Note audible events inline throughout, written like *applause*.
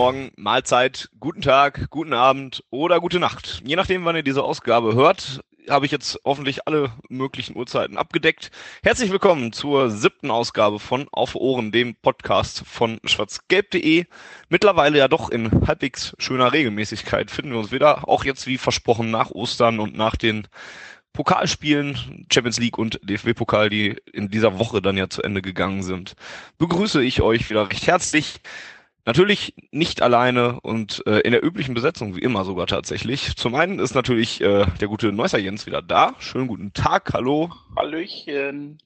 Morgen, Mahlzeit, guten Tag, guten Abend oder gute Nacht. Je nachdem, wann ihr diese Ausgabe hört, habe ich jetzt hoffentlich alle möglichen Uhrzeiten abgedeckt. Herzlich willkommen zur siebten Ausgabe von Auf Ohren, dem Podcast von schwarzgelb.de. Mittlerweile ja doch in halbwegs schöner Regelmäßigkeit finden wir uns wieder. Auch jetzt wie versprochen nach Ostern und nach den Pokalspielen, Champions League und DFB-Pokal, die in dieser Woche dann ja zu Ende gegangen sind, begrüße ich euch wieder recht herzlich. Natürlich nicht alleine und äh, in der üblichen Besetzung, wie immer sogar tatsächlich. Zum einen ist natürlich äh, der gute Neusser Jens wieder da. Schönen guten Tag, hallo. Hallöchen.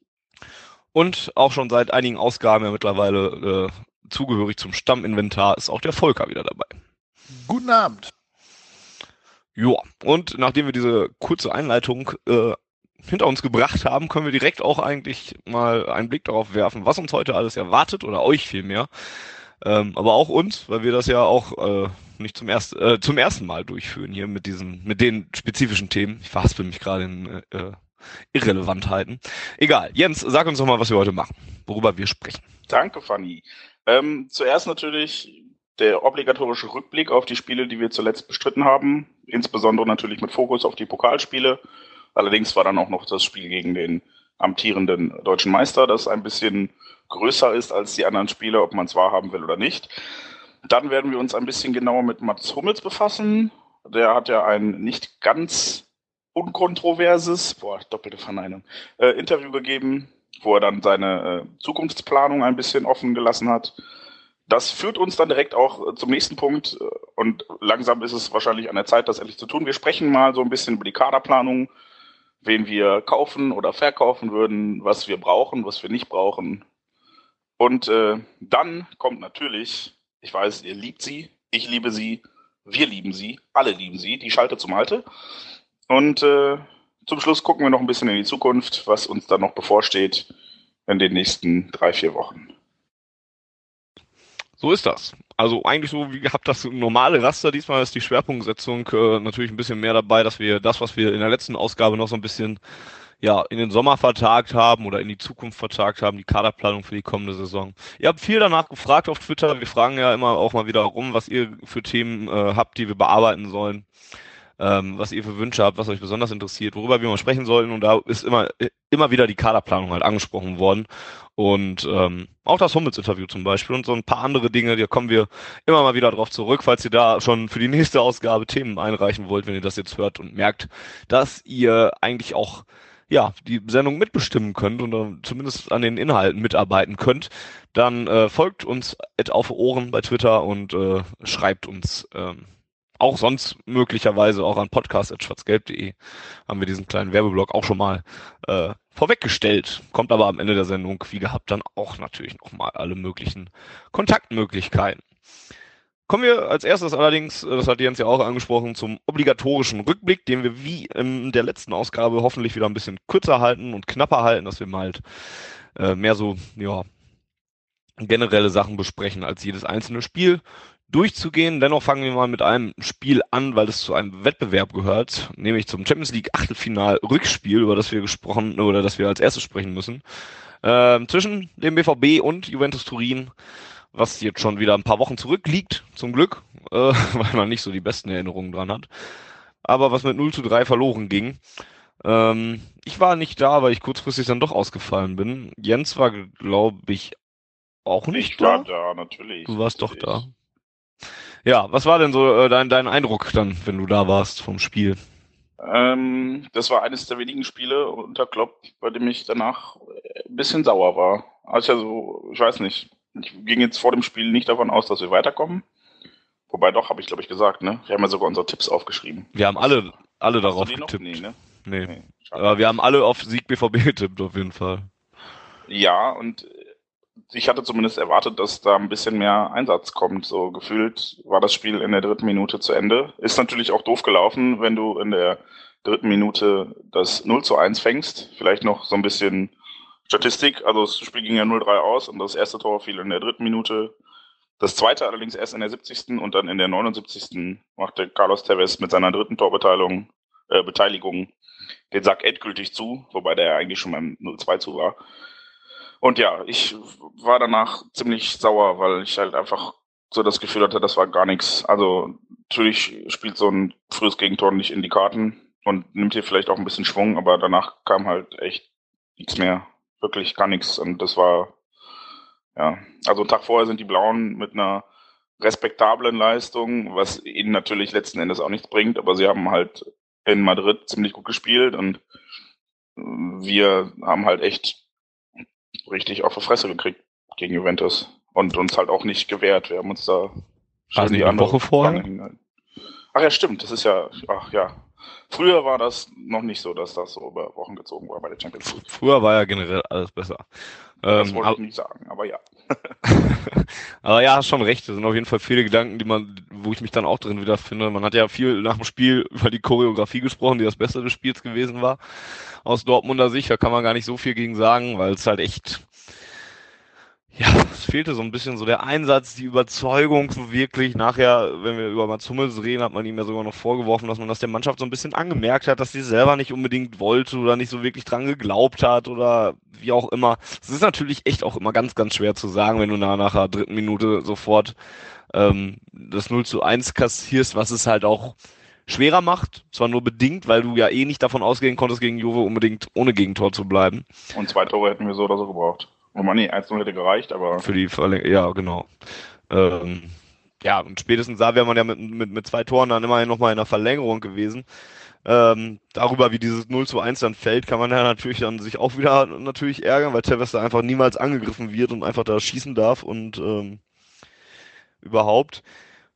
Und auch schon seit einigen Ausgaben ja mittlerweile äh, zugehörig zum Stamminventar ist auch der Volker wieder dabei. Guten Abend. Ja, und nachdem wir diese kurze Einleitung äh, hinter uns gebracht haben, können wir direkt auch eigentlich mal einen Blick darauf werfen, was uns heute alles erwartet oder euch vielmehr. Ähm, aber auch uns, weil wir das ja auch äh, nicht zum, erst, äh, zum ersten Mal durchführen hier mit diesen, mit den spezifischen Themen. Ich verhaspel mich gerade in äh, Irrelevantheiten. Egal. Jens, sag uns doch mal, was wir heute machen, worüber wir sprechen. Danke, Fanny. Ähm, zuerst natürlich der obligatorische Rückblick auf die Spiele, die wir zuletzt bestritten haben, insbesondere natürlich mit Fokus auf die Pokalspiele. Allerdings war dann auch noch das Spiel gegen den amtierenden deutschen Meister, das ein bisschen größer ist als die anderen Spiele, ob man es wahrhaben will oder nicht. Dann werden wir uns ein bisschen genauer mit Mats Hummels befassen. Der hat ja ein nicht ganz unkontroverses, boah, doppelte Verneinung, äh, Interview gegeben, wo er dann seine äh, Zukunftsplanung ein bisschen offen gelassen hat. Das führt uns dann direkt auch äh, zum nächsten Punkt äh, und langsam ist es wahrscheinlich an der Zeit, das endlich zu tun. Wir sprechen mal so ein bisschen über die Kaderplanung, wen wir kaufen oder verkaufen würden, was wir brauchen, was wir nicht brauchen, und äh, dann kommt natürlich, ich weiß, ihr liebt sie, ich liebe sie, wir lieben sie, alle lieben sie, die Schalte zum Halte. Und äh, zum Schluss gucken wir noch ein bisschen in die Zukunft, was uns dann noch bevorsteht in den nächsten drei, vier Wochen. So ist das. Also eigentlich so wie gehabt das normale Raster. Diesmal ist die Schwerpunktsetzung äh, natürlich ein bisschen mehr dabei, dass wir das, was wir in der letzten Ausgabe noch so ein bisschen ja, in den Sommer vertagt haben oder in die Zukunft vertagt haben, die Kaderplanung für die kommende Saison. Ihr habt viel danach gefragt auf Twitter. Wir fragen ja immer auch mal wieder rum, was ihr für Themen äh, habt, die wir bearbeiten sollen, ähm, was ihr für Wünsche habt, was euch besonders interessiert, worüber wir mal sprechen sollten. Und da ist immer, immer wieder die Kaderplanung halt angesprochen worden. Und ähm, auch das Hummels-Interview zum Beispiel und so ein paar andere Dinge, da kommen wir immer mal wieder drauf zurück, falls ihr da schon für die nächste Ausgabe Themen einreichen wollt, wenn ihr das jetzt hört und merkt, dass ihr eigentlich auch ja, die Sendung mitbestimmen könnt und zumindest an den Inhalten mitarbeiten könnt, dann äh, folgt uns auf Ohren bei Twitter und äh, schreibt uns ähm, auch sonst möglicherweise auch an podcast.schwarzgelb.de haben wir diesen kleinen Werbeblock auch schon mal äh, vorweggestellt. Kommt aber am Ende der Sendung, wie gehabt, dann auch natürlich nochmal alle möglichen Kontaktmöglichkeiten. Kommen wir als erstes allerdings, äh, das hat Jens ja auch angesprochen, zum obligatorischen Rückblick, den wir wie in der letzten Ausgabe hoffentlich wieder ein bisschen kürzer halten und knapper halten, dass wir mal halt äh, mehr so, ja, generelle Sachen besprechen als jedes einzelne Spiel durchzugehen. Dennoch fangen wir mal mit einem Spiel an, weil es zu einem Wettbewerb gehört, nämlich zum Champions League Achtelfinal Rückspiel, über das wir gesprochen oder das wir als erstes sprechen müssen. Äh, zwischen dem BVB und Juventus Turin was jetzt schon wieder ein paar Wochen zurückliegt, zum Glück, äh, *laughs* weil man nicht so die besten Erinnerungen dran hat. Aber was mit 0 zu 3 verloren ging. Ähm, ich war nicht da, weil ich kurzfristig dann doch ausgefallen bin. Jens war, glaube ich, auch nicht ich da. Ich war da, natürlich. Du warst natürlich. doch da. Ja, was war denn so äh, dein, dein Eindruck dann, wenn du da warst vom Spiel? Ähm, das war eines der wenigen Spiele unter Klopp, bei dem ich danach ein bisschen sauer war. Also, ich weiß nicht, ich ging jetzt vor dem Spiel nicht davon aus, dass wir weiterkommen. Wobei doch, habe ich glaube ich gesagt, ne? Wir haben ja sogar unsere Tipps aufgeschrieben. Wir haben alle, alle darauf getippt. Nee, ne? Nee. nee Aber wir haben alle auf Sieg BVB getippt, auf jeden Fall. Ja, und ich hatte zumindest erwartet, dass da ein bisschen mehr Einsatz kommt. So gefühlt war das Spiel in der dritten Minute zu Ende. Ist natürlich auch doof gelaufen, wenn du in der dritten Minute das 0 zu 1 fängst. Vielleicht noch so ein bisschen Statistik, also das Spiel ging ja 0-3 aus und das erste Tor fiel in der dritten Minute. Das zweite allerdings erst in der 70. und dann in der 79. machte Carlos Tevez mit seiner dritten Torbeteiligung äh, Beteiligung den Sack endgültig zu, wobei der ja eigentlich schon beim 0-2 zu war. Und ja, ich war danach ziemlich sauer, weil ich halt einfach so das Gefühl hatte, das war gar nichts. Also natürlich spielt so ein frühes Gegentor nicht in die Karten und nimmt hier vielleicht auch ein bisschen Schwung, aber danach kam halt echt nichts mehr. Wirklich gar nichts. Und das war, ja, also einen Tag vorher sind die Blauen mit einer respektablen Leistung, was ihnen natürlich letzten Endes auch nichts bringt, aber sie haben halt in Madrid ziemlich gut gespielt und wir haben halt echt richtig auf die Fresse gekriegt gegen Juventus und uns halt auch nicht gewehrt. Wir haben uns da schon die andere Woche vorher. Ach ja, stimmt. Das ist ja, ach ja. Früher war das noch nicht so, dass das so über Wochen gezogen war bei der Champions League. Früher war ja generell alles besser. Das ähm, wollte ich nicht sagen, aber ja. *laughs* aber ja, hast schon recht. Das sind auf jeden Fall viele Gedanken, die man, wo ich mich dann auch drin wiederfinde. Man hat ja viel nach dem Spiel *laughs* über die Choreografie gesprochen, die das Beste des Spiels gewesen war. Aus Dortmunder Sicht, da kann man gar nicht so viel gegen sagen, weil es halt echt ja, es fehlte so ein bisschen so der Einsatz, die Überzeugung so wirklich. Nachher, wenn wir über Mats Hummels reden, hat man ihm ja sogar noch vorgeworfen, dass man das der Mannschaft so ein bisschen angemerkt hat, dass sie selber nicht unbedingt wollte oder nicht so wirklich dran geglaubt hat oder wie auch immer. Es ist natürlich echt auch immer ganz, ganz schwer zu sagen, wenn du nach, nach der dritten Minute sofort ähm, das 0 zu 1 kassierst, was es halt auch schwerer macht, zwar nur bedingt, weil du ja eh nicht davon ausgehen konntest, gegen Juve unbedingt ohne Gegentor zu bleiben. Und zwei Tore hätten wir so oder so gebraucht. Oh Mann, nee, 1-0 hätte gereicht, aber. Für die Verlängerung, ja, genau. Ähm, ja, und spätestens da wäre man ja mit, mit, mit zwei Toren dann immerhin nochmal in der Verlängerung gewesen. Ähm, darüber, wie dieses 0 zu 1 dann fällt, kann man ja natürlich dann sich auch wieder natürlich ärgern, weil Tevez da einfach niemals angegriffen wird und einfach da schießen darf und ähm, überhaupt.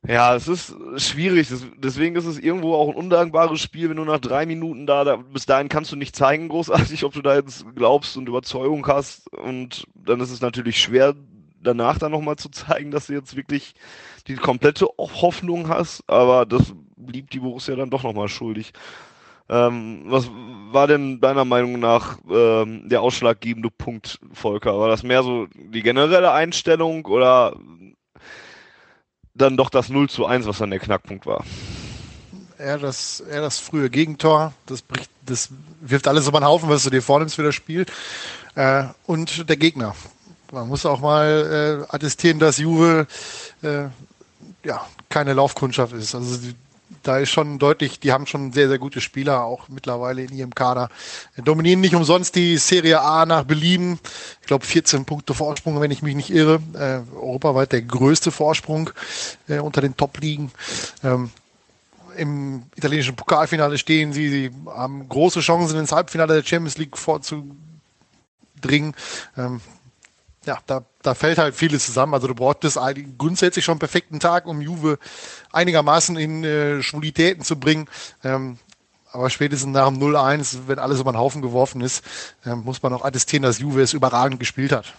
Ja, es ist schwierig. Deswegen ist es irgendwo auch ein undankbares Spiel, wenn du nach drei Minuten da, da, bis dahin kannst du nicht zeigen, großartig, *laughs* ob du da jetzt glaubst und Überzeugung hast. Und dann ist es natürlich schwer, danach dann nochmal zu zeigen, dass du jetzt wirklich die komplette Hoffnung hast. Aber das blieb die Borussia dann doch nochmal schuldig. Ähm, was war denn deiner Meinung nach ähm, der ausschlaggebende Punkt, Volker? War das mehr so die generelle Einstellung oder dann doch das 0 zu 1, was dann der Knackpunkt war. Er das, er das frühe Gegentor, das bricht, das wirft alles über den Haufen, was du dir vornimmst für das Spiel. Äh, und der Gegner. Man muss auch mal äh, attestieren, dass Juve äh, ja keine Laufkundschaft ist. Also die, da ist schon deutlich, die haben schon sehr, sehr gute Spieler auch mittlerweile in ihrem Kader. Dominieren nicht umsonst die Serie A nach Belieben. Ich glaube 14 Punkte Vorsprung, wenn ich mich nicht irre. Äh, europaweit der größte Vorsprung äh, unter den Top-Ligen. Ähm, Im italienischen Pokalfinale stehen sie, sie haben große Chancen ins Halbfinale der Champions League vorzudringen. Ähm, ja, da, da fällt halt vieles zusammen. Also du brauchtest grundsätzlich schon einen perfekten Tag, um Juve einigermaßen in äh, Schwulitäten zu bringen. Ähm, aber spätestens nach dem 0-1, wenn alles über den Haufen geworfen ist, äh, muss man auch attestieren, dass Juve es überragend gespielt hat.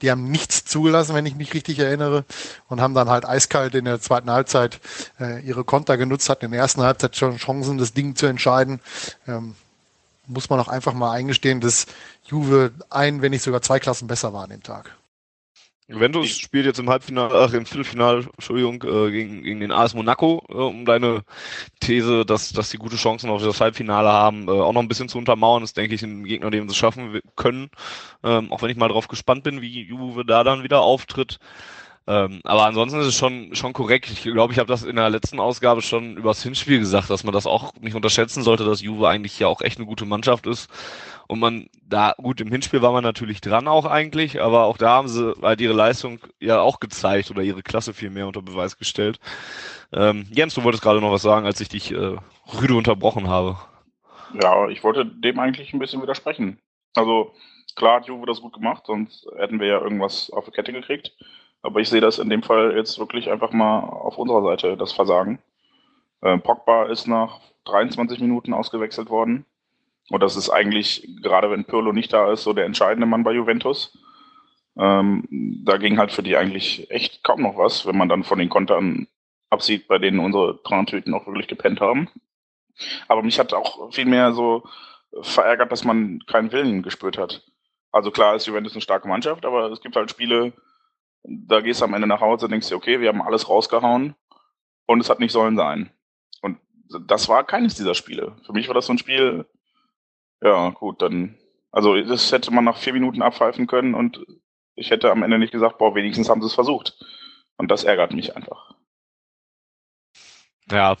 Die haben nichts zugelassen, wenn ich mich richtig erinnere, und haben dann halt eiskalt in der zweiten Halbzeit äh, ihre Konter genutzt, hatten in der ersten Halbzeit schon Chancen, das Ding zu entscheiden. Ähm, muss man auch einfach mal eingestehen, dass Juve ein, wenn nicht sogar zwei Klassen besser war an dem Tag. Juventus spielt jetzt im Halbfinale, ach, im Viertelfinale, Entschuldigung, äh, gegen, gegen den AS Monaco, äh, um deine These, dass, dass die gute Chancen auf das Halbfinale haben, äh, auch noch ein bisschen zu untermauern, ist, denke ich, ein Gegner, den sie schaffen können. Ähm, auch wenn ich mal drauf gespannt bin, wie Juve da dann wieder auftritt. Ähm, aber ansonsten ist es schon, schon korrekt. Ich glaube, ich habe das in der letzten Ausgabe schon übers Hinspiel gesagt, dass man das auch nicht unterschätzen sollte, dass Juve eigentlich ja auch echt eine gute Mannschaft ist. Und man da, gut, im Hinspiel war man natürlich dran auch eigentlich, aber auch da haben sie halt ihre Leistung ja auch gezeigt oder ihre Klasse viel mehr unter Beweis gestellt. Ähm, Jens, du wolltest gerade noch was sagen, als ich dich äh, rüde unterbrochen habe. Ja, ich wollte dem eigentlich ein bisschen widersprechen. Also, klar hat Juve das gut gemacht, sonst hätten wir ja irgendwas auf die Kette gekriegt. Aber ich sehe das in dem Fall jetzt wirklich einfach mal auf unserer Seite, das Versagen. Äh, Pogba ist nach 23 Minuten ausgewechselt worden. Und das ist eigentlich, gerade wenn Pirlo nicht da ist, so der entscheidende Mann bei Juventus. Ähm, da ging halt für die eigentlich echt kaum noch was, wenn man dann von den Kontern absieht, bei denen unsere Trantüten auch wirklich gepennt haben. Aber mich hat auch viel mehr so verärgert, dass man keinen Willen gespürt hat. Also klar ist Juventus eine starke Mannschaft, aber es gibt halt Spiele, da gehst du am Ende nach Hause und denkst dir, okay, wir haben alles rausgehauen und es hat nicht sollen sein. Und das war keines dieser Spiele. Für mich war das so ein Spiel, ja, gut, dann, also das hätte man nach vier Minuten abpfeifen können und ich hätte am Ende nicht gesagt, boah, wenigstens haben sie es versucht. Und das ärgert mich einfach. Ja,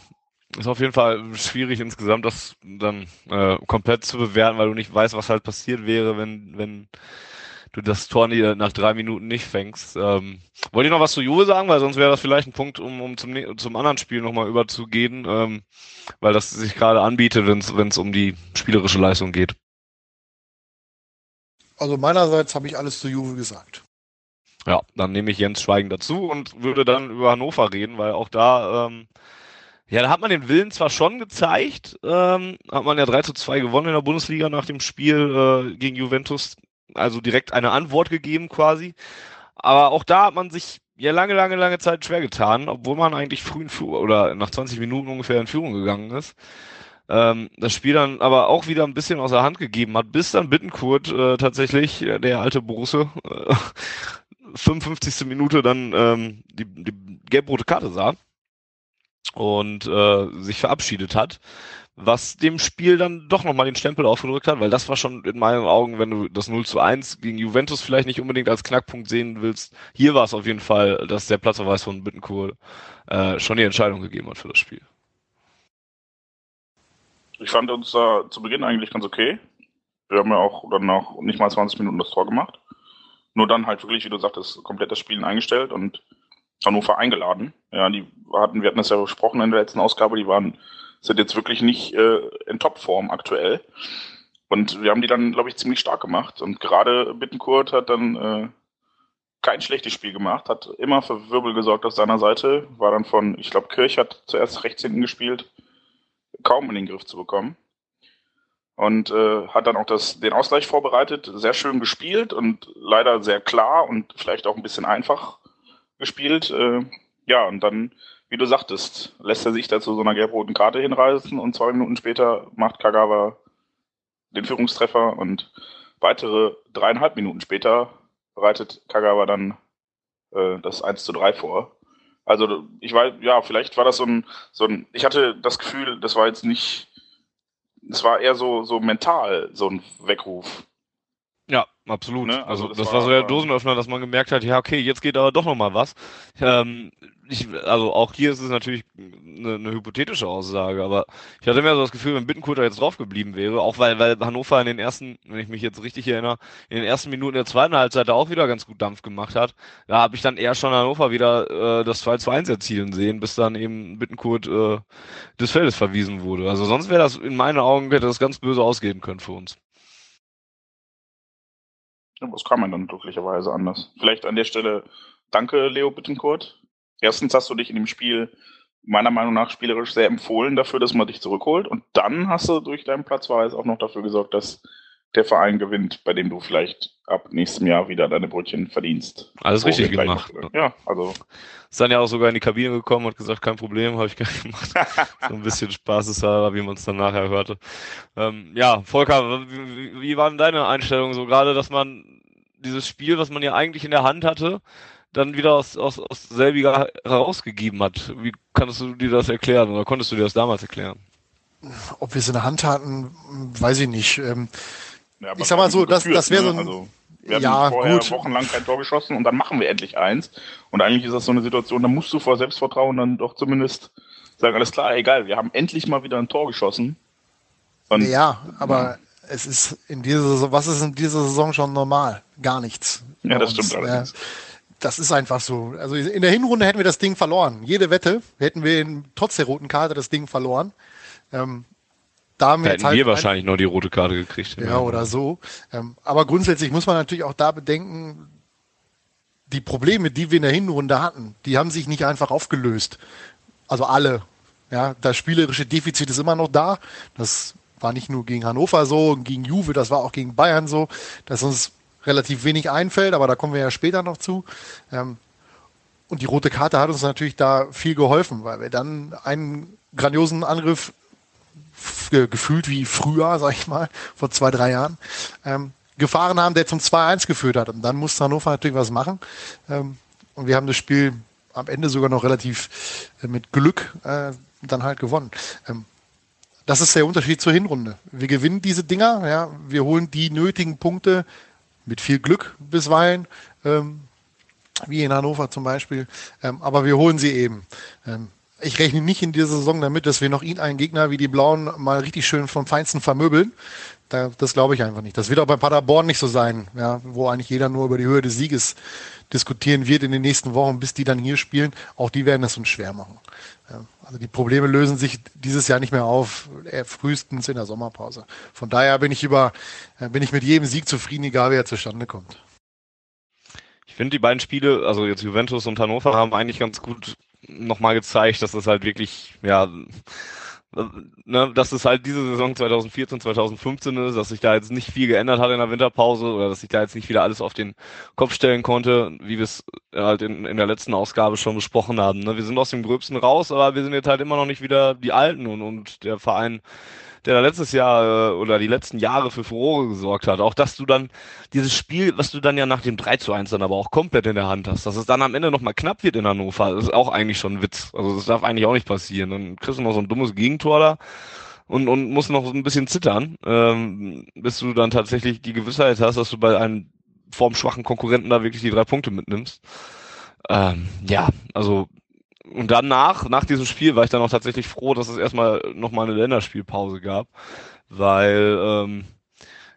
ist auf jeden Fall schwierig insgesamt, das dann äh, komplett zu bewerten, weil du nicht weißt, was halt passiert wäre, wenn, wenn du das Tor nach drei Minuten nicht fängst. Ähm, wollte ich noch was zu Juve sagen, weil sonst wäre das vielleicht ein Punkt, um, um zum, zum anderen Spiel nochmal überzugehen, ähm, weil das sich gerade anbietet, wenn es um die spielerische Leistung geht. Also meinerseits habe ich alles zu Juve gesagt. Ja, dann nehme ich Jens Schweigen dazu und würde dann über Hannover reden, weil auch da, ähm, ja, da hat man den Willen zwar schon gezeigt, ähm, hat man ja 3 zu 2 gewonnen in der Bundesliga nach dem Spiel äh, gegen Juventus, also direkt eine Antwort gegeben quasi. Aber auch da hat man sich ja lange, lange, lange Zeit schwer getan, obwohl man eigentlich früh in Führung oder nach 20 Minuten ungefähr in Führung gegangen ist ähm, das Spiel dann aber auch wieder ein bisschen aus der Hand gegeben hat, bis dann Bittenkurt äh, tatsächlich, äh, der alte Borusse, äh, *laughs* 55. Minute dann ähm, die, die gelb-rote Karte sah und äh, sich verabschiedet hat, was dem Spiel dann doch nochmal den Stempel aufgedrückt hat, weil das war schon in meinen Augen, wenn du das 0 zu 1 gegen Juventus vielleicht nicht unbedingt als Knackpunkt sehen willst, hier war es auf jeden Fall, dass der Platzverweis von Bittencourt äh, schon die Entscheidung gegeben hat für das Spiel. Ich fand uns da zu Beginn eigentlich ganz okay. Wir haben ja auch dann nach nicht mal 20 Minuten das Tor gemacht. Nur dann halt wirklich, wie du sagtest, komplett das Spielen eingestellt und Hannover eingeladen. Ja, die hatten, wir hatten das ja besprochen in der letzten Ausgabe, die waren, sind jetzt wirklich nicht äh, in Topform aktuell. Und wir haben die dann, glaube ich, ziemlich stark gemacht. Und gerade Bittenkurt hat dann äh, kein schlechtes Spiel gemacht, hat immer für Wirbel gesorgt auf seiner Seite, war dann von, ich glaube, Kirch hat zuerst rechts hinten gespielt, kaum in den Griff zu bekommen. Und äh, hat dann auch das, den Ausgleich vorbereitet, sehr schön gespielt und leider sehr klar und vielleicht auch ein bisschen einfach gespielt. Äh, ja, und dann, wie du sagtest, lässt er sich da zu so einer gelb-roten Karte hinreißen und zwei Minuten später macht Kagawa den Führungstreffer und weitere dreieinhalb Minuten später bereitet Kagawa dann äh, das 1 zu 3 vor. Also ich weiß, ja, vielleicht war das so ein, so ein, ich hatte das Gefühl, das war jetzt nicht, es war eher so, so mental, so ein Weckruf. Absolut. Ne? Also, also, das, das war, war so der Dosenöffner, dass man gemerkt hat, ja, okay, jetzt geht aber doch nochmal was. Ähm, ich, also auch hier ist es natürlich eine, eine, hypothetische Aussage, aber ich hatte mehr so das Gefühl, wenn Bittencourt jetzt drauf geblieben wäre, auch weil, weil Hannover in den ersten, wenn ich mich jetzt richtig erinnere, in den ersten Minuten der zweiten Halbzeit auch wieder ganz gut Dampf gemacht hat, da habe ich dann eher schon Hannover wieder äh, das 2-2-1 erzielen sehen, bis dann eben Bittencourt äh, des Feldes verwiesen wurde. Also sonst wäre das in meinen Augen, hätte das ganz böse ausgehen können für uns. Was kann man dann glücklicherweise anders? Vielleicht an der Stelle danke, Leo Bittencourt. Erstens hast du dich in dem Spiel meiner Meinung nach spielerisch sehr empfohlen dafür, dass man dich zurückholt. Und dann hast du durch deinen Platzverweis auch noch dafür gesorgt, dass der Verein gewinnt, bei dem du vielleicht ab nächstem Jahr wieder deine Brötchen verdienst. Alles richtig gemacht. Ja, also. Ist dann ja auch sogar in die Kabine gekommen und gesagt, kein Problem, habe ich *laughs* gar nicht gemacht. *laughs* so ein bisschen Spaßeshalber, wie man es dann nachher hörte. Ähm, ja, Volker, wie, wie war denn deine Einstellung so gerade, dass man dieses Spiel, was man ja eigentlich in der Hand hatte, dann wieder aus, aus, aus selbiger herausgegeben hat. Wie kannst du dir das erklären oder konntest du dir das damals erklären? Ob wir es in der Hand hatten, weiß ich nicht. Ähm, ja, ich sag mal so, das, das wäre so ein. Also, wir haben ja, vorher gut. wochenlang kein Tor geschossen und dann machen wir endlich eins. Und eigentlich ist das so eine Situation, da musst du vor Selbstvertrauen dann doch zumindest sagen, alles klar, egal, wir haben endlich mal wieder ein Tor geschossen. Und, ja, aber ja. es ist in dieser Saison, was ist in dieser Saison schon normal? Gar nichts. Ja, das stimmt allerdings. Das ist einfach so. Also in der Hinrunde hätten wir das Ding verloren. Jede Wette hätten wir trotz der roten Karte das Ding verloren. Ähm, da haben wir, hätten halt wir wahrscheinlich noch die rote Karte gekriegt. Ja, oder so. Ähm, aber grundsätzlich muss man natürlich auch da bedenken, die Probleme, die wir in der Hinrunde hatten, die haben sich nicht einfach aufgelöst. Also alle. Ja, das spielerische Defizit ist immer noch da. Das war nicht nur gegen Hannover so, gegen Juve, das war auch gegen Bayern so, dass uns relativ wenig einfällt, aber da kommen wir ja später noch zu. Ähm, und die rote Karte hat uns natürlich da viel geholfen, weil wir dann einen grandiosen Angriff gefühlt wie früher, *laughs* sag ich mal, vor zwei, drei Jahren, ähm, gefahren haben, der zum 2-1 geführt hat. Und dann musste Hannover natürlich was machen. Ähm, und wir haben das Spiel am Ende sogar noch relativ äh, mit Glück äh, dann halt gewonnen. Ähm, das ist der Unterschied zur Hinrunde. Wir gewinnen diese Dinger, ja, wir holen die nötigen Punkte mit viel Glück bisweilen. Ähm, wie in Hannover zum Beispiel. Ähm, aber wir holen sie eben. Ähm, ich rechne nicht in dieser Saison damit, dass wir noch ihn einen Gegner wie die Blauen mal richtig schön vom Feinsten vermöbeln. Da, das glaube ich einfach nicht. Das wird auch bei Paderborn nicht so sein, ja, wo eigentlich jeder nur über die Höhe des Sieges diskutieren wird in den nächsten Wochen, bis die dann hier spielen. Auch die werden es uns schwer machen. Ja, also die Probleme lösen sich dieses Jahr nicht mehr auf, frühestens in der Sommerpause. Von daher bin ich über, äh, bin ich mit jedem Sieg zufrieden, egal wer zustande kommt. Ich finde die beiden Spiele, also jetzt Juventus und Hannover, haben eigentlich ganz gut nochmal gezeigt, dass es halt wirklich, ja, ne, dass es halt diese Saison 2014, 2015 ist, dass sich da jetzt nicht viel geändert hat in der Winterpause oder dass sich da jetzt nicht wieder alles auf den Kopf stellen konnte, wie wir es halt in, in der letzten Ausgabe schon besprochen haben. Ne? Wir sind aus dem Gröbsten raus, aber wir sind jetzt halt immer noch nicht wieder die Alten und, und der Verein der da letztes Jahr äh, oder die letzten Jahre für Furore gesorgt hat. Auch dass du dann dieses Spiel, was du dann ja nach dem 3 zu 1 dann aber auch komplett in der Hand hast, dass es dann am Ende nochmal knapp wird in Hannover, ist auch eigentlich schon ein Witz. Also das darf eigentlich auch nicht passieren. Dann kriegst du noch so ein dummes Gegentor da und, und musst noch so ein bisschen zittern, ähm, bis du dann tatsächlich die Gewissheit hast, dass du bei einem formschwachen Konkurrenten da wirklich die drei Punkte mitnimmst. Ähm, ja, also und danach, nach diesem Spiel, war ich dann auch tatsächlich froh, dass es erstmal nochmal eine Länderspielpause gab, weil, ähm,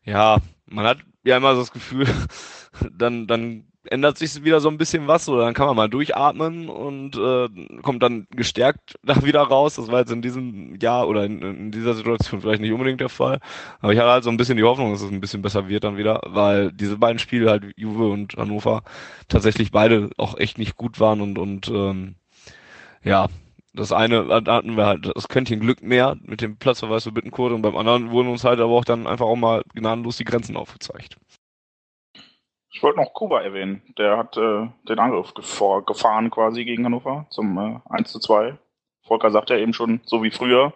ja, man hat ja immer so das Gefühl, *laughs* dann, dann ändert sich wieder so ein bisschen was oder dann kann man mal durchatmen und äh, kommt dann gestärkt *laughs* da wieder raus. Das war jetzt in diesem Jahr oder in, in, dieser Situation vielleicht nicht unbedingt der Fall. Aber ich hatte halt so ein bisschen die Hoffnung, dass es ein bisschen besser wird dann wieder, weil diese beiden Spiele halt Juve und Hannover tatsächlich beide auch echt nicht gut waren und, und ähm, ja, das eine hatten wir halt das Quäntchen Glück mehr mit dem Platzverweis für Bittenkurt und beim anderen wurden uns halt aber auch dann einfach auch mal gnadenlos die Grenzen aufgezeigt. Ich wollte noch Kuba erwähnen. Der hat äh, den Angriff gefahren quasi gegen Hannover zum äh, 1 zu 2. Volker sagt ja eben schon, so wie früher,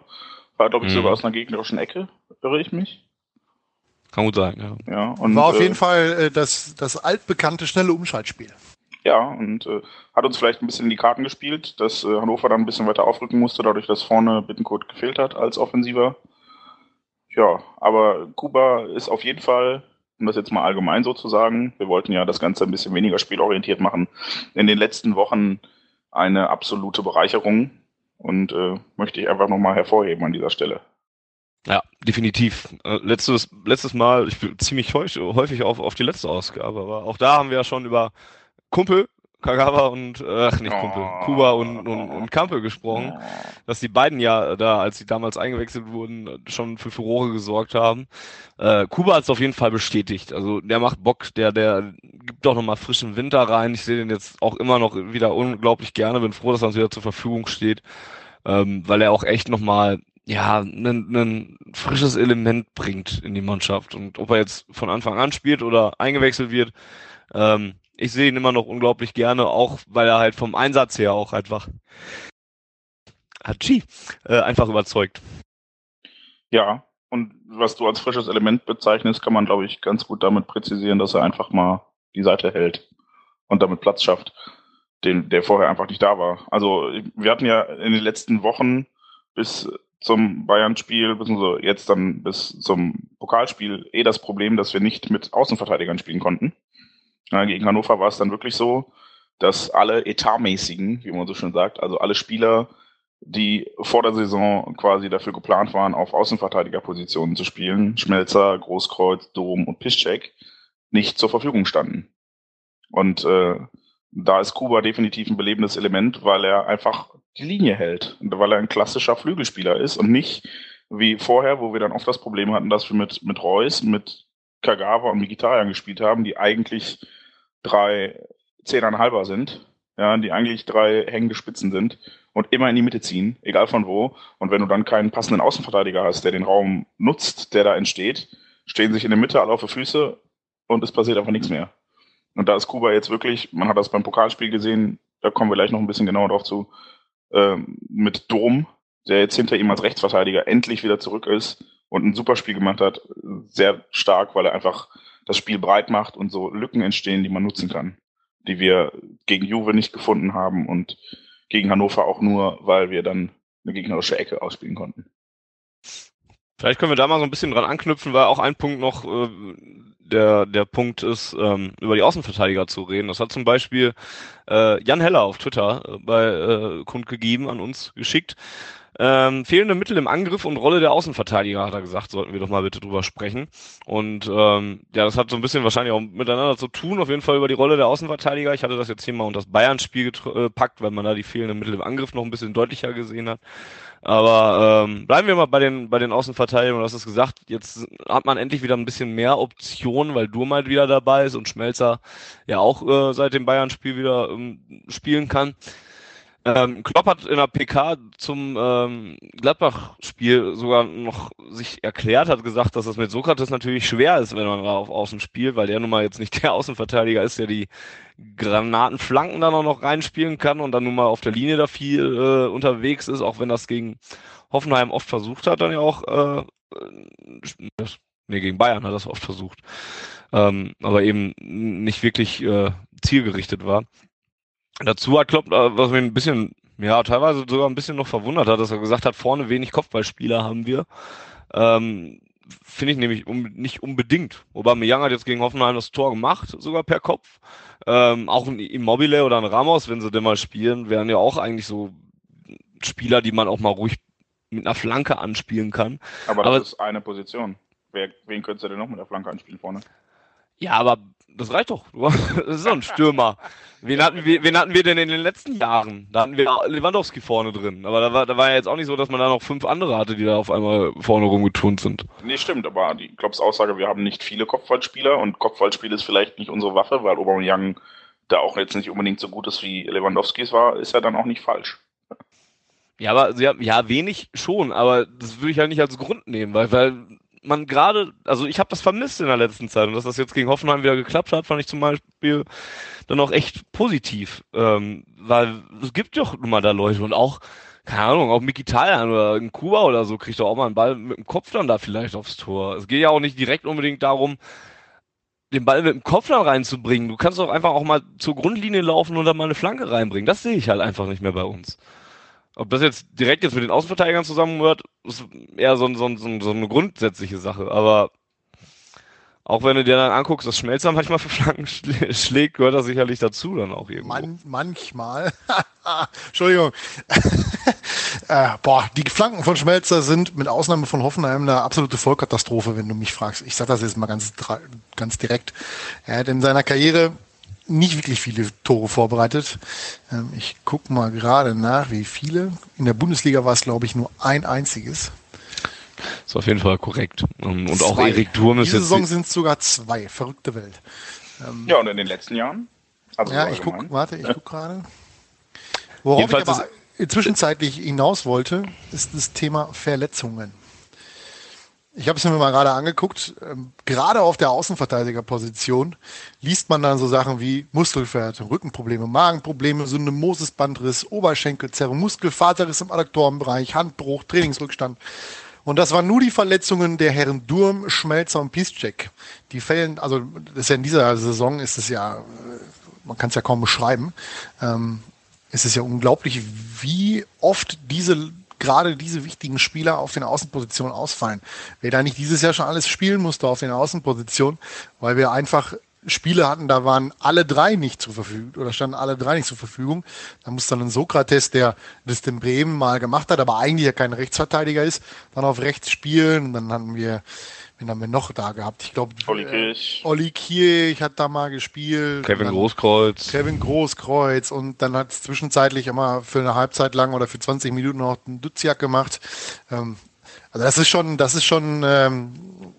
war glaube ich mhm. sogar aus einer gegnerischen Ecke, irre ich mich. Kann gut sein, ja. ja und, war auf äh, jeden Fall äh, das, das altbekannte schnelle Umschaltspiel. Ja, und äh, hat uns vielleicht ein bisschen in die Karten gespielt, dass äh, Hannover dann ein bisschen weiter aufrücken musste, dadurch, dass vorne Bittenkurt gefehlt hat als Offensiver. Ja, aber Kuba ist auf jeden Fall, um das jetzt mal allgemein so zu sagen, wir wollten ja das Ganze ein bisschen weniger spielorientiert machen, in den letzten Wochen eine absolute Bereicherung und äh, möchte ich einfach nochmal hervorheben an dieser Stelle. Ja, definitiv. Äh, letztes, letztes Mal, ich bin ziemlich häufig auf, auf die letzte Ausgabe, aber auch da haben wir ja schon über Kumpel, Kagawa und, äh, ach nicht Kumpel, oh. Kuba und, und, und Kampe gesprochen, dass die beiden ja da, als sie damals eingewechselt wurden, schon für Furore gesorgt haben. Äh, Kuba hat es auf jeden Fall bestätigt. Also der macht Bock, der, der gibt doch nochmal frischen Winter rein. Ich sehe den jetzt auch immer noch wieder unglaublich gerne, bin froh, dass er uns wieder zur Verfügung steht, ähm, weil er auch echt nochmal ja, ein frisches Element bringt in die Mannschaft. Und ob er jetzt von Anfang an spielt oder eingewechselt wird, ähm, ich sehe ihn immer noch unglaublich gerne, auch weil er halt vom Einsatz her auch einfach Hachi, äh, einfach überzeugt. Ja, und was du als frisches Element bezeichnest, kann man, glaube ich, ganz gut damit präzisieren, dass er einfach mal die Seite hält und damit Platz schafft, den, der vorher einfach nicht da war. Also wir hatten ja in den letzten Wochen bis zum Bayern-Spiel, beziehungsweise jetzt dann bis zum Pokalspiel eh das Problem, dass wir nicht mit Außenverteidigern spielen konnten. Ja, gegen Hannover war es dann wirklich so, dass alle etatmäßigen, wie man so schön sagt, also alle Spieler, die vor der Saison quasi dafür geplant waren, auf Außenverteidigerpositionen zu spielen, Schmelzer, Großkreuz, Dom und Piszczek, nicht zur Verfügung standen. Und äh, da ist Kuba definitiv ein belebendes Element, weil er einfach die Linie hält, weil er ein klassischer Flügelspieler ist und nicht wie vorher, wo wir dann oft das Problem hatten, dass wir mit, mit Reus, mit Kagawa und Mkhitaryan gespielt haben, die eigentlich drei Zehneinhalber sind, ja, die eigentlich drei hängende Spitzen sind und immer in die Mitte ziehen, egal von wo. Und wenn du dann keinen passenden Außenverteidiger hast, der den Raum nutzt, der da entsteht, stehen sich in der Mitte alle auf die Füße und es passiert einfach nichts mehr. Und da ist Kuba jetzt wirklich, man hat das beim Pokalspiel gesehen, da kommen wir gleich noch ein bisschen genauer drauf zu, ähm, mit Dom, der jetzt hinter ihm als Rechtsverteidiger endlich wieder zurück ist und ein super Spiel gemacht hat. Sehr stark, weil er einfach das Spiel breit macht und so Lücken entstehen, die man nutzen kann, die wir gegen Juve nicht gefunden haben und gegen Hannover auch nur, weil wir dann eine gegnerische Ecke ausspielen konnten. Vielleicht können wir da mal so ein bisschen dran anknüpfen, weil auch ein Punkt noch äh, der, der Punkt ist, ähm, über die Außenverteidiger zu reden. Das hat zum Beispiel äh, Jan Heller auf Twitter äh, bei äh, kundgegeben, an uns geschickt. Ähm, fehlende Mittel im Angriff und Rolle der Außenverteidiger, hat er gesagt, sollten wir doch mal bitte drüber sprechen. Und ähm, ja, das hat so ein bisschen wahrscheinlich auch miteinander zu tun, auf jeden Fall über die Rolle der Außenverteidiger. Ich hatte das jetzt hier mal unter das Bayern-Spiel gepackt, weil man da die fehlenden Mittel im Angriff noch ein bisschen deutlicher gesehen hat. Aber ähm, bleiben wir mal bei den bei den Außenverteidigern. Du hast es gesagt, jetzt hat man endlich wieder ein bisschen mehr Optionen, weil Durm halt wieder dabei ist und Schmelzer ja auch äh, seit dem Bayern-Spiel wieder ähm, spielen kann. Ähm, Klopp hat in der PK zum ähm, Gladbach-Spiel sogar noch sich erklärt, hat gesagt, dass es mit Sokrates natürlich schwer ist, wenn man da auf Außen spielt, weil der nun mal jetzt nicht der *laughs* Außenverteidiger ist, der die Granatenflanken dann auch noch reinspielen kann und dann nun mal auf der Linie da viel äh, unterwegs ist, auch wenn das gegen Hoffenheim oft versucht hat, dann ja auch äh, das, nee, gegen Bayern hat das oft versucht, ähm, aber eben nicht wirklich äh, zielgerichtet war. Dazu hat Klopp, äh, was mich ein bisschen, ja, teilweise sogar ein bisschen noch verwundert hat, dass er gesagt hat, vorne wenig Kopfballspieler haben wir. Ähm, Finde ich nämlich um, nicht unbedingt. Aubameyang hat jetzt gegen Hoffenheim das Tor gemacht, sogar per Kopf. Ähm, auch ein Immobile oder ein Ramos, wenn sie denn mal spielen, wären ja auch eigentlich so Spieler, die man auch mal ruhig mit einer Flanke anspielen kann. Aber das aber, ist eine Position. Wer, wen könntest du denn noch mit der Flanke anspielen vorne? Ja, aber das reicht doch. *laughs* Das ist so ein Stürmer. Wen hatten, wir, wen hatten wir denn in den letzten Jahren? Da hatten wir Lewandowski vorne drin. Aber da war, da war ja jetzt auch nicht so, dass man da noch fünf andere hatte, die da auf einmal vorne rumgeturnt sind. Nee, stimmt. Aber die Klopps Aussage, wir haben nicht viele Kopfballspieler und Kopfballspiel ist vielleicht nicht unsere Waffe, weil Aubameyang da auch jetzt nicht unbedingt so gut ist, wie Lewandowski es war, ist ja dann auch nicht falsch. Ja, aber ja, wenig schon, aber das würde ich halt nicht als Grund nehmen, weil, weil man gerade, also ich habe das vermisst in der letzten Zeit und dass das jetzt gegen Hoffenheim wieder geklappt hat, fand ich zum Beispiel dann auch echt positiv, ähm, weil es gibt doch nun mal da Leute und auch, keine Ahnung, auch Mikitarian oder in Kuba oder so kriegt doch auch mal einen Ball mit dem Kopf dann da vielleicht aufs Tor. Es geht ja auch nicht direkt unbedingt darum, den Ball mit dem Kopf dann reinzubringen. Du kannst doch einfach auch mal zur Grundlinie laufen und dann mal eine Flanke reinbringen. Das sehe ich halt einfach nicht mehr bei uns. Ob das jetzt direkt jetzt mit den Außenverteidigern zusammenhört, ist eher so, so, so, so eine grundsätzliche Sache. Aber auch wenn du dir dann anguckst, dass Schmelzer manchmal für Flanken schlägt, gehört das sicherlich dazu dann auch irgendwo. Man, manchmal. *laughs* Entschuldigung. *laughs* äh, boah, die Flanken von Schmelzer sind mit Ausnahme von Hoffenheim eine absolute Vollkatastrophe, wenn du mich fragst. Ich sag das jetzt mal ganz, ganz direkt. Er hat in seiner Karriere nicht wirklich viele Tore vorbereitet. Ähm, ich gucke mal gerade nach, wie viele. In der Bundesliga war es, glaube ich, nur ein einziges. Ist auf jeden Fall korrekt. Ähm, und zwei. auch Erik Durm ist Diese jetzt. Saison sind es sogar zwei. Verrückte Welt. Ähm, ja, und in den letzten Jahren? Also ja, ich gucke, warte, ich gucke gerade. Worauf Jedenfalls ich aber zwischenzeitlich hinaus wollte, ist das Thema Verletzungen. Ich habe es mir mal gerade angeguckt. Ähm, gerade auf der Außenverteidigerposition liest man dann so Sachen wie Muskelverhärtung, Rückenprobleme, Magenprobleme, Syndemosisbandriss, Oberschenkelzerre, Muskelvaterriss im Adduktorenbereich, Handbruch, Trainingsrückstand. Und das waren nur die Verletzungen der Herren Durm, Schmelzer und Piszczek. Die fällen, also das ist ja in dieser Saison ist es ja, äh, man kann es ja kaum beschreiben, ähm, es ist ja unglaublich, wie oft diese gerade diese wichtigen Spieler auf den Außenpositionen ausfallen. Wer da nicht dieses Jahr schon alles spielen musste auf den Außenpositionen, weil wir einfach Spiele hatten, da waren alle drei nicht zur Verfügung oder standen alle drei nicht zur Verfügung. Da muss dann ein Sokrates, der das in Bremen mal gemacht hat, aber eigentlich ja kein Rechtsverteidiger ist, dann auf rechts spielen. Und dann hatten wir Wen haben wir noch da gehabt? Ich glaube, Olli Kirch. Äh, Olli Kirch hat da mal gespielt. Kevin Großkreuz. Kevin Großkreuz. Und dann hat es zwischenzeitlich immer für eine Halbzeit lang oder für 20 Minuten noch einen Duziak gemacht. Ähm, also das ist schon, das ist schon ähm,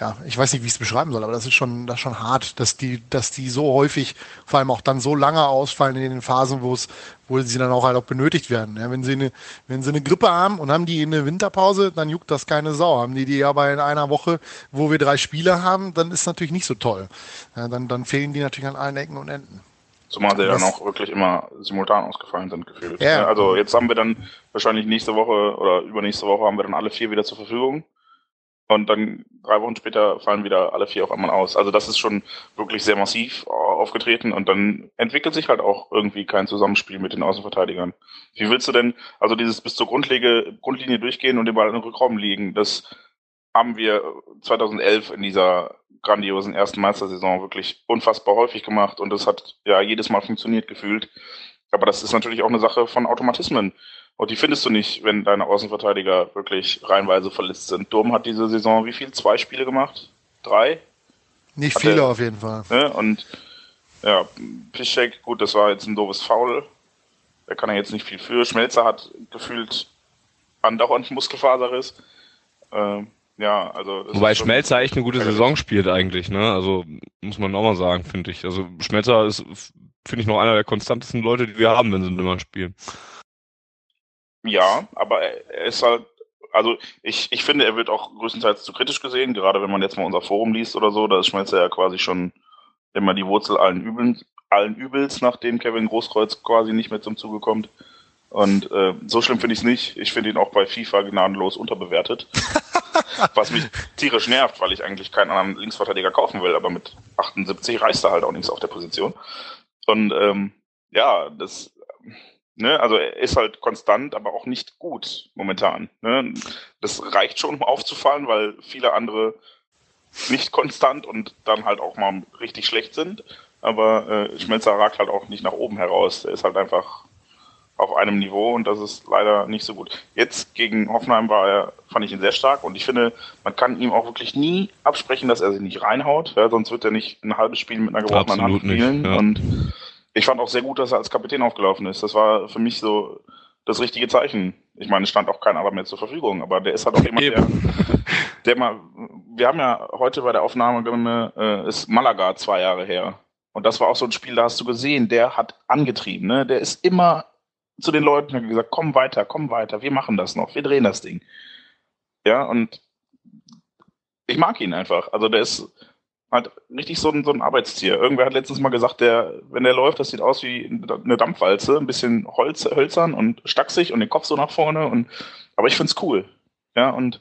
ja, ich weiß nicht, wie ich es beschreiben soll, aber das ist schon, das ist schon hart, dass die, dass die so häufig, vor allem auch dann so lange ausfallen in den Phasen, wo es, wo sie dann auch halt auch benötigt werden. Ja, wenn sie eine, wenn sie eine Grippe haben und haben die in der Winterpause, dann juckt das keine Sau. Haben die die aber in einer Woche, wo wir drei Spiele haben, dann ist natürlich nicht so toll. Ja, dann, dann fehlen die natürlich an allen Ecken und Enden. Zumal sie dann auch wirklich immer simultan ausgefallen sind, gefühlt. Ja. Also jetzt haben wir dann wahrscheinlich nächste Woche oder übernächste Woche haben wir dann alle vier wieder zur Verfügung. Und dann drei Wochen später fallen wieder alle vier auf einmal aus. Also das ist schon wirklich sehr massiv aufgetreten und dann entwickelt sich halt auch irgendwie kein Zusammenspiel mit den Außenverteidigern. Wie willst du denn, also dieses bis zur Grundlege, Grundlinie durchgehen und den Ball in den Rückraum liegen, das haben wir 2011 in dieser grandiosen ersten Meistersaison wirklich unfassbar häufig gemacht und das hat ja jedes Mal funktioniert gefühlt. Aber das ist natürlich auch eine Sache von Automatismen. Und die findest du nicht, wenn deine Außenverteidiger wirklich reihenweise verletzt sind. Durm hat diese Saison wie viel? Zwei Spiele gemacht? Drei? Nicht hat viele er, auf jeden Fall. Ne? Und ja, Piszczek, gut, das war jetzt ein doofes Foul. Da kann er jetzt nicht viel für. Schmelzer hat gefühlt andauernd *laughs* Muskelfaserriss. Ähm, ja, also. Wobei Schmelzer echt eine gute Saison spielt eigentlich, ne? Also muss man auch mal sagen, finde ich. Also Schmelzer ist, finde ich, noch einer der konstantesten Leute, die wir haben, wenn sie immer spielen. Ja, aber er ist halt, also ich, ich finde, er wird auch größtenteils zu kritisch gesehen, gerade wenn man jetzt mal unser Forum liest oder so, da ist Schmelzer ja quasi schon immer die Wurzel allen, Übeln, allen Übels, nachdem Kevin Großkreuz quasi nicht mehr zum Zuge kommt. Und äh, so schlimm finde ich es nicht. Ich finde ihn auch bei FIFA gnadenlos unterbewertet. *laughs* was mich tierisch nervt, weil ich eigentlich keinen anderen Linksverteidiger kaufen will, aber mit 78 reißt er halt auch nichts auf der Position. Und ähm, ja, das Ne, also er ist halt konstant, aber auch nicht gut momentan. Ne? Das reicht schon, um aufzufallen, weil viele andere nicht konstant und dann halt auch mal richtig schlecht sind. Aber äh, Schmelzer ragt halt auch nicht nach oben heraus. Er ist halt einfach auf einem Niveau und das ist leider nicht so gut. Jetzt gegen Hoffenheim war er, fand ich ihn sehr stark und ich finde, man kann ihm auch wirklich nie absprechen, dass er sich nicht reinhaut, ja, sonst wird er nicht ein halbes Spiel mit einer gebrochenen Hand spielen. Nicht, ja. Und ich fand auch sehr gut, dass er als Kapitän aufgelaufen ist. Das war für mich so das richtige Zeichen. Ich meine, es stand auch kein anderer mehr zur Verfügung, aber der ist halt auch jemand, der, der mal, wir haben ja heute bei der Aufnahme, äh, ist Malaga zwei Jahre her. Und das war auch so ein Spiel, da hast du gesehen, der hat angetrieben, ne? Der ist immer zu den Leuten und gesagt, komm weiter, komm weiter, wir machen das noch, wir drehen das Ding. Ja, und ich mag ihn einfach. Also der ist, halt richtig so ein, so ein Arbeitstier. Irgendwer hat letztens mal gesagt, der, wenn der läuft, das sieht aus wie eine Dampfwalze, ein bisschen Holz, hölzern und stacksig und den Kopf so nach vorne und, aber ich find's cool. Ja, und,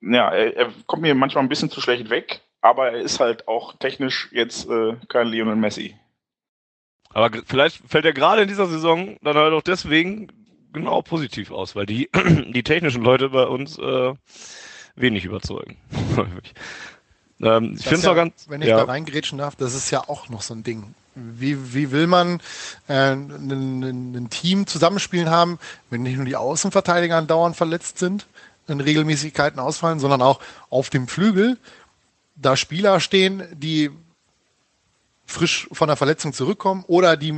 ja, er, er kommt mir manchmal ein bisschen zu schlecht weg, aber er ist halt auch technisch jetzt äh, kein Lionel Messi. Aber vielleicht fällt er gerade in dieser Saison dann halt auch deswegen genau positiv aus, weil die, *clears throat* die technischen Leute bei uns äh, wenig überzeugen. *laughs* Ähm, ich finde es ja, auch ganz. Wenn ich ja. da reingrätschen darf, das ist ja auch noch so ein Ding. Wie, wie will man äh, ein, ein Team zusammenspielen haben, wenn nicht nur die Außenverteidiger andauernd verletzt sind, in Regelmäßigkeiten ausfallen, sondern auch auf dem Flügel da Spieler stehen, die frisch von der Verletzung zurückkommen oder die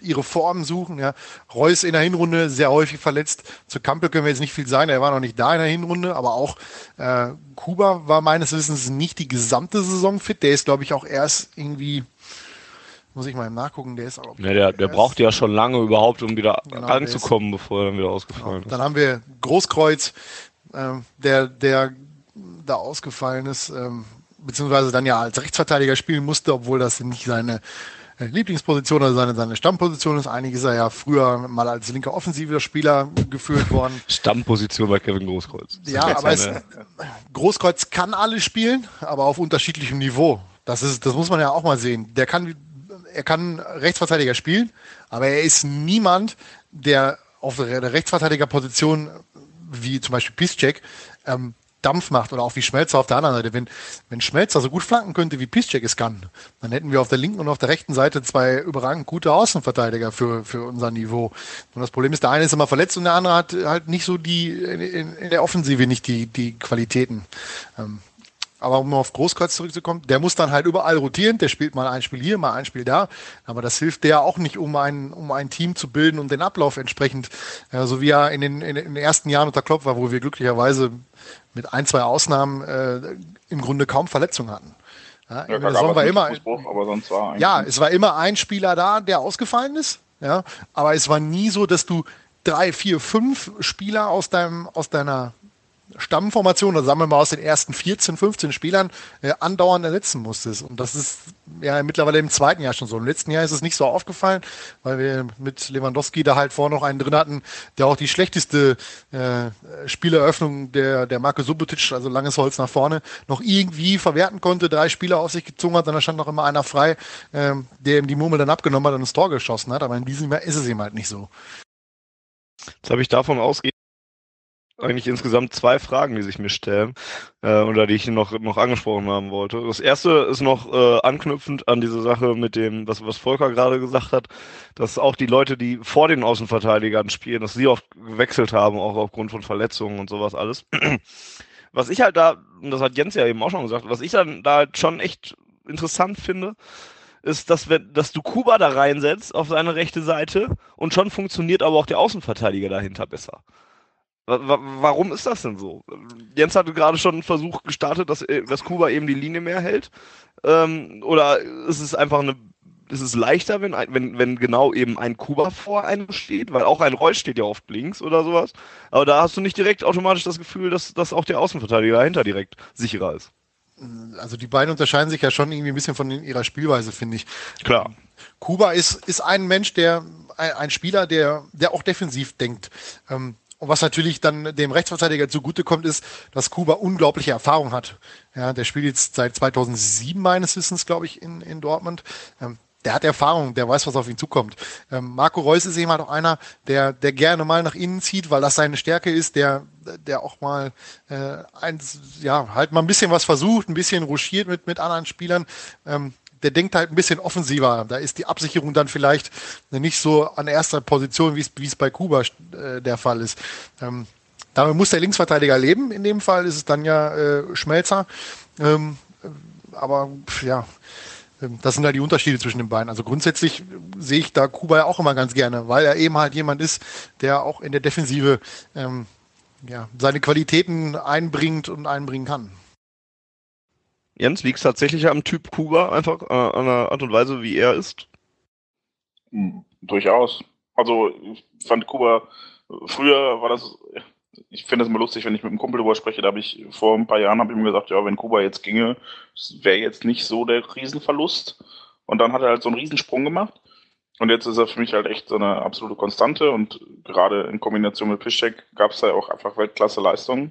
ihre Form suchen. Ja. Reus in der Hinrunde sehr häufig verletzt. Zu Kampel können wir jetzt nicht viel sagen, er war noch nicht da in der Hinrunde, aber auch äh, Kuba war meines Wissens nicht die gesamte Saison fit. Der ist, glaube ich, auch erst irgendwie, muss ich mal nachgucken, der ist auch. Ja, der, der braucht ja schon lange überhaupt, um wieder genau, ranzukommen, bevor er dann wieder ausgefallen genau. ist. Dann haben wir Großkreuz, äh, der, der da ausgefallen ist, ähm, beziehungsweise dann ja als Rechtsverteidiger spielen musste, obwohl das nicht seine Lieblingsposition oder seine, seine Stammposition ist. Ist er ja früher mal als linker offensiver Spieler geführt worden. Stammposition bei Kevin Großkreuz. Ja, aber es, Großkreuz kann alles spielen, aber auf unterschiedlichem Niveau. Das ist, das muss man ja auch mal sehen. Der kann, er kann Rechtsverteidiger spielen, aber er ist niemand, der auf der Rechtsverteidigerposition wie zum Beispiel Piszczek ähm, Dampf macht oder auch wie Schmelzer auf der anderen Seite. Wenn, wenn Schmelzer so gut flanken könnte, wie Piszczek es kann, dann hätten wir auf der linken und auf der rechten Seite zwei überragend gute Außenverteidiger für, für unser Niveau. Und das Problem ist, der eine ist immer verletzt und der andere hat halt nicht so die, in, in der Offensive nicht die, die Qualitäten. Ähm, aber um auf Großkreuz zurückzukommen, der muss dann halt überall rotieren. Der spielt mal ein Spiel hier, mal ein Spiel da. Aber das hilft der auch nicht, um ein, um ein Team zu bilden und den Ablauf entsprechend, äh, so wie er in den, in den ersten Jahren unter Klopp war, wo wir glücklicherweise mit ein, zwei Ausnahmen äh, im Grunde kaum Verletzungen hatten. Ja, ja, war immer, war ja, es war immer ein Spieler da, der ausgefallen ist. Ja, aber es war nie so, dass du drei, vier, fünf Spieler aus deinem, aus deiner Stammformation, oder sagen wir mal aus den ersten 14, 15 Spielern, äh, andauernd ersetzen musstest. Und das ist ja mittlerweile im zweiten Jahr schon so. Im letzten Jahr ist es nicht so aufgefallen, weil wir mit Lewandowski da halt vorher noch einen drin hatten, der auch die schlechteste äh, Spieleröffnung der, der Marke Subotic, also langes Holz nach vorne, noch irgendwie verwerten konnte, drei Spieler auf sich gezogen hat, dann stand noch immer einer frei, äh, der ihm die Murmel dann abgenommen hat und ins Tor geschossen hat. Aber in diesem Jahr ist es ihm halt nicht so. Jetzt habe ich davon ausgehend eigentlich insgesamt zwei Fragen, die sich mir stellen äh, oder die ich noch noch angesprochen haben wollte. Das erste ist noch äh, anknüpfend an diese Sache mit dem, was was Volker gerade gesagt hat, dass auch die Leute, die vor den Außenverteidigern spielen, dass sie oft gewechselt haben, auch aufgrund von Verletzungen und sowas alles. *clears throat* Was ich halt da, und das hat Jens ja eben auch schon gesagt, was ich dann da halt schon echt interessant finde, ist, dass, wenn, dass du Kuba da reinsetzt auf seine rechte Seite und schon funktioniert aber auch der Außenverteidiger dahinter besser. Warum ist das denn so? Jens hatte gerade schon einen Versuch gestartet, dass, äh, dass Kuba eben die Linie mehr hält. Ähm, oder ist es einfach eine, ist es leichter, wenn, wenn, wenn genau eben ein Kuba vor einem steht? Weil auch ein Reus steht ja oft links oder sowas. Aber da hast du nicht direkt automatisch das Gefühl, dass, dass auch der Außenverteidiger dahinter direkt sicherer ist. Also die beiden unterscheiden sich ja schon irgendwie ein bisschen von ihrer Spielweise, finde ich. Klar. Kuba ist, ist ein Mensch, der, ein, ein Spieler, der, der auch defensiv denkt. Ähm, und was natürlich dann dem Rechtsverteidiger zugutekommt, ist, dass Kuba unglaubliche Erfahrung hat. Ja, der spielt jetzt seit 2007 meines Wissens, glaube ich, in, in Dortmund. Ähm, der hat Erfahrung, der weiß, was auf ihn zukommt. Ähm, Marco Reus ist eben halt auch einer, der, der gerne mal nach innen zieht, weil das seine Stärke ist, der, der auch mal äh, eins, ja, halt mal ein bisschen was versucht, ein bisschen ruschiert mit, mit anderen Spielern. Ähm, der denkt halt ein bisschen offensiver. Da ist die Absicherung dann vielleicht nicht so an erster Position, wie es, bei Kuba äh, der Fall ist. Ähm, damit muss der Linksverteidiger leben. In dem Fall ist es dann ja äh, Schmelzer. Ähm, aber ja, ähm, das sind halt die Unterschiede zwischen den beiden. Also grundsätzlich sehe ich da Kuba ja auch immer ganz gerne, weil er eben halt jemand ist, der auch in der Defensive ähm, ja, seine Qualitäten einbringt und einbringen kann. Jens, liegt es tatsächlich am Typ Kuba, einfach äh, an der Art und Weise, wie er ist? Hm, durchaus. Also ich fand Kuba, früher war das, ich finde es immer lustig, wenn ich mit einem Kumpel darüber spreche, da habe ich vor ein paar Jahren habe ich mir gesagt, ja, wenn Kuba jetzt ginge, wäre jetzt nicht so der Riesenverlust. Und dann hat er halt so einen Riesensprung gemacht. Und jetzt ist er für mich halt echt so eine absolute Konstante und gerade in Kombination mit Piszczek gab es da auch einfach Weltklasse-Leistungen.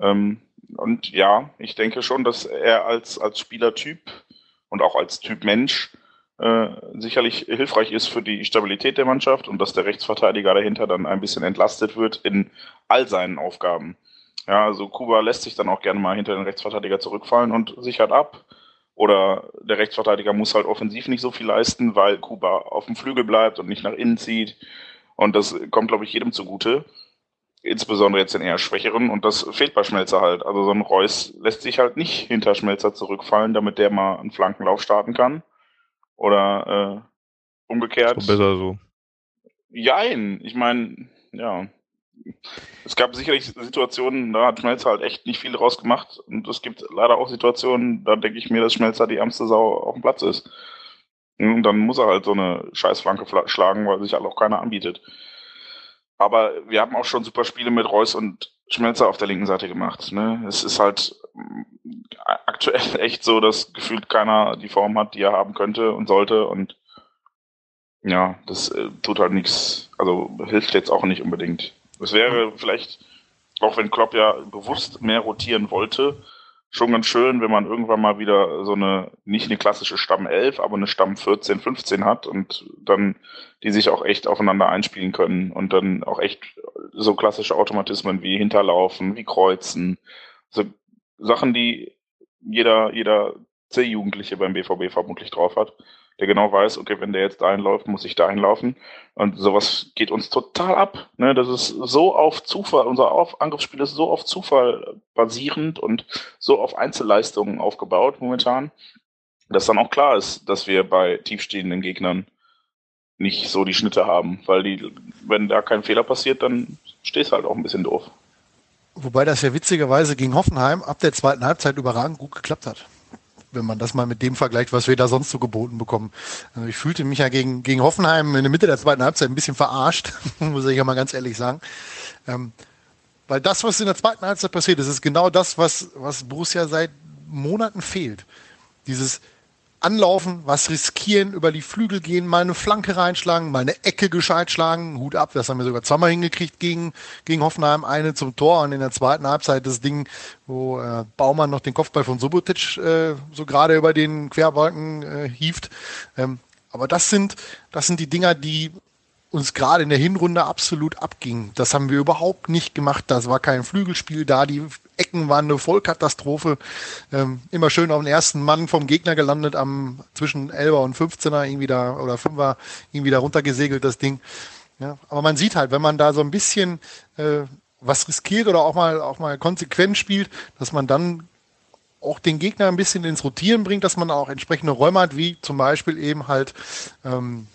Ähm, und ja, ich denke schon, dass er als, als Spielertyp und auch als Typ Mensch äh, sicherlich hilfreich ist für die Stabilität der Mannschaft und dass der Rechtsverteidiger dahinter dann ein bisschen entlastet wird in all seinen Aufgaben. Ja, also Kuba lässt sich dann auch gerne mal hinter den Rechtsverteidiger zurückfallen und sichert ab. Oder der Rechtsverteidiger muss halt offensiv nicht so viel leisten, weil Kuba auf dem Flügel bleibt und nicht nach innen zieht. Und das kommt, glaube ich, jedem zugute insbesondere jetzt den eher schwächeren und das fehlt bei Schmelzer halt. Also so ein Reus lässt sich halt nicht hinter Schmelzer zurückfallen, damit der mal einen Flankenlauf starten kann. Oder äh, umgekehrt. So besser so. Jein, ich meine, ja. Es gab sicherlich Situationen, da hat Schmelzer halt echt nicht viel draus gemacht. Und es gibt leider auch Situationen, da denke ich mir, dass Schmelzer die ärmste Sau auf dem Platz ist. Und dann muss er halt so eine Scheißflanke schlagen, weil sich halt auch keiner anbietet. Aber wir haben auch schon super Spiele mit Reus und Schmelzer auf der linken Seite gemacht. Ne? Es ist halt mm, aktuell *laughs* echt so, dass gefühlt keiner die Form hat, die er haben könnte und sollte. Und ja, das äh, tut halt nichts, also hilft jetzt auch nicht unbedingt. Es wäre vielleicht, auch wenn Klopp ja bewusst mehr rotieren wollte, schon ganz schön, wenn man irgendwann mal wieder so eine, nicht eine klassische Stamm 11, aber eine Stamm 14, 15 hat und dann die sich auch echt aufeinander einspielen können und dann auch echt so klassische Automatismen wie Hinterlaufen, wie Kreuzen, so Sachen, die jeder, jeder C-Jugendliche beim BVB vermutlich drauf hat der genau weiß, okay, wenn der jetzt dahin läuft, muss ich dahin laufen. Und sowas geht uns total ab. Ne? Das ist so auf Zufall, unser auf Angriffsspiel ist so auf Zufall basierend und so auf Einzelleistungen aufgebaut momentan, dass dann auch klar ist, dass wir bei tiefstehenden Gegnern nicht so die Schnitte haben, weil die, wenn da kein Fehler passiert, dann stehst halt auch ein bisschen doof. Wobei das ja witzigerweise gegen Hoffenheim ab der zweiten Halbzeit überragend gut geklappt hat wenn man das mal mit dem vergleicht, was wir da sonst so geboten bekommen. Also ich fühlte mich ja gegen, gegen Hoffenheim in der Mitte der zweiten Halbzeit ein bisschen verarscht, *laughs* muss ich ja mal ganz ehrlich sagen. Ähm, Weil das, was in der zweiten Halbzeit passiert ist, ist genau das, was, was Borussia seit Monaten fehlt. Dieses Anlaufen, was riskieren, über die Flügel gehen, mal eine Flanke reinschlagen, mal eine Ecke gescheit schlagen, Hut ab, das haben wir sogar zweimal hingekriegt gegen, gegen Hoffenheim, eine zum Tor und in der zweiten Halbzeit das Ding, wo äh, Baumann noch den Kopfball von Subotic äh, so gerade über den Querbalken äh, hieft. Ähm, aber das sind, das sind die Dinger, die uns gerade in der Hinrunde absolut abging. Das haben wir überhaupt nicht gemacht. Das war kein Flügelspiel da. Die Ecken waren eine Vollkatastrophe. Ähm, immer schön auf den ersten Mann vom Gegner gelandet, am zwischen 11er und 15er irgendwie da oder 5er irgendwie da runtergesegelt, das Ding. Ja, aber man sieht halt, wenn man da so ein bisschen äh, was riskiert oder auch mal auch mal konsequent spielt, dass man dann auch den Gegner ein bisschen ins Rotieren bringt, dass man auch entsprechende Räume hat, wie zum Beispiel eben halt ähm,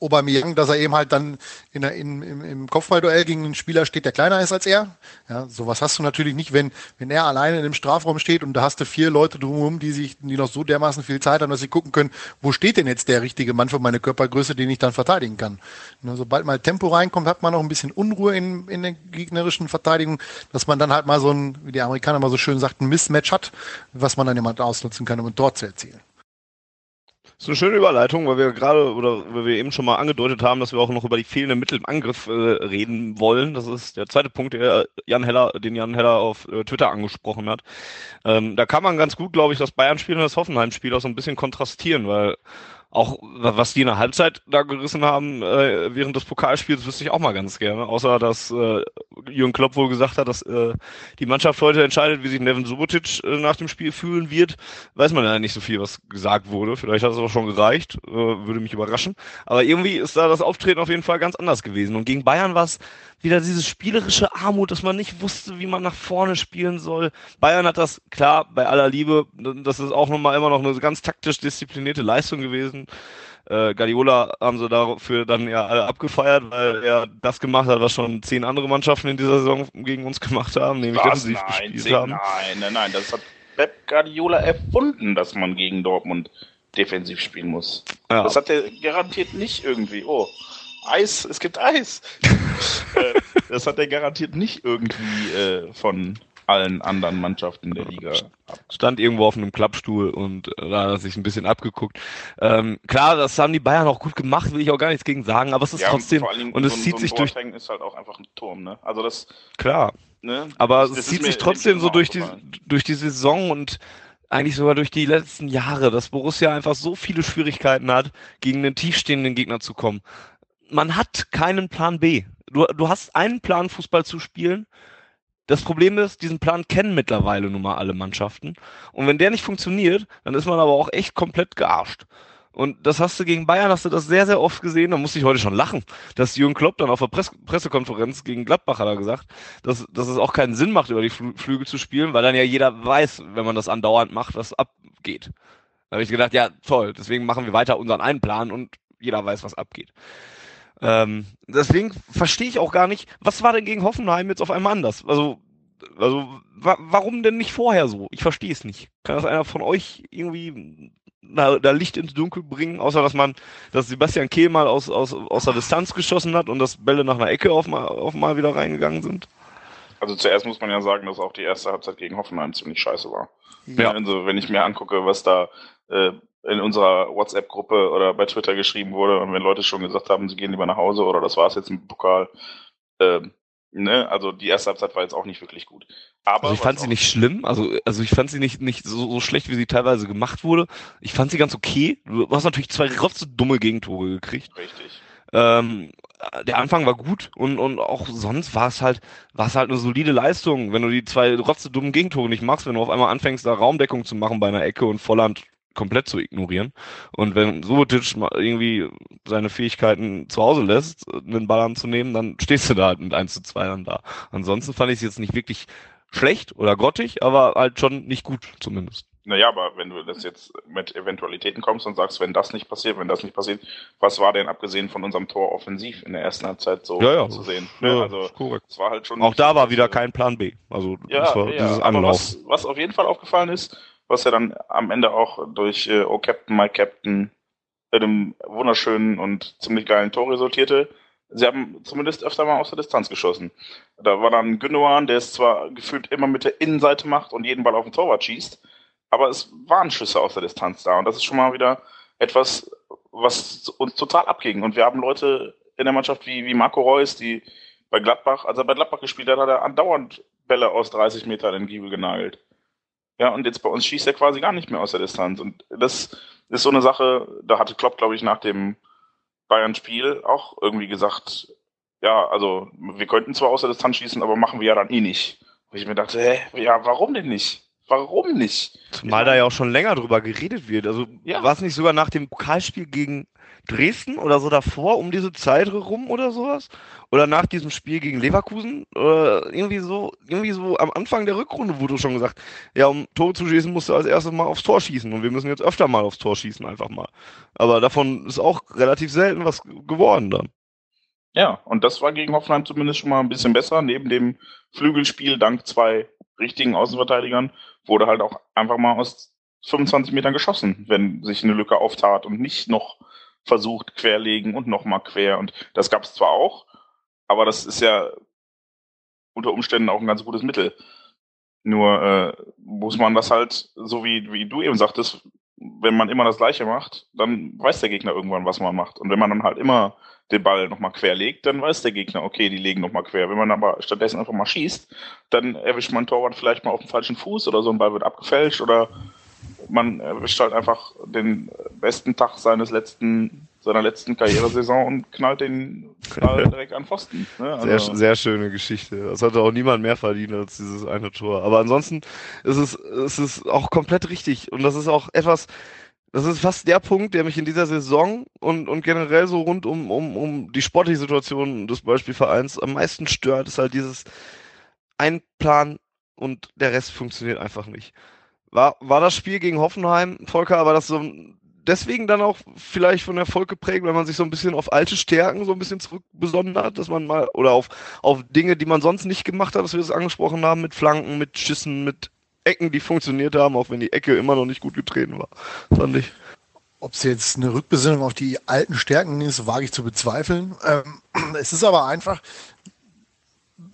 Aubameyang, dass er eben halt dann in der, in, im, im Kopfballduell gegen einen Spieler steht, der kleiner ist als er. Ja, sowas hast du natürlich nicht, wenn, wenn er alleine in dem Strafraum steht und da hast du vier Leute drumherum, die sich, die noch so dermaßen viel Zeit haben, dass sie gucken können, wo steht denn jetzt der richtige Mann für meine Körpergröße, den ich dann verteidigen kann. Und sobald mal Tempo reinkommt, hat man noch ein bisschen Unruhe in, in der gegnerischen Verteidigung, dass man dann halt mal so ein, wie die Amerikaner mal so schön sagten, Mismatch hat, was man dann jemand ausnutzen kann, um dort zu erzielen. Das ist eine schöne Überleitung, weil wir gerade oder weil wir eben schon mal angedeutet haben, dass wir auch noch über die fehlenden Mittel im Angriff äh, reden wollen. Das ist der zweite Punkt, der Jan Heller, den Jan Heller auf äh, Twitter angesprochen hat. Ähm, da kann man ganz gut, glaube ich, das Bayern-Spiel und das Hoffenheim-Spiel auch so ein bisschen kontrastieren, weil auch was die in der Halbzeit da gerissen haben äh, während des Pokalspiels, wüsste ich auch mal ganz gerne. Außer dass äh, Jürgen Klopp wohl gesagt hat, dass äh, die Mannschaft heute entscheidet, wie sich Nevin Subotic äh, nach dem Spiel fühlen wird, weiß man ja nicht so viel, was gesagt wurde. Vielleicht hat es auch schon gereicht, äh, würde mich überraschen. Aber irgendwie ist da das Auftreten auf jeden Fall ganz anders gewesen. Und gegen Bayern war es wieder dieses spielerische Armut, dass man nicht wusste, wie man nach vorne spielen soll. Bayern hat das, klar, bei aller Liebe, das ist auch nochmal immer noch eine ganz taktisch disziplinierte Leistung gewesen. Äh, Guardiola haben sie dafür dann ja alle abgefeiert, weil er das gemacht hat, was schon zehn andere Mannschaften in dieser Saison gegen uns gemacht haben, nämlich was? defensiv nein, gespielt haben. Nein, nein, nein, das hat Pep Guardiola erfunden, dass man gegen Dortmund defensiv spielen muss. Ja. Das hat er garantiert nicht irgendwie. Oh, Eis, es gibt Eis. *laughs* Äh, das hat er garantiert nicht irgendwie äh, von allen anderen Mannschaften der Liga Stand irgendwo auf einem Klappstuhl und da hat er sich ein bisschen abgeguckt. Ähm, klar, das haben die Bayern auch gut gemacht, will ich auch gar nichts gegen sagen, aber es ist ja, trotzdem und, und es so, zieht so sich durch. ist halt auch einfach ein Turm, ne? Also das. Klar. Ne? Aber das, es das zieht sich trotzdem so durch die durch die Saison und eigentlich sogar durch die letzten Jahre, dass Borussia einfach so viele Schwierigkeiten hat, gegen einen tiefstehenden Gegner zu kommen man hat keinen Plan B. Du, du hast einen Plan, Fußball zu spielen. Das Problem ist, diesen Plan kennen mittlerweile nun mal alle Mannschaften. Und wenn der nicht funktioniert, dann ist man aber auch echt komplett gearscht. Und das hast du gegen Bayern, hast du das sehr, sehr oft gesehen. Da musste ich heute schon lachen, dass Jürgen Klopp dann auf der Press Pressekonferenz gegen Gladbach hat er gesagt, dass, dass es auch keinen Sinn macht, über die Flü Flügel zu spielen, weil dann ja jeder weiß, wenn man das andauernd macht, was abgeht. Da habe ich gedacht, ja, toll, deswegen machen wir weiter unseren einen Plan und jeder weiß, was abgeht. Ähm, deswegen verstehe ich auch gar nicht, was war denn gegen Hoffenheim jetzt auf einmal anders? Also, also wa warum denn nicht vorher so? Ich verstehe es nicht. Kann das einer von euch irgendwie da, da Licht ins Dunkel bringen, außer dass man, dass Sebastian Kehl mal aus, aus, aus der Distanz geschossen hat und dass Bälle nach einer Ecke auf mal, auf mal wieder reingegangen sind? Also zuerst muss man ja sagen, dass auch die erste Halbzeit gegen Hoffenheim ziemlich scheiße war. Ja. Also wenn ich mir angucke, was da äh, in unserer WhatsApp-Gruppe oder bei Twitter geschrieben wurde und wenn Leute schon gesagt haben, sie gehen lieber nach Hause oder das war es jetzt im Pokal. Ähm, ne? Also die erste Halbzeit war jetzt auch nicht wirklich gut. Aber also ich fand sie nicht schlimm, also, also ich fand sie nicht, nicht so, so schlecht, wie sie teilweise gemacht wurde. Ich fand sie ganz okay. Du hast natürlich zwei rotze dumme Gegentore gekriegt. Richtig. Ähm, der Anfang war gut und, und auch sonst war es halt, war es halt eine solide Leistung, wenn du die zwei rotze dummen Gegentore nicht machst, wenn du auf einmal anfängst, da Raumdeckung zu machen bei einer Ecke und Volland komplett zu ignorieren. Und wenn Subotic mal irgendwie seine Fähigkeiten zu Hause lässt, einen Ball anzunehmen, dann stehst du da halt mit 1 zu 2 dann da. Ansonsten fand ich es jetzt nicht wirklich schlecht oder grottig, aber halt schon nicht gut zumindest. Naja, aber wenn du das jetzt mit Eventualitäten kommst und sagst, wenn das nicht passiert, wenn das nicht passiert, was war denn abgesehen von unserem Tor offensiv in der ersten Halbzeit so ja, ja. zu sehen? Ja, also korrekt. Es war halt schon auch da war wieder kein Plan B. Also ja, das war ja, dieses Anlauf. Was, was auf jeden Fall aufgefallen ist, was ja dann am Ende auch durch äh, Oh Captain, My Captain einem wunderschönen und ziemlich geilen Tor resultierte, sie haben zumindest öfter mal aus der Distanz geschossen. Da war dann Gündogan, der es zwar gefühlt immer mit der Innenseite macht und jeden Ball auf den Torwart schießt, aber es waren Schüsse aus der Distanz da und das ist schon mal wieder etwas, was uns total abging. Und wir haben Leute in der Mannschaft wie, wie Marco Reus, die bei Gladbach, als er bei Gladbach gespielt hat, hat er andauernd Bälle aus 30 Metern in den Giebel genagelt. Ja, und jetzt bei uns schießt er quasi gar nicht mehr aus der Distanz. Und das ist so eine Sache, da hatte Klopp, glaube ich, nach dem Bayern-Spiel auch irgendwie gesagt, ja, also wir könnten zwar aus der Distanz schießen, aber machen wir ja dann eh nicht. Wo ich mir dachte, hä, ja, warum denn nicht? Warum nicht? Zumal da ja auch schon länger drüber geredet wird. Also ja. war es nicht sogar nach dem Pokalspiel gegen Dresden oder so davor um diese Zeit rum oder sowas? Oder nach diesem Spiel gegen Leverkusen? Oder irgendwie so, irgendwie so am Anfang der Rückrunde wurde schon gesagt, ja, um Tore zu schießen, musst du als erstes mal aufs Tor schießen und wir müssen jetzt öfter mal aufs Tor schießen, einfach mal. Aber davon ist auch relativ selten was geworden dann. Ja, und das war gegen Hoffenheim zumindest schon mal ein bisschen besser. Neben dem Flügelspiel dank zwei richtigen Außenverteidigern wurde halt auch einfach mal aus 25 Metern geschossen, wenn sich eine Lücke auftat und nicht noch versucht querlegen und nochmal quer. Und das gab es zwar auch, aber das ist ja unter Umständen auch ein ganz gutes Mittel. Nur äh, muss man das halt, so wie, wie du eben sagtest, wenn man immer das Gleiche macht, dann weiß der Gegner irgendwann, was man macht. Und wenn man dann halt immer den Ball nochmal quer legt, dann weiß der Gegner, okay, die legen nochmal quer. Wenn man aber stattdessen einfach mal schießt, dann erwischt man Torwart vielleicht mal auf dem falschen Fuß oder so ein Ball wird abgefälscht oder man erwischt halt einfach den besten Tag seines letzten, seiner letzten Karrieresaison und knallt den Ball *laughs* direkt an Pfosten. Ne? Also sehr, sehr schöne Geschichte. Das hatte auch niemand mehr verdient als dieses eine Tor. Aber ansonsten ist es, ist es auch komplett richtig. Und das ist auch etwas, das ist fast der Punkt, der mich in dieser Saison und, und generell so rund um, um, um die sportliche Situation des Beispielvereins am meisten stört, ist halt dieses Einplan und der Rest funktioniert einfach nicht. War, war das Spiel gegen Hoffenheim, Volker, war das so deswegen dann auch vielleicht von Erfolg geprägt, weil man sich so ein bisschen auf alte Stärken so ein bisschen zurückbesonnen hat, dass man mal, oder auf, auf Dinge, die man sonst nicht gemacht hat, dass wir das angesprochen haben, mit Flanken, mit Schüssen, mit Ecken, die funktioniert haben, auch wenn die Ecke immer noch nicht gut getreten war, fand ich. Ob es jetzt eine Rückbesinnung auf die alten Stärken ist, wage ich zu bezweifeln. Ähm, *clears throat* es ist aber einfach,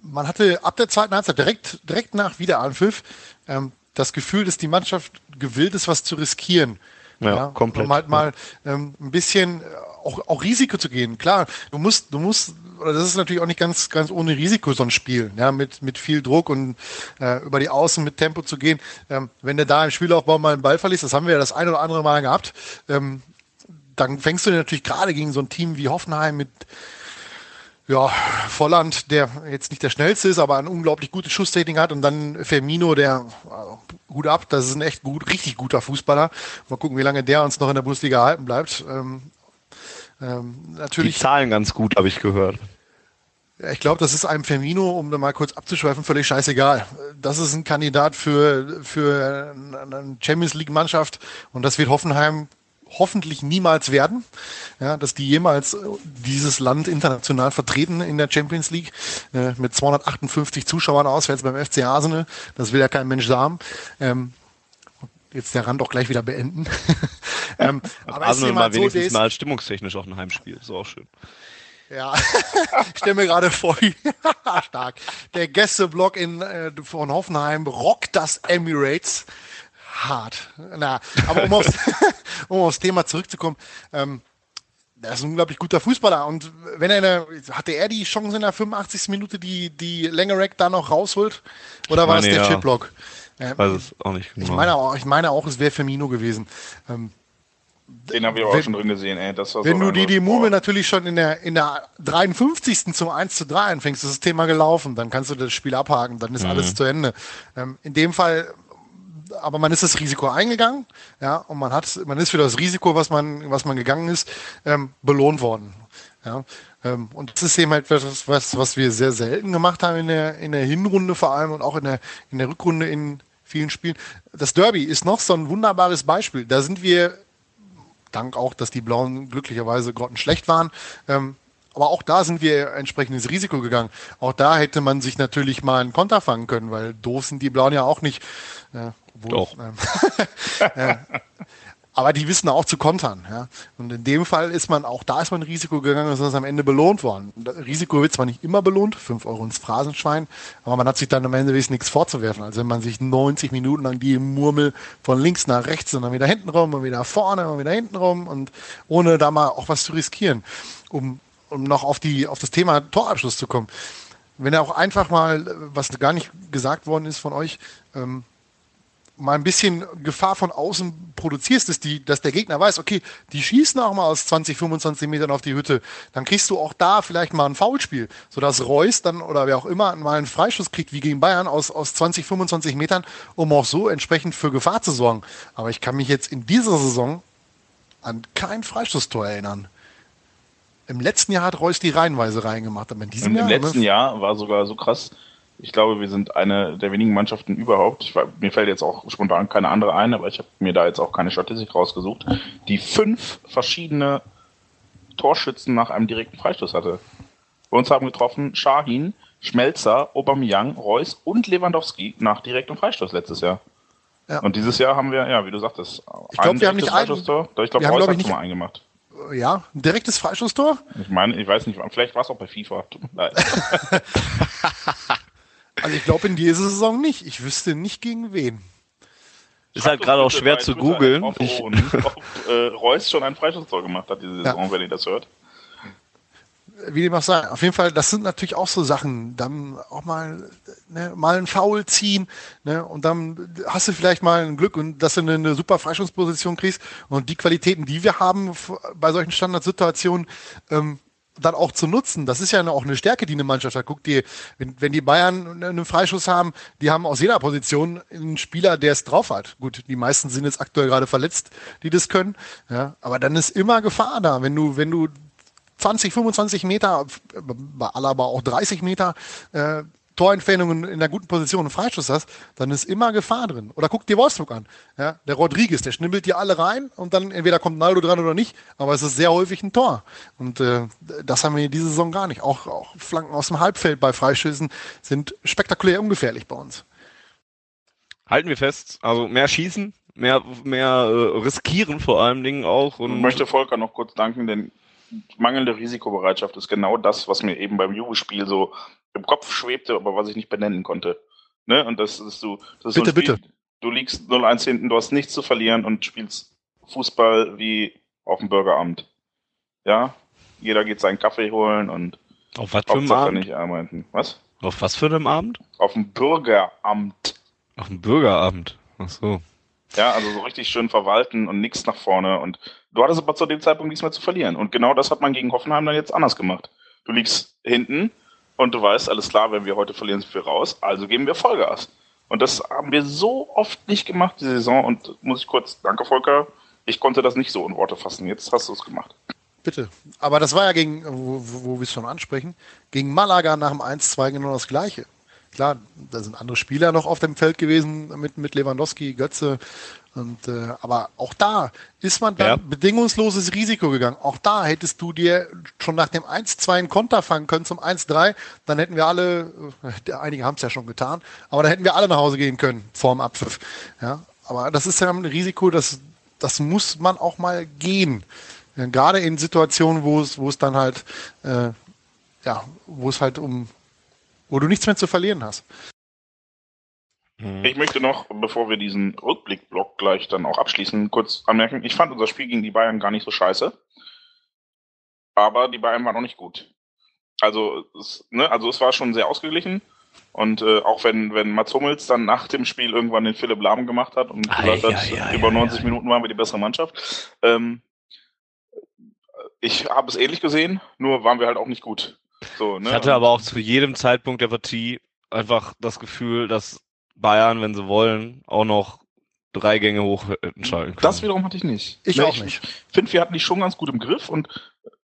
man hatte ab der zweiten Halbzeit direkt, direkt nach Wiederanpfiff ähm, das Gefühl, dass die Mannschaft gewillt ist, was zu riskieren. Ja, ja komplett. Um halt mal ähm, ein bisschen auch, auch Risiko zu gehen. Klar, du musst, du musst, oder das ist natürlich auch nicht ganz, ganz ohne Risiko so ein Spiel, ja, mit, mit viel Druck und äh, über die Außen mit Tempo zu gehen. Ähm, wenn du da im Spielaufbau mal einen Ball verliest, das haben wir ja das ein oder andere Mal gehabt, ähm, dann fängst du natürlich gerade gegen so ein Team wie Hoffenheim mit ja, Volland, der jetzt nicht der schnellste ist, aber ein unglaublich gutes Schusstechnik hat und dann Firmino, der äh, gut ab, das ist ein echt gut, richtig guter Fußballer. Mal gucken, wie lange der uns noch in der Bundesliga erhalten bleibt. Ähm, ähm, natürlich. Die zahlen ganz gut, habe ich gehört. Ja, ich glaube, das ist einem Firmino, um da mal kurz abzuschweifen, völlig scheißegal. Das ist ein Kandidat für, für eine Champions League Mannschaft und das wird Hoffenheim hoffentlich niemals werden, ja, dass die jemals dieses Land international vertreten in der Champions League äh, mit 258 Zuschauern auswärts beim FC Arsenal. Das will ja kein Mensch sagen. Ähm, jetzt der Rand auch gleich wieder beenden. *laughs* ähm, aber Arsenal mal so, wenigstens mal stimmungstechnisch auch ein Heimspiel. Ist auch schön. Ja, *laughs* ich stelle mir gerade vor, *laughs* stark. Der Gästeblock in, äh, von Hoffenheim rockt das Emirates hart. Na, aber um aufs, *laughs* um aufs Thema zurückzukommen, ähm, er ist ein unglaublich guter Fußballer und wenn er eine, hatte er die Chance in der 85. Minute, die die Längerack da noch rausholt oder war es der ja. Chipblock? Ähm, ich weiß es auch nicht genau. Ich meine auch, ich meine auch es wäre Firmino gewesen. Ähm, den habe ich auch wenn, schon drin gesehen, ey. Das war wenn so du die, die Murmel natürlich schon in der, in der 53. zum 1 zu 3 anfängst, ist das Thema gelaufen. Dann kannst du das Spiel abhaken, dann ist mhm. alles zu Ende. Ähm, in dem Fall aber man ist das Risiko eingegangen, ja, und man hat, man ist für das Risiko, was man, was man gegangen ist, ähm, belohnt worden. Ja, ähm, und das ist eben halt etwas, was, was wir sehr selten gemacht haben in der, in der Hinrunde vor allem und auch in der, in der Rückrunde in vielen Spielen. Das Derby ist noch so ein wunderbares Beispiel. Da sind wir, dank auch, dass die Blauen glücklicherweise grottenschlecht waren, ähm, aber auch da sind wir entsprechend ins Risiko gegangen. Auch da hätte man sich natürlich mal einen Konter fangen können, weil doof sind die Blauen ja auch nicht. Wo, Doch. Ähm, *laughs* äh, aber die wissen auch zu kontern. Ja? Und in dem Fall ist man, auch da ist man Risiko gegangen und ist am Ende belohnt worden. Das Risiko wird zwar nicht immer belohnt, fünf Euro ins Phrasenschwein, aber man hat sich dann am Ende wirklich nichts vorzuwerfen. Also wenn man sich 90 Minuten lang die Murmel von links nach rechts und dann wieder hinten rum und wieder vorne und wieder hinten rum und ohne da mal auch was zu riskieren, um, um noch auf die, auf das Thema Torabschluss zu kommen. Wenn er auch einfach mal, was gar nicht gesagt worden ist von euch, ähm, mal ein bisschen Gefahr von außen produzierst, dass, die, dass der Gegner weiß, okay, die schießen auch mal aus 20, 25 Metern auf die Hütte, dann kriegst du auch da vielleicht mal ein Foulspiel, sodass Reus dann oder wer auch immer mal einen Freischuss kriegt, wie gegen Bayern aus, aus 20, 25 Metern, um auch so entsprechend für Gefahr zu sorgen. Aber ich kann mich jetzt in dieser Saison an kein Freistoßtor erinnern. Im letzten Jahr hat Reus die reihenweise reingemacht, aber in diesem Und Jahr. Im letzten ne? Jahr war sogar so krass. Ich glaube, wir sind eine der wenigen Mannschaften überhaupt. Ich, mir fällt jetzt auch spontan keine andere ein, aber ich habe mir da jetzt auch keine Statistik rausgesucht, die fünf verschiedene Torschützen nach einem direkten Freistoß hatte. Bei uns haben getroffen Shahin, Schmelzer, Aubameyang, Reus und Lewandowski nach direktem Freistoß letztes Jahr. Ja. Und dieses Jahr haben wir, ja, wie du sagtest, Ich glaub, ein wir haben direktes nicht Freistoßtor. Ich glaube, haben, Reus glaub hat nicht- mal eingemacht. Ja, ein direktes Freistoßtor. Ich meine, ich weiß nicht, vielleicht war es auch bei FIFA. Tut mir leid. *laughs* Also ich glaube in dieser Saison nicht. Ich wüsste nicht gegen wen. Ist halt gerade auch schwer zu googeln. Ob, äh, Reus schon ein Freistoßtor gemacht hat diese Saison, wenn ihr das hört. Wie dem auch sei. Auf jeden Fall, das sind natürlich auch so Sachen. Dann auch mal, ne, mal einen Foul ziehen, ne, und dann hast du vielleicht mal ein Glück und dass du eine, eine super Freistoßposition kriegst und die Qualitäten, die wir haben bei solchen Standardsituationen, ähm, dann auch zu nutzen. Das ist ja auch eine Stärke, die eine Mannschaft hat. Guck dir, wenn, wenn die Bayern einen Freischuss haben, die haben aus jeder Position einen Spieler, der es drauf hat. Gut, die meisten sind jetzt aktuell gerade verletzt, die das können. Ja, aber dann ist immer Gefahr da. Wenn du, wenn du 20, 25 Meter, bei Alaba auch 30 Meter äh, Torentfernungen in einer guten Position einen Freischuss hast, dann ist immer Gefahr drin. Oder guck dir Wolfsburg an. Ja, der Rodriguez, der schnibbelt dir alle rein und dann entweder kommt Naldo dran oder nicht, aber es ist sehr häufig ein Tor. Und äh, das haben wir diese Saison gar nicht. Auch, auch Flanken aus dem Halbfeld bei Freischüssen sind spektakulär ungefährlich bei uns. Halten wir fest, also mehr schießen, mehr, mehr äh, riskieren vor allem Dingen auch. Ich Und möchte Volker noch kurz danken, denn mangelnde Risikobereitschaft ist genau das, was mir eben beim Jugendspiel so im Kopf schwebte, aber was ich nicht benennen konnte. Ne? Und das ist so, das ist Bitte, so Spiel, bitte. Du liegst 0-1 hinten, du hast nichts zu verlieren und spielst Fußball wie auf dem Bürgeramt. Ja? Jeder geht seinen Kaffee holen und auf was für einem Abend? nicht arbeiten. Was? Auf was für einem Abend? Auf dem Bürgeramt. Auf dem Bürgerabend. Ach so. Ja, also so richtig schön verwalten und nichts nach vorne. Und du hattest aber zu dem Zeitpunkt nichts mehr zu verlieren. Und genau das hat man gegen Hoffenheim dann jetzt anders gemacht. Du liegst hinten und du weißt, alles klar, wenn wir heute verlieren, sind wir raus. Also geben wir Vollgas. Und das haben wir so oft nicht gemacht, die Saison. Und muss ich kurz, danke Volker, ich konnte das nicht so in Worte fassen. Jetzt hast du es gemacht. Bitte. Aber das war ja gegen, wo, wo wir es schon ansprechen, gegen Malaga nach dem 1-2 genau das Gleiche. Klar, da sind andere Spieler noch auf dem Feld gewesen mit, mit Lewandowski, Götze. Und, äh, aber auch da ist man dann Ja. bedingungsloses Risiko gegangen. Auch da hättest du dir schon nach dem 1-2 einen Konter fangen können zum 1-3. Dann hätten wir alle, äh, einige haben es ja schon getan, aber da hätten wir alle nach Hause gehen können vor dem Abpfiff. Ja, aber das ist ja ein Risiko, das, das muss man auch mal gehen. Ja, Gerade in Situationen, wo es, wo es dann halt, äh, ja, wo es halt um, wo du nichts mehr zu verlieren hast. Mhm. Ich möchte noch, bevor wir diesen Rückblickblock gleich dann auch abschließen, kurz anmerken, ich fand unser Spiel gegen die Bayern gar nicht so scheiße. Aber die Bayern waren auch nicht gut. Also es, ne, also es war schon sehr ausgeglichen. Und äh, auch wenn, wenn Mats Hummels dann nach dem Spiel irgendwann den Philipp Lahm gemacht hat und gesagt hat, über ei, 90 ei. Minuten waren wir die bessere Mannschaft. Ähm, ich habe es ähnlich gesehen, nur waren wir halt auch nicht gut. So, ne? Ich hatte aber auch zu jedem Zeitpunkt der Partie einfach das Gefühl, dass Bayern, wenn sie wollen, auch noch drei Gänge hoch *laughs* schalten können. Das wiederum hatte ich nicht. Ich Ne, auch nicht. finde, wir hatten die schon ganz gut im Griff und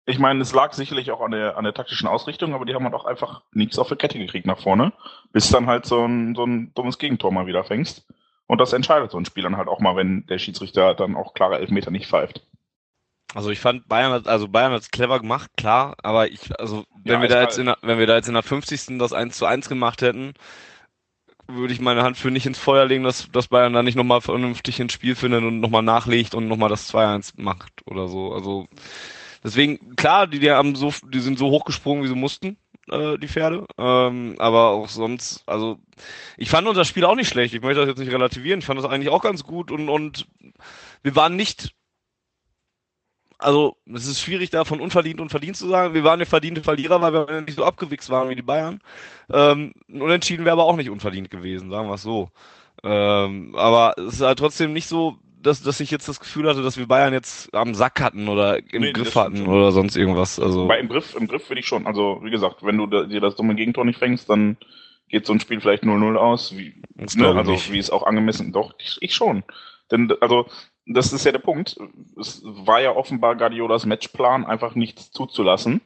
ich meine, es lag sicherlich auch an der, an der taktischen Ausrichtung, aber die haben halt auch einfach nichts auf die Kette gekriegt nach vorne, bis dann halt so ein, so ein dummes Gegentor mal wieder fängst. Und das entscheidet so ein Spiel dann halt auch mal, wenn der Schiedsrichter dann auch klare Elfmeter nicht pfeift. Also ich fand Bayern hat, also Bayern hat's clever gemacht, klar, aber ich, also wenn Ja, wir da jetzt in der, wenn wir da jetzt in der 50. das 1 zu 1 gemacht hätten, würde ich meine Hand für nicht ins Feuer legen, dass, dass Bayern da nicht nochmal vernünftig ins Spiel findet und nochmal nachlegt und nochmal das 2-1 macht oder so. Also deswegen, klar, die, die haben so, die sind so hochgesprungen, wie sie mussten, äh, die Pferde. Ähm, aber auch sonst, also ich fand unser Spiel auch nicht schlecht. Ich möchte das jetzt nicht relativieren. Ich fand das eigentlich auch ganz gut und, und wir waren nicht also es ist schwierig, da von unverdient und verdient zu sagen. Wir waren ja verdiente Verlierer, weil wir nicht so abgewichst waren wie die Bayern. Ähm, unentschieden wäre aber auch nicht unverdient gewesen, sagen wir es so. Ähm, aber es ist halt trotzdem nicht so, dass, dass ich jetzt das Gefühl hatte, dass wir Bayern jetzt am Sack hatten oder im nee, Griff hatten oder sonst irgendwas. Also Bei im Griff, im Griff würde ich schon. Also wie gesagt, wenn du da, dir das dumme Gegentor nicht fängst, dann geht so ein Spiel vielleicht 0-0 aus. Wie, ne? Also wie es auch angemessen. Doch, ich, ich schon. Denn also das ist ja der Punkt. Es war ja offenbar Guardiolas Matchplan, einfach nichts zuzulassen.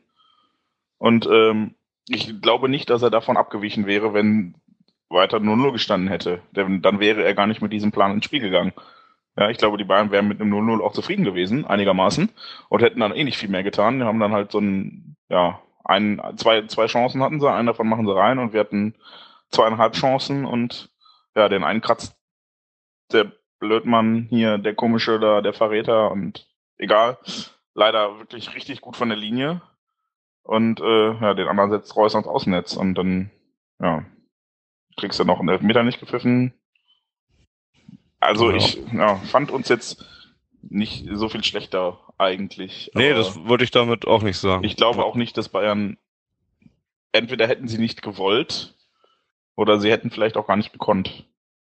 Und ähm, ich glaube nicht, dass er davon abgewichen wäre, wenn weiter 0-0 gestanden hätte. Denn dann wäre er gar nicht mit diesem Plan ins Spiel gegangen. Ja, ich glaube, die Bayern wären mit einem 0-0 auch zufrieden gewesen, einigermaßen, und hätten dann eh nicht viel mehr getan. Die haben dann halt so ein, ja, ein, zwei, zwei Chancen hatten sie, einen davon machen sie rein und wir hatten zweieinhalb Chancen und ja, den einen kratzt der Blödmann hier, der komische da, der Verräter und egal. Leider wirklich richtig gut von der Linie. Und äh, ja, den anderen setzt Reus ans Außennetz und dann, ja, kriegst du noch einen Elfmeter nicht gepfiffen. Also ja. ich ja, fand uns jetzt nicht so viel schlechter eigentlich. Nee, das wollte ich damit auch nicht sagen. Ich glaube auch nicht, dass Bayern entweder hätten sie nicht gewollt oder sie hätten vielleicht auch gar nicht gekonnt.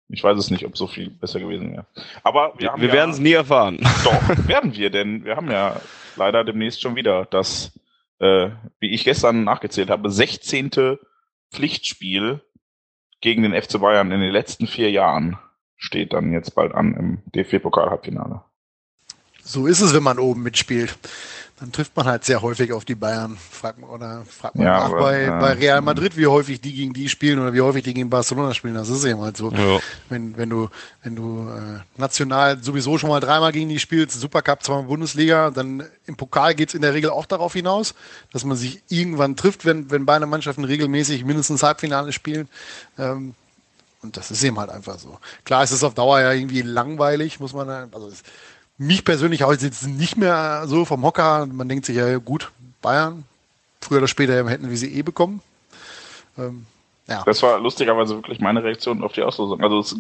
Ich weiß es nicht, ob so viel besser gewesen wäre. Aber wir, wir, wir ja, werden es nie erfahren. *laughs* Doch, werden wir, denn wir haben ja leider demnächst schon wieder das, äh, wie ich gestern nachgezählt habe, 16. Pflichtspiel gegen den FC Bayern in den letzten vier Jahren steht dann jetzt bald an im DFB-Pokal-Halbfinale. So ist es, wenn man oben mitspielt dann trifft man halt sehr häufig auf die Bayern. Fragt man, oder fragt man ja, nach aber, bei, ja. bei Real Madrid, wie häufig die gegen die spielen oder wie häufig die gegen Barcelona spielen. Das ist eben halt so. Ja. Wenn, wenn du, wenn du äh, national sowieso schon mal dreimal gegen die spielst, Supercup, zweimal Bundesliga, dann im Pokal geht's in der Regel auch darauf hinaus, dass man sich irgendwann trifft, wenn, wenn beide Mannschaften regelmäßig mindestens Halbfinale spielen. Ähm, und das ist eben halt einfach so. Klar, es ist auf Dauer ja irgendwie langweilig, muss man, also es, mich persönlich haut jetzt nicht mehr so vom Hocker. Man denkt sich ja, gut, Bayern, früher oder später hätten wir sie eh bekommen. Ähm, ja. Das war lustigerweise wirklich meine Reaktion auf die Auslosung. Also es,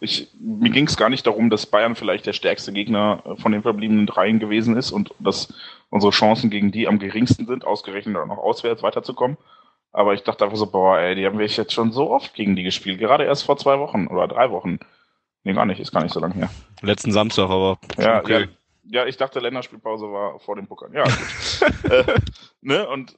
ich, mir ging es gar nicht darum, dass Bayern vielleicht der stärkste Gegner von den verbliebenen dreien gewesen ist und dass unsere Chancen gegen die am geringsten sind, ausgerechnet auch noch auswärts weiterzukommen. Aber ich dachte einfach so, boah, ey, die haben wir jetzt schon so oft gegen die gespielt, gerade erst vor zwei Wochen oder drei Wochen. Nee, gar nicht, ist gar nicht so lange her. Letzten Samstag, aber. Ja, okay. ja, ja, ich dachte, Länderspielpause war vor dem Pokal. Ja, gut. *laughs* äh, ne, und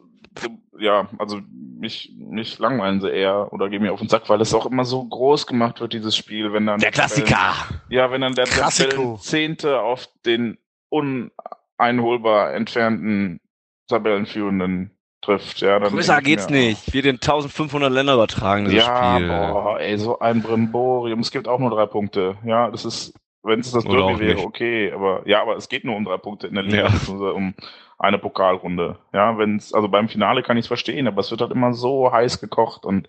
ja, also mich, mich langweilen sie eher oder gehen mir auf den Sack, weil es auch immer so groß gemacht wird, dieses Spiel, wenn dann. Der Klassiker! ja, wenn dann der Zehnte auf den uneinholbar entfernten Tabellenführenden trifft. Ja, dann Größer geht's mir, nicht. Wir den 1500 Länder übertragen, dieses ja, Spiel. Boah, ey, so ein Brimborium. Es gibt auch nur drei Punkte. Ja, das ist, wenn es das Derby wäre, okay. Aber, ja, aber es geht nur um drei Punkte in der Liga, ja. um eine Pokalrunde. Ja, wenn's, also beim Finale kann ich es verstehen, aber es wird halt immer so heiß gekocht und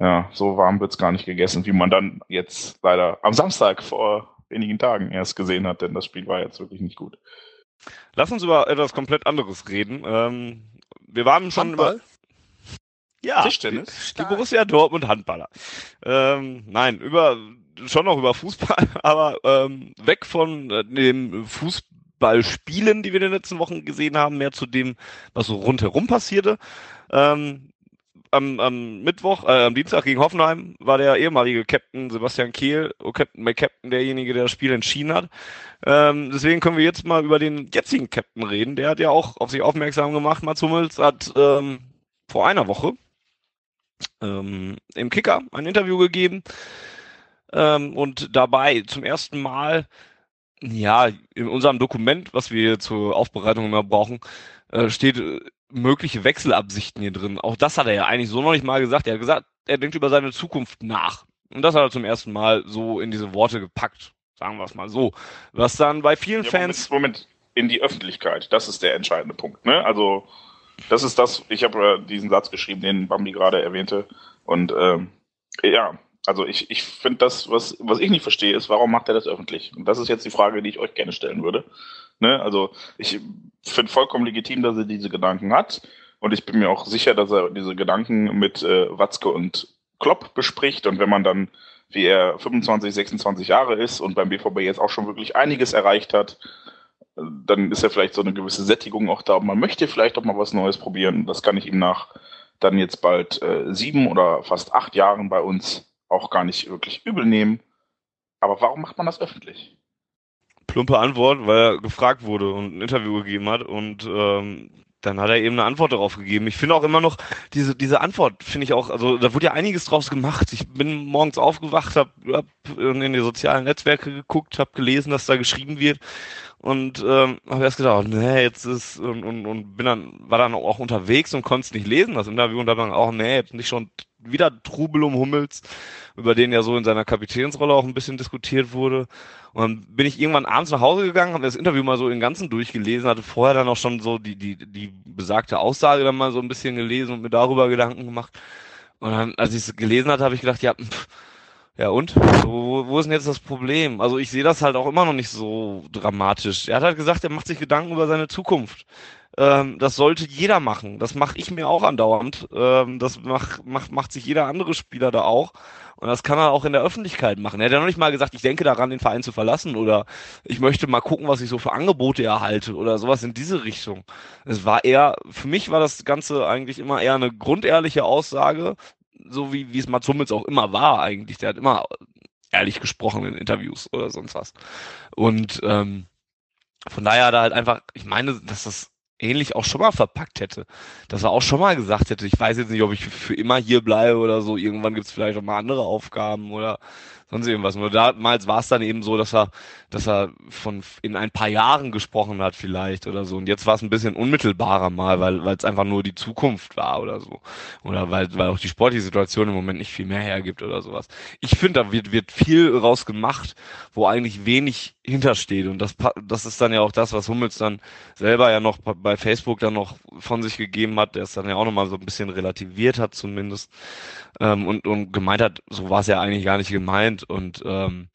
ja, so warm wird's gar nicht gegessen, wie man dann jetzt leider am Samstag vor wenigen Tagen erst gesehen hat, denn das Spiel war jetzt wirklich nicht gut. Lass uns über etwas komplett anderes reden. Ähm, wir waren schon Handball? über. Ja, Tischtennis? Die, die Borussia Dortmund Handballer. Ähm, nein, über schon noch über Fußball, *laughs* aber ähm, weg von äh, dem Fußballspielen, die wir in den letzten Wochen gesehen haben, mehr zu dem, was so rundherum passierte. Ähm, am, am Mittwoch, äh, am Dienstag gegen Hoffenheim war der ehemalige Captain Sebastian Kehl, oh, Captain McCaptain, derjenige, der das Spiel entschieden hat. Ähm, deswegen können wir jetzt mal über den jetzigen Captain reden. Der hat ja auch auf sich aufmerksam gemacht. Mats Hummels hat ähm, vor einer Woche ähm, im Kicker ein Interview gegeben ähm, und dabei zum ersten Mal, ja, in unserem Dokument, was wir zur Aufbereitung immer brauchen, äh, steht äh, mögliche Wechselabsichten hier drin. Auch das hat er ja eigentlich so noch nicht mal gesagt. Er hat gesagt, er denkt über seine Zukunft nach. Und das hat er zum ersten Mal so in diese Worte gepackt. Sagen wir es mal so. Was dann bei vielen ja, Fans. Moment, Moment, in die Öffentlichkeit. Das ist der entscheidende Punkt. Ne? Also, das ist das, ich habe diesen Satz geschrieben, den Bambi gerade erwähnte. Und ähm, ja, Also ich, ich finde das, was, was ich nicht verstehe, ist, warum macht er das öffentlich? Und das ist jetzt die Frage, die ich euch gerne stellen würde. Ne? Also ich finde vollkommen legitim, dass er diese Gedanken hat. Und ich bin mir auch sicher, dass er diese Gedanken mit äh, Watzke und Klopp bespricht. Und wenn man dann, wie er 25, 26 Jahre ist und beim BVB jetzt auch schon wirklich einiges erreicht hat, dann ist ja vielleicht so eine gewisse Sättigung auch da. Und man möchte vielleicht auch mal was Neues probieren. Das kann ich ihm nach dann jetzt bald äh, sieben oder fast acht Jahren bei uns auch gar nicht wirklich übel nehmen. Aber warum macht man das öffentlich? Plumpe Antwort, weil er gefragt wurde und ein Interview gegeben hat und ähm, dann hat er eben eine Antwort darauf gegeben. Ich finde auch immer noch diese diese Antwort finde ich auch, also da wurde ja einiges draus gemacht. Ich bin morgens aufgewacht, habe hab in die sozialen Netzwerke geguckt, habe gelesen, dass da geschrieben wird und ähm, habe erst gedacht, nee, jetzt ist und, und, und bin dann war dann auch unterwegs und konnte es nicht lesen, das Interview und dann auch, nee, jetzt nicht schon wieder Trubel um Hummels, über den ja so in seiner Kapitänsrolle auch ein bisschen diskutiert wurde. Und dann bin ich irgendwann abends nach Hause gegangen, habe das Interview mal so im Ganzen durchgelesen, hatte vorher dann auch schon so die, die, die besagte Aussage dann mal so ein bisschen gelesen und mir darüber Gedanken gemacht. Und dann, als ich es gelesen hatte, habe ich gedacht, ja, pff, ja und? Wo, wo ist denn jetzt das Problem? Also ich sehe das halt auch immer noch nicht so dramatisch. Er hat halt gesagt, er macht sich Gedanken über seine Zukunft. Ähm, das sollte jeder machen. Das mache ich mir auch andauernd. Ähm, das macht, macht, macht sich jeder andere Spieler da auch. Und das kann er auch in der Öffentlichkeit machen. Er hat ja noch nicht mal gesagt, ich denke daran, den Verein zu verlassen oder ich möchte mal gucken, was ich so für Angebote erhalte oder sowas in diese Richtung. Es war eher, für mich war das Ganze eigentlich immer eher eine grundehrliche Aussage, so wie, wie es Mats Hummels auch immer war eigentlich. Der hat immer ehrlich gesprochen in Interviews oder sonst was. Und ähm, von daher er halt einfach, ich meine, dass das ähnlich auch schon mal verpackt hätte. Dass er auch schon mal gesagt hätte, ich weiß jetzt nicht, ob ich für immer hier bleibe oder so, irgendwann gibt es vielleicht auch mal andere Aufgaben oder sonst irgendwas. Nur damals war es dann eben so, dass er, dass er von in ein paar Jahren gesprochen hat vielleicht oder so. Und jetzt war es ein bisschen unmittelbarer mal, weil weil es einfach nur die Zukunft war oder so. Oder weil, weil auch die sportliche Situation im Moment nicht viel mehr hergibt oder sowas. Ich finde, da wird, wird viel raus gemacht, wo eigentlich wenig hintersteht. Und das, das ist dann ja auch das, was Hummels dann selber ja noch bei Facebook dann noch von sich gegeben hat, der es dann ja auch nochmal so ein bisschen relativiert hat zumindest. Ähm, und, und gemeint hat, so war es ja eigentlich gar nicht gemeint. Und ähm,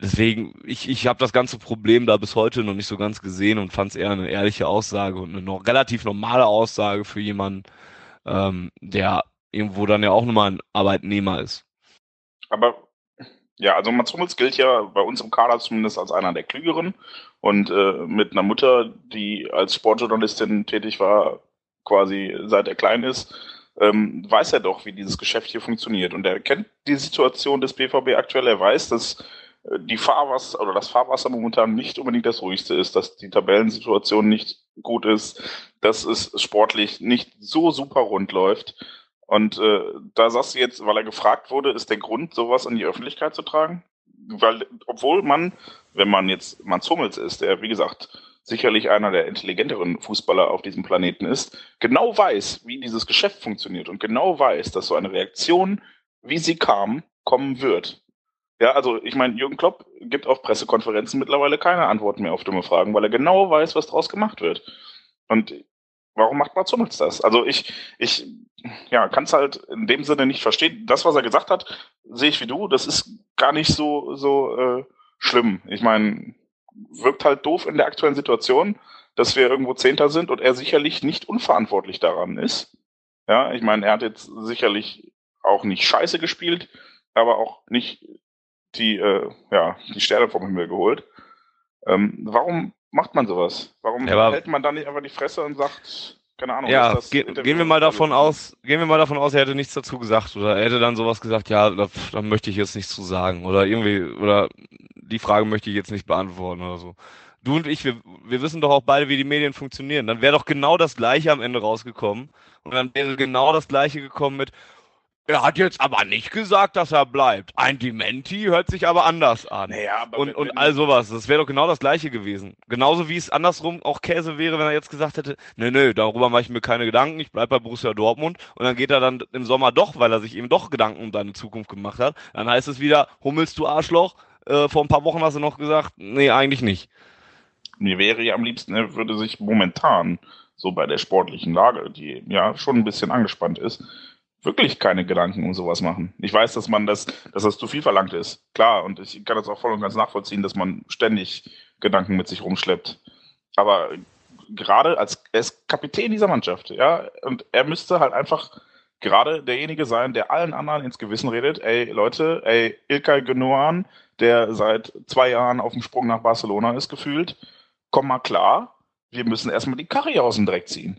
deswegen, ich, ich habe das ganze Problem da bis heute noch nicht so ganz gesehen und fand es eher eine ehrliche Aussage und eine noch relativ normale Aussage für jemanden, ähm, der irgendwo dann ja auch nochmal ein Arbeitnehmer ist. Aber ja, also Mats Hummels gilt ja bei uns im Kader zumindest als einer der Klügeren und äh, mit einer Mutter, die als Sportjournalistin tätig war, quasi seit er klein ist, ähm, weiß er doch, wie dieses Geschäft hier funktioniert. Und er kennt die Situation des BVB aktuell. Er weiß, dass äh, die Fahrwasser oder das Fahrwasser momentan nicht unbedingt das ruhigste ist, dass die Tabellensituation nicht gut ist, dass es sportlich nicht so super rund läuft. Und äh, da sagst du jetzt, weil er gefragt wurde, ist der Grund, sowas in die Öffentlichkeit zu tragen? Weil, obwohl man, wenn man jetzt Mans Hummels ist, der, wie gesagt, sicherlich einer der intelligenteren Fußballer auf diesem Planeten ist, genau weiß, wie dieses Geschäft funktioniert und genau weiß, dass so eine Reaktion, wie sie kam, kommen wird. Ja, also ich meine, Jürgen Klopp gibt auf Pressekonferenzen mittlerweile keine Antworten mehr auf dumme Fragen, weil er genau weiß, was draus gemacht wird. Und warum macht Hummels das? Also ich, ich ja, kann es halt in dem Sinne nicht verstehen. Das, was er gesagt hat, sehe ich wie du, das ist gar nicht so, so äh, schlimm. Ich meine, wirkt halt doof in der aktuellen Situation, dass wir irgendwo Zehnter sind und er sicherlich nicht unverantwortlich daran ist. Ja, ich meine, er hat jetzt sicherlich auch nicht scheiße gespielt, aber auch nicht die, äh, ja, die Sterne vom Himmel geholt. Ähm, warum macht man sowas? Warum ja, hält man dann nicht einfach die Fresse und sagt, keine Ahnung. Ja, ge gehen wir mal davon aus, gehen wir mal davon aus, er hätte nichts dazu gesagt oder er hätte dann sowas gesagt, ja, da, da möchte ich jetzt nichts zu sagen oder irgendwie oder die Frage möchte ich jetzt nicht beantworten oder so. Du und ich, wir, wir wissen doch auch beide, wie die Medien funktionieren. Dann wäre doch genau das Gleiche am Ende rausgekommen und dann wäre genau das Gleiche gekommen mit, er hat jetzt aber nicht gesagt, dass er bleibt. Ein Dementi hört sich aber anders an. Naja, aber und, und all sowas. Das wäre doch genau das gleiche gewesen. Genauso wie es andersrum auch Käse wäre, wenn er jetzt gesagt hätte, nö, nö, darüber mache ich mir keine Gedanken, ich bleib bei Borussia Dortmund. Und dann geht er dann im Sommer doch, weil er sich eben doch Gedanken um seine Zukunft gemacht hat. Dann heißt es wieder, hummelst du Arschloch? Äh, vor ein paar Wochen hast du noch gesagt, nee, eigentlich nicht. Mir wäre ja am liebsten, er würde sich momentan so bei der sportlichen Lage, die ja schon ein bisschen angespannt ist, wirklich keine Gedanken um sowas machen. Ich weiß, dass man das, dass das zu viel verlangt ist. Klar, und ich kann das auch voll und ganz nachvollziehen, dass man ständig Gedanken mit sich rumschleppt. Aber gerade als er ist Kapitän dieser Mannschaft, ja, und er müsste halt einfach gerade derjenige sein, der allen anderen ins Gewissen redet, ey Leute, ey Ilkay Gündogan, der seit zwei Jahren auf dem Sprung nach Barcelona ist gefühlt, komm mal klar, wir müssen erstmal die Karre aus dem Dreck ziehen.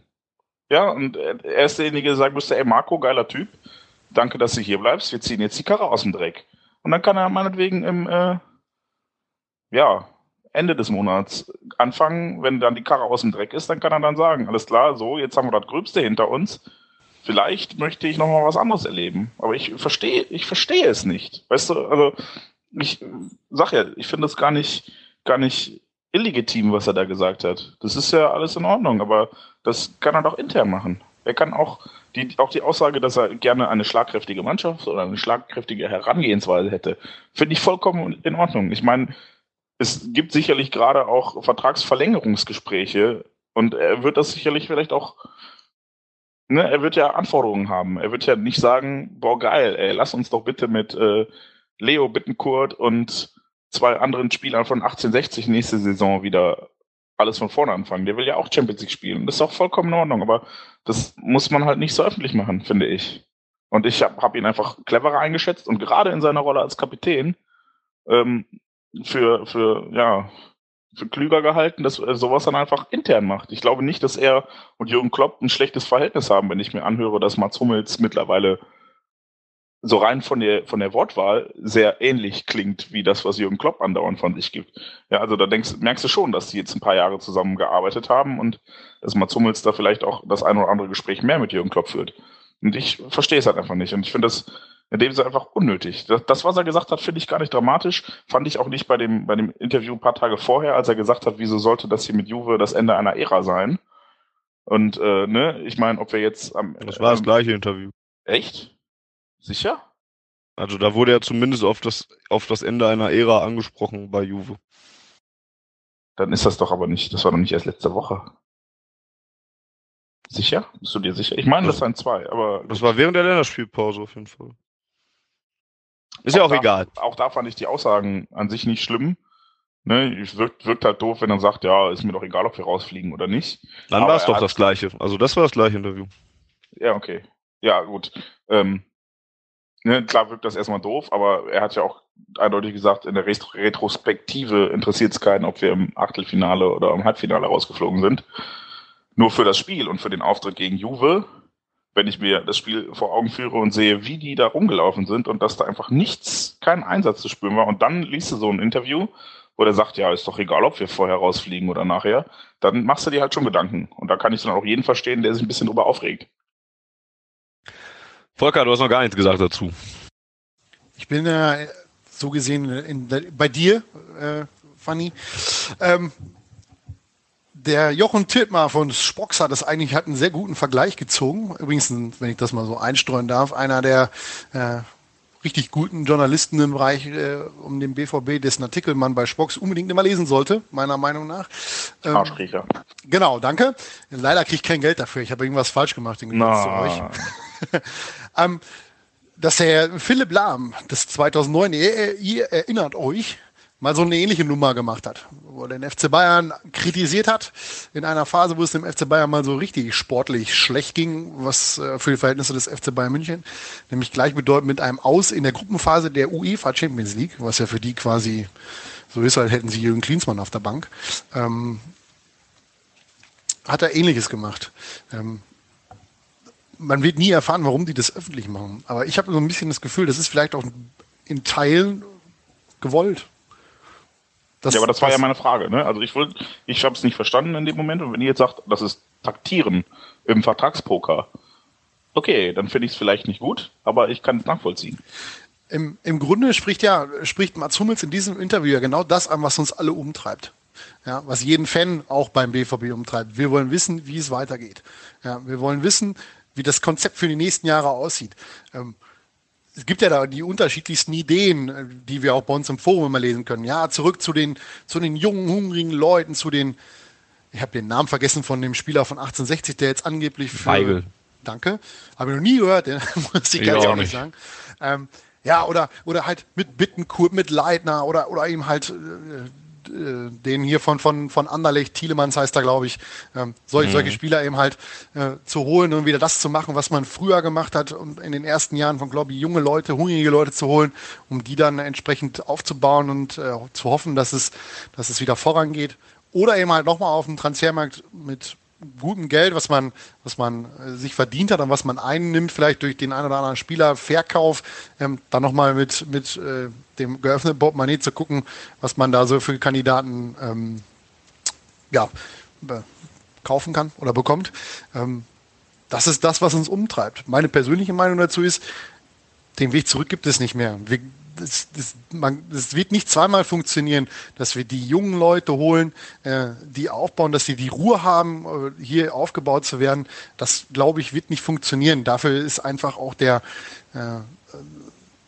Ja, und er ist derjenige, der sagen müsste, ey Marco, geiler Typ, danke, dass du hier bleibst, wir ziehen jetzt die Karre aus dem Dreck. Und dann kann er meinetwegen im, äh, ja, Ende des Monats anfangen, wenn dann die Karre aus dem Dreck ist, dann kann er dann sagen, alles klar, so, jetzt haben wir das Gröbste hinter uns. Vielleicht möchte ich noch mal was anderes erleben. Aber ich verstehe, ich verstehe es nicht. Weißt du, also ich sag ja, ich finde es gar nicht, gar nicht illegitim, was er da gesagt hat. Das ist ja alles in Ordnung, aber das kann er doch intern machen. Er kann auch die, auch die Aussage, dass er gerne eine schlagkräftige Mannschaft oder eine schlagkräftige Herangehensweise hätte, finde ich vollkommen in Ordnung. Ich meine, es gibt sicherlich gerade auch Vertragsverlängerungsgespräche und er wird das sicherlich vielleicht auch, ne, er wird ja Anforderungen haben. Er wird ja nicht sagen, boah geil, ey, lass uns doch bitte mit äh, Leo Bittenkurt und zwei anderen Spielern von 1860 nächste Saison wieder alles von vorne anfangen. Der will ja auch Champions League spielen. Das ist auch vollkommen in Ordnung, aber das muss man halt nicht so öffentlich machen, finde ich. Und ich habe hab ihn einfach cleverer eingeschätzt und gerade in seiner Rolle als Kapitän ähm, für, für, ja, für klüger gehalten, dass er sowas dann einfach intern macht. Ich glaube nicht, dass er und Jürgen Klopp ein schlechtes Verhältnis haben, wenn ich mir anhöre, dass Mats Hummels mittlerweile so rein von der, von der Wortwahl sehr ähnlich klingt wie das, was Jürgen Klopp andauernd von sich gibt. Ja, also da denkst, merkst du schon, dass die jetzt ein paar Jahre zusammengearbeitet haben und dass Mats Hummels da vielleicht auch das ein oder andere Gespräch mehr mit Jürgen Klopp führt. Und ich verstehe es halt einfach nicht. Und ich finde das in dem Sinne einfach unnötig. Das, das, was er gesagt hat, finde ich gar nicht dramatisch. Fand ich auch nicht bei dem, bei dem Interview ein paar Tage vorher, als er gesagt hat, wieso sollte das hier mit Juve das Ende einer Ära sein. Und äh, ne, ich meine, ob wir jetzt am. Das war das ähm, gleiche Interview. Echt? Sicher? Also da wurde er zumindest auf das, auf das Ende einer Ära angesprochen bei Juve. Dann ist das doch aber nicht, das war doch nicht erst letzte Woche. Sicher? Bist du dir sicher? Ich meine, das, das waren zwei, aber. Das war während der Länderspielpause auf jeden Fall. Ist auch ja auch da, egal. Auch da fand ich die Aussagen an sich nicht schlimm. Ne, es wirkt, wirkt halt doof, wenn er sagt, ja, ist mir doch egal, ob wir rausfliegen oder nicht. Dann war es doch das gleiche. Also das war das gleiche Interview. Ja, okay. Ja, gut. Ähm, ne, klar wirkt das erstmal doof, aber er hat ja auch eindeutig gesagt, in der Retrospektive interessiert es keinen, ob wir im Achtelfinale oder im Halbfinale rausgeflogen sind. Nur für das Spiel und für den Auftritt gegen Juve, wenn ich mir das Spiel vor Augen führe und sehe, wie die da rumgelaufen sind und dass da einfach nichts, kein Einsatz zu spüren war. Und dann liest du so ein Interview, wo der sagt, ja, ist doch egal, ob wir vorher rausfliegen oder nachher, dann machst du dir halt schon Gedanken. Und da kann ich dann auch jeden verstehen, der sich ein bisschen drüber aufregt. Volker, du hast noch gar nichts gesagt dazu. Ich bin äh, so gesehen in, bei dir, äh, Fanny. Ähm, der Jochen Tittmar von Spox hat das eigentlich hat einen sehr guten Vergleich gezogen. Übrigens, wenn ich das mal so einstreuen darf, einer der äh, richtig guten Journalisten im Bereich äh, um den BVB, dessen Artikel man bei Spox unbedingt immer lesen sollte, meiner Meinung nach. Ähm, Arschkriecher. Genau, danke. Leider kriege ich kein Geld dafür. Ich habe irgendwas falsch gemacht im Gegensatz zu euch. *laughs* ähm, dass der Philipp Lahm, das 2009, ihr, ihr erinnert euch, mal so eine ähnliche Nummer gemacht hat, wo er den FC Bayern kritisiert hat, in einer Phase, wo es dem FC Bayern mal so richtig sportlich schlecht ging, was äh, für die Verhältnisse des FC Bayern München, nämlich gleichbedeutend mit einem Aus in der Gruppenphase der UEFA Champions League, was ja für die quasi so ist, als hätten sie Jürgen Klinsmann auf der Bank. Ähm, hat er ähnliches gemacht. Ähm, man wird nie erfahren, warum die das öffentlich machen. Aber ich habe so ein bisschen das Gefühl, das ist vielleicht auch in Teilen gewollt. Das, ja, aber das, das war ja meine Frage. Ne? Also ich will, ich habe es nicht verstanden in dem Moment. Und wenn ihr jetzt sagt, das ist Taktieren im Vertragspoker, okay, dann finde ich es vielleicht nicht gut, aber ich kann es nachvollziehen. Im, Im Grunde spricht ja, spricht Mats Hummels in diesem Interview ja genau das an, was uns alle umtreibt. Ja, was jeden Fan auch beim BVB umtreibt. Wir wollen wissen, wie es weitergeht. Ja, wir wollen wissen, wie das Konzept für die nächsten Jahre aussieht. Ähm, es gibt ja da die unterschiedlichsten Ideen, äh, die wir auch bei uns im Forum immer lesen können. Ja, zurück zu den, zu den jungen, hungrigen Leuten, zu den, ich habe den Namen vergessen von dem Spieler von 1860, der jetzt angeblich für Weigel. danke. Habe ich noch nie gehört, *laughs* muss ich ganz ehrlich sagen. Ähm, ja, oder, oder halt mit Bittenkurt, mit Leitner oder, oder eben halt äh, äh, den hier von, von, von Anderlecht, Thielemanns heißt er, glaube ich, ähm, solche, mhm. solche Spieler eben halt äh, zu holen und wieder das zu machen, was man früher gemacht hat, um in den ersten Jahren von, glaube ich, junge Leute, hungrige Leute zu holen, um die dann entsprechend aufzubauen und äh, zu hoffen, dass es, dass es wieder vorangeht. Oder eben halt nochmal auf dem Transfermarkt mit gutem Geld, was man, was man äh, sich verdient hat und was man einnimmt, vielleicht durch den einen oder anderen Spieler Verkauf, ähm, dann nochmal mit, mit äh, dem geöffneten Portemonnaie zu gucken, was man da so für Kandidaten ähm, ja, kaufen kann oder bekommt. Ähm, das ist das, was uns umtreibt. Meine persönliche Meinung dazu ist, den Weg zurück gibt es nicht mehr. Wir, das, das, man, das wird nicht zweimal funktionieren, dass wir die jungen Leute holen, äh, die aufbauen, dass sie die Ruhe haben, äh, hier aufgebaut zu werden. Das, glaube ich, wird nicht funktionieren. Dafür ist einfach auch der, äh,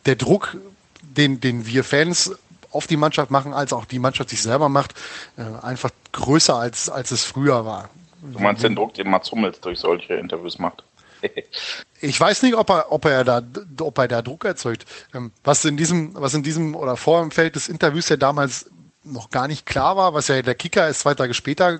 der Druck, den, den wir Fans auf die Mannschaft machen, als auch die Mannschaft sich selber macht, äh, einfach größer, als, als es früher war. Du meinst den Druck, den Mats Hummels durch solche Interviews macht? Ich weiß nicht, ob er, ob er da, ob er da Druck erzeugt. Ähm, was in diesem, was in diesem oder vor dem Feld des Interviews ja damals noch gar nicht klar war, was ja der Kicker erst zwei Tage später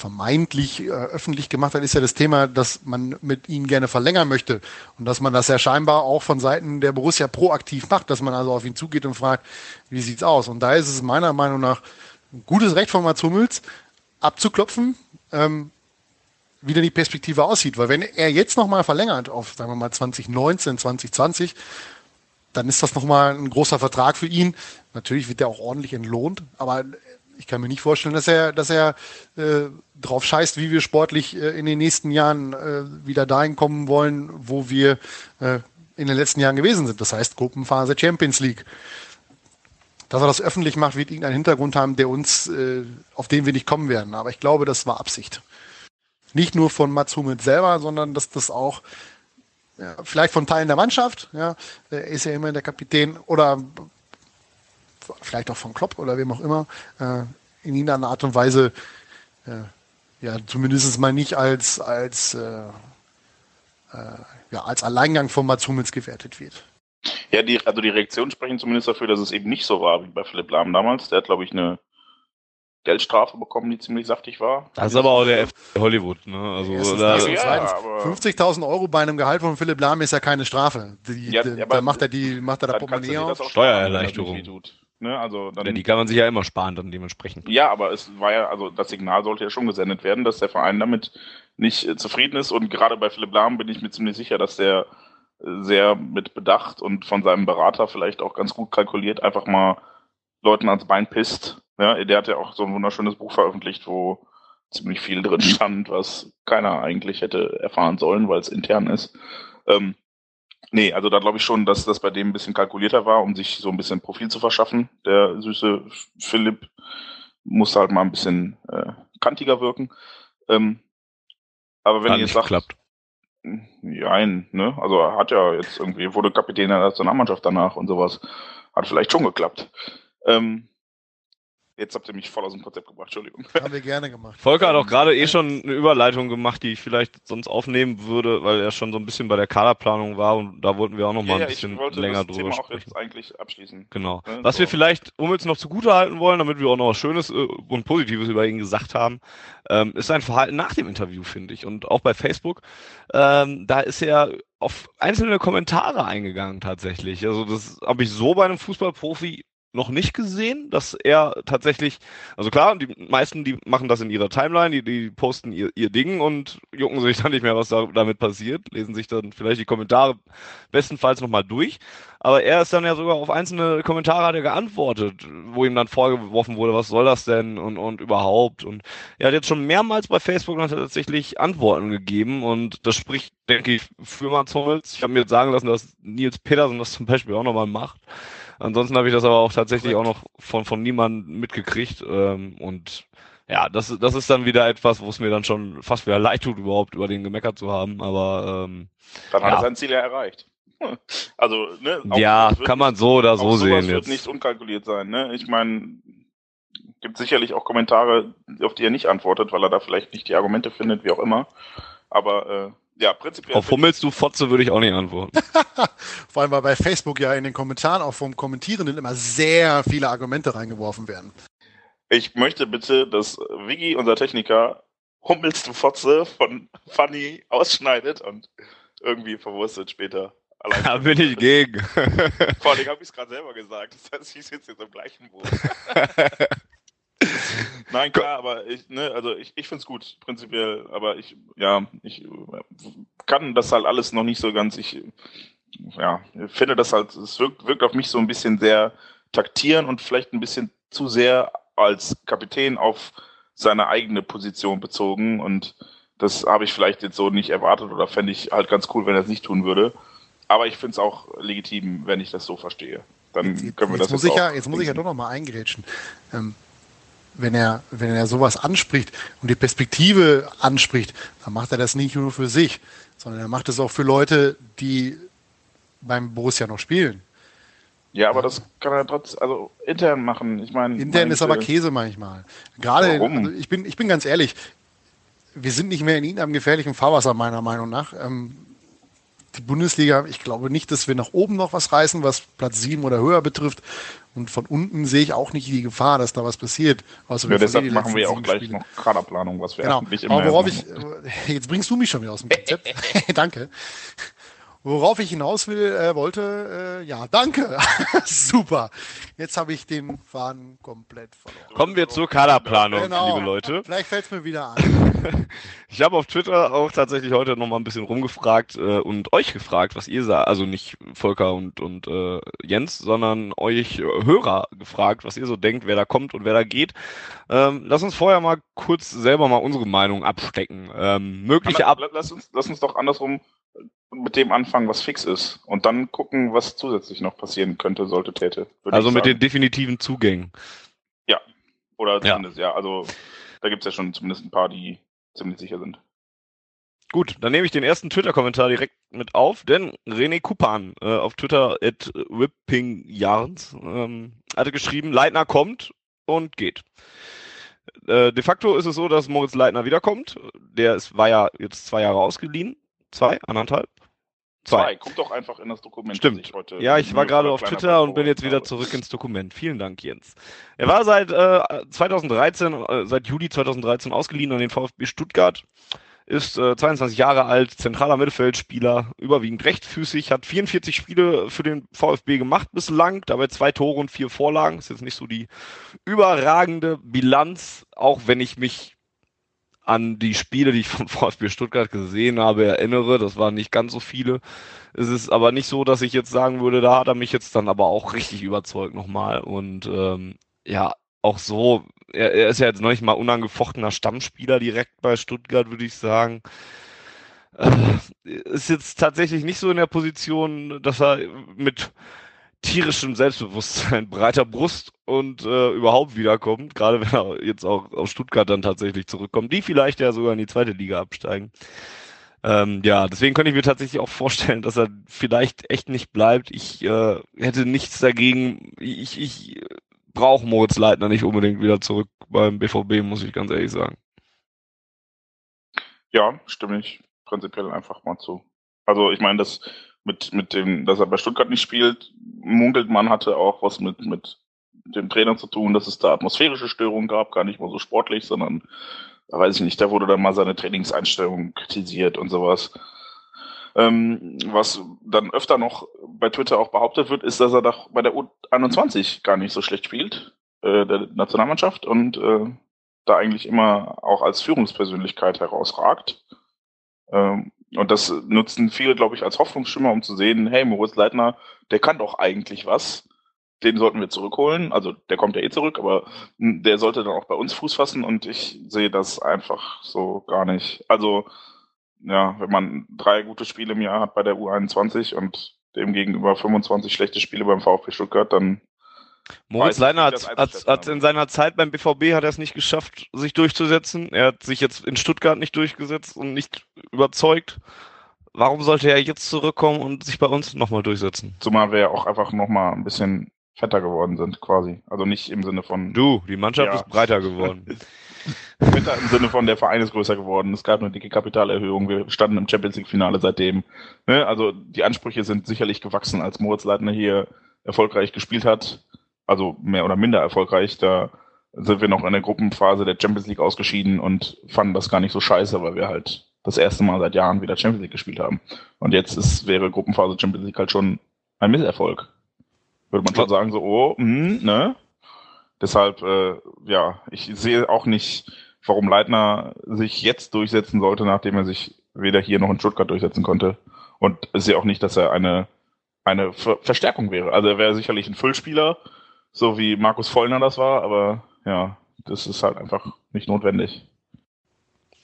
vermeintlich äh, öffentlich gemacht hat, ist ja das Thema, dass man mit ihnen gerne verlängern möchte und dass man das ja scheinbar auch von Seiten der Borussia proaktiv macht, dass man also auf ihn zugeht und fragt, wie sieht's aus? Und da ist es meiner Meinung nach ein gutes Recht von Mats Hummels, abzuklopfen, ähm, wie denn die Perspektive aussieht. Weil wenn er jetzt nochmal verlängert auf, sagen wir mal, 2019, 2020, dann ist das nochmal ein großer Vertrag für ihn. Natürlich wird er auch ordentlich entlohnt, aber ich kann mir nicht vorstellen, dass er, dass er äh, drauf scheißt, wie wir sportlich äh, in den nächsten Jahren äh, wieder dahin kommen wollen, wo wir äh, in den letzten Jahren gewesen sind. Das heißt Gruppenphase Champions League. Dass er das öffentlich macht, wird irgendeinen Hintergrund haben, der uns, äh, auf den wir nicht kommen werden. Aber ich glaube, das war Absicht. Nicht nur von Mats Hummels selber, sondern dass das auch ja, vielleicht von Teilen der Mannschaft, ja, er ist ja immer der Kapitän, oder vielleicht auch von Klopp oder wem auch immer, äh, in irgendeiner Art und Weise äh, ja zumindest mal nicht als als äh, äh, ja als Alleingang von Mats Hummels gewertet wird. Ja, die, also die Reaktionen sprechen zumindest dafür, dass es eben nicht so war wie bei Philipp Lahm damals. Der hat, glaube ich, eine Geldstrafe bekommen, die ziemlich saftig war. Das ist aber auch der FC Hollywood, ne? Also ja, 50.000 Euro bei einem Gehalt von Philipp Lahm ist ja keine Strafe. Die, ja, die, da macht er die, macht er da Portemonnaie auf. Steuererleichterung. Ne? Also dann, ja, die kann man sich ja immer sparen dann dementsprechend. Ja, aber es war ja, also das Signal sollte ja schon gesendet werden, dass der Verein damit nicht äh, zufrieden ist und gerade bei Philipp Lahm bin ich mir ziemlich sicher, dass der äh, sehr mit Bedacht und von seinem Berater vielleicht auch ganz gut kalkuliert einfach mal Leuten ans Bein pisst ja, der hat ja auch so ein wunderschönes Buch veröffentlicht, wo ziemlich viel drin stand, was keiner eigentlich hätte erfahren sollen, weil es intern ist. Ähm, nee, also da glaube ich schon, dass das bei dem ein bisschen kalkulierter war, um sich so ein bisschen Profil zu verschaffen. Der süße Philipp musste halt mal ein bisschen äh, kantiger wirken. Ähm, aber wenn ihr jetzt sagt, klappt. Nein, ne? Also er hat ja jetzt irgendwie, wurde Kapitän der Nationalmannschaft danach und sowas. Hat vielleicht schon geklappt. Ähm, Jetzt habt ihr mich voll aus dem Konzept gebracht, Entschuldigung. *laughs* Haben wir gerne gemacht. Volker hat auch gerade eh schon eine Überleitung gemacht, die ich vielleicht sonst aufnehmen würde, weil er schon so ein bisschen bei der Kaderplanung war und da wollten wir auch noch mal ja, ein bisschen länger drüber Thema sprechen. Auch jetzt eigentlich abschließen. Genau. Ne? Was so. wir vielleicht, um jetzt noch zugute halten wollen, damit wir auch noch was Schönes äh, und Positives über ihn gesagt haben, ähm, ist sein Verhalten nach dem Interview, finde ich. Und auch bei Facebook, ähm, da ist er auf einzelne Kommentare eingegangen tatsächlich. Also das habe ich so bei einem Fußballprofi noch nicht gesehen, dass er tatsächlich, also klar, die meisten, die machen das in ihrer Timeline, die, die posten ihr, ihr Ding und jucken sich dann nicht mehr, was da, damit passiert, lesen sich dann vielleicht die Kommentare bestenfalls nochmal durch. Aber er ist dann ja sogar auf einzelne Kommentare hat er geantwortet, wo ihm dann vorgeworfen wurde, was soll das denn und, und überhaupt. Und er hat jetzt schon mehrmals bei Facebook noch tatsächlich Antworten gegeben und das spricht, denke ich, für Mats Hummels. Ich habe mir jetzt sagen lassen, dass Nils Petersen das zum Beispiel auch nochmal macht. Ansonsten habe ich das aber auch tatsächlich auch noch von, von niemandem mitgekriegt. Ähm, und ja, das, das ist dann wieder etwas, wo es mir dann schon fast wieder leid tut, überhaupt über den gemeckert zu haben. Aber ähm, dann hat ja. er sein Ziel ja erreicht. *laughs* Also, ne? Auch, ja, kann man so oder so sehen. wird jetzt. nicht unkalkuliert sein, ne? Ich meine, gibt sicherlich auch Kommentare, auf die er nicht antwortet, weil er da vielleicht nicht die Argumente findet, wie auch immer. Aber äh, ja, prinzipiell. Auf Hummels, du Fotze, würde ich auch nicht antworten. *laughs* Vor allem, weil bei Facebook ja in den Kommentaren auch vom Kommentierenden immer sehr viele Argumente reingeworfen werden. Ich möchte bitte, dass Wiggy, unser Techniker, Hummels, du Fotze von Funny ausschneidet und irgendwie verwurstet später. Allein da bin ich gegen. Vor allem habe ich es gerade selber gesagt. Das heißt, ich sitze jetzt im gleichen Boot. *laughs* *laughs* Nein, klar, aber ich, ne, also ich, ich finde es gut, prinzipiell, aber ich, ja, ich kann das halt alles noch nicht so ganz. Ich, ja, finde das halt, es wirkt, wirkt auf mich so ein bisschen sehr taktieren und vielleicht ein bisschen zu sehr als Kapitän auf seine eigene Position bezogen und das habe ich vielleicht jetzt so nicht erwartet oder fände ich halt ganz cool, wenn er es nicht tun würde. Aber ich finde es auch legitim, wenn ich das so verstehe. Dann jetzt, können wir jetzt das muss jetzt ich ja, Jetzt muss ich ja doch noch mal eingrätschen. Ähm, wenn er, wenn er sowas anspricht und die Perspektive anspricht, dann macht er das nicht nur für sich, sondern er macht es auch für Leute, die beim Borussia noch spielen. Ja, aber das kann er trotz, also intern machen. Ich meine, Intern meine ist aber. Käse manchmal. Gerade, Warum? also ich bin, ich bin ganz ehrlich, wir sind nicht mehr in irgendeinem gefährlichen Fahrwasser, meiner Meinung nach. Ähm, die Bundesliga, ich glaube nicht, dass wir nach oben noch was reißen, was Platz 7 oder höher betrifft. Und von unten sehe ich auch nicht die Gefahr, dass da was passiert. Außer Ja, deshalb machen wir auch sieben gleich Spiele. noch Kaderplanung, was wir Genau. nicht immer Aber worauf ich, äh, jetzt bringst du mich schon wieder aus dem Konzept. *laughs* *laughs* danke. Worauf ich hinaus will, äh, wollte, äh, ja, danke. *laughs* Super. Jetzt habe ich den Faden komplett verloren. Kommen wir zur Kaderplanung, Genau. liebe Leute. Vielleicht fällt es mir wieder ein. *laughs* Ich habe auf Twitter auch tatsächlich heute noch mal ein bisschen rumgefragt äh, und euch gefragt, was ihr sagt. Also nicht Volker und, und äh, Jens, sondern euch äh, Hörer gefragt, was ihr so denkt, wer da kommt und wer da geht. Ähm, lass uns vorher mal kurz selber mal unsere Meinung abstecken. Ähm, mögliche Ab La- Lass uns, lass uns doch andersrum mit dem anfangen, was fix ist. Und dann gucken, was zusätzlich noch passieren könnte, sollte, täte. also mit den definitiven Zugängen. Oder Ja. zumindest, ja. also da gibt es ja schon zumindest ein paar, die ziemlich sicher sind. Gut, dann nehme ich den ersten Twitter-Kommentar direkt mit auf, denn René Kupan äh, auf Twitter at whippingyarns ähm, hatte geschrieben, Leitner kommt und geht. Äh, de facto ist es so, dass Moritz Leitner wiederkommt. Der ist, war ja jetzt zwei Jahre ausgeliehen. Zwei, anderthalb? Zwei. Guck doch einfach in das Dokument. Stimmt. ich heute Ja, ich war gerade auf Twitter und bin jetzt wieder zurück ins Dokument. Vielen Dank, Jens. Er war seit äh, 2013, äh, seit Juli 2013 ausgeliehen an den VfB Stuttgart. Ist äh, 22 Jahre alt, zentraler Mittelfeldspieler, überwiegend rechtfüßig, hat 44 Spiele für den VfB gemacht bislang, dabei zwei Tore und vier Vorlagen. Ist jetzt nicht so die überragende Bilanz, auch wenn ich mich an die Spiele, die ich vom *laughs* VfB Stuttgart gesehen habe, erinnere. Das waren nicht ganz so viele. Es ist aber nicht so, dass ich jetzt sagen würde, da hat er mich jetzt dann aber auch richtig überzeugt nochmal. Und ähm, ja, auch so, er, er ist ja jetzt noch nicht mal unangefochtener Stammspieler direkt bei Stuttgart, würde ich sagen. Äh, ist jetzt tatsächlich nicht so in der Position, dass er mit tierischem Selbstbewusstsein, *laughs* breiter Brust und äh, überhaupt wiederkommt, gerade wenn er jetzt auch aus Stuttgart dann tatsächlich zurückkommt, die vielleicht ja sogar in die zweite Liga absteigen. Ähm, ja, deswegen könnte ich mir tatsächlich auch vorstellen, dass er vielleicht echt nicht bleibt. Ich äh, hätte nichts dagegen. Ich, ich brauche Moritz Leitner nicht unbedingt wieder zurück beim BVB, muss ich ganz ehrlich sagen. Ja, stimme ich prinzipiell einfach mal zu. Also ich meine, das mit, mit dem, dass er bei Stuttgart nicht spielt, munkelt man hatte auch was mit, mit dem Trainer zu tun, dass es da atmosphärische Störungen gab, gar nicht mal so sportlich, sondern da weiß ich nicht, da wurde dann mal seine Trainingseinstellung kritisiert und sowas. Ähm, was dann öfter noch bei Twitter auch behauptet wird, ist, dass er doch bei der U21 gar nicht so schlecht spielt, äh, der Nationalmannschaft, und äh, da eigentlich immer auch als Führungspersönlichkeit herausragt. Ähm, und das nutzen viele, glaube ich, als Hoffnungsschimmer, um zu sehen, hey, Moritz Leitner, der kann doch eigentlich was. Den sollten wir zurückholen. Also der kommt ja eh zurück, aber der sollte dann auch bei uns Fuß fassen und ich sehe das einfach so gar nicht. Also, ja, wenn man drei gute Spiele im Jahr hat bei der U21 und dem gegenüber 25 schlechte Spiele beim VfB Stuttgart, dann Moritz wie hat, hat, hat in seiner Zeit beim BVB hat er es nicht geschafft, sich durchzusetzen. Er hat sich jetzt in Stuttgart nicht durchgesetzt und nicht überzeugt. Warum sollte er jetzt zurückkommen und sich bei uns nochmal durchsetzen? zumal wir ja auch einfach nochmal ein bisschen fetter geworden sind, quasi. Also nicht im Sinne von. Du, die Mannschaft ja. ist breiter geworden. *laughs* *laughs* fetter im Sinne von der Verein ist größer geworden. Es gab eine dicke Kapitalerhöhung. Wir standen im Champions League Finale seitdem. Ne? Also die Ansprüche sind sicherlich gewachsen, als Moritz Leitner hier erfolgreich gespielt hat. Also mehr oder minder erfolgreich. Da sind wir noch in der Gruppenphase der Champions League ausgeschieden und fanden das gar nicht so scheiße, weil wir halt das erste Mal seit Jahren wieder Champions League gespielt haben. Und jetzt ist, wäre Gruppenphase Champions League halt schon ein Misserfolg. Würde man schon sagen, so, oh, mh, ne? Deshalb, äh, ja, ich sehe auch nicht, warum Leitner sich jetzt durchsetzen sollte, nachdem er sich weder hier noch in Stuttgart durchsetzen konnte. Und ich sehe auch nicht, dass er eine, eine Ver Verstärkung wäre. Also er wäre sicherlich ein Füllspieler, so wie Markus Vollner das war, aber ja, das ist halt einfach nicht notwendig.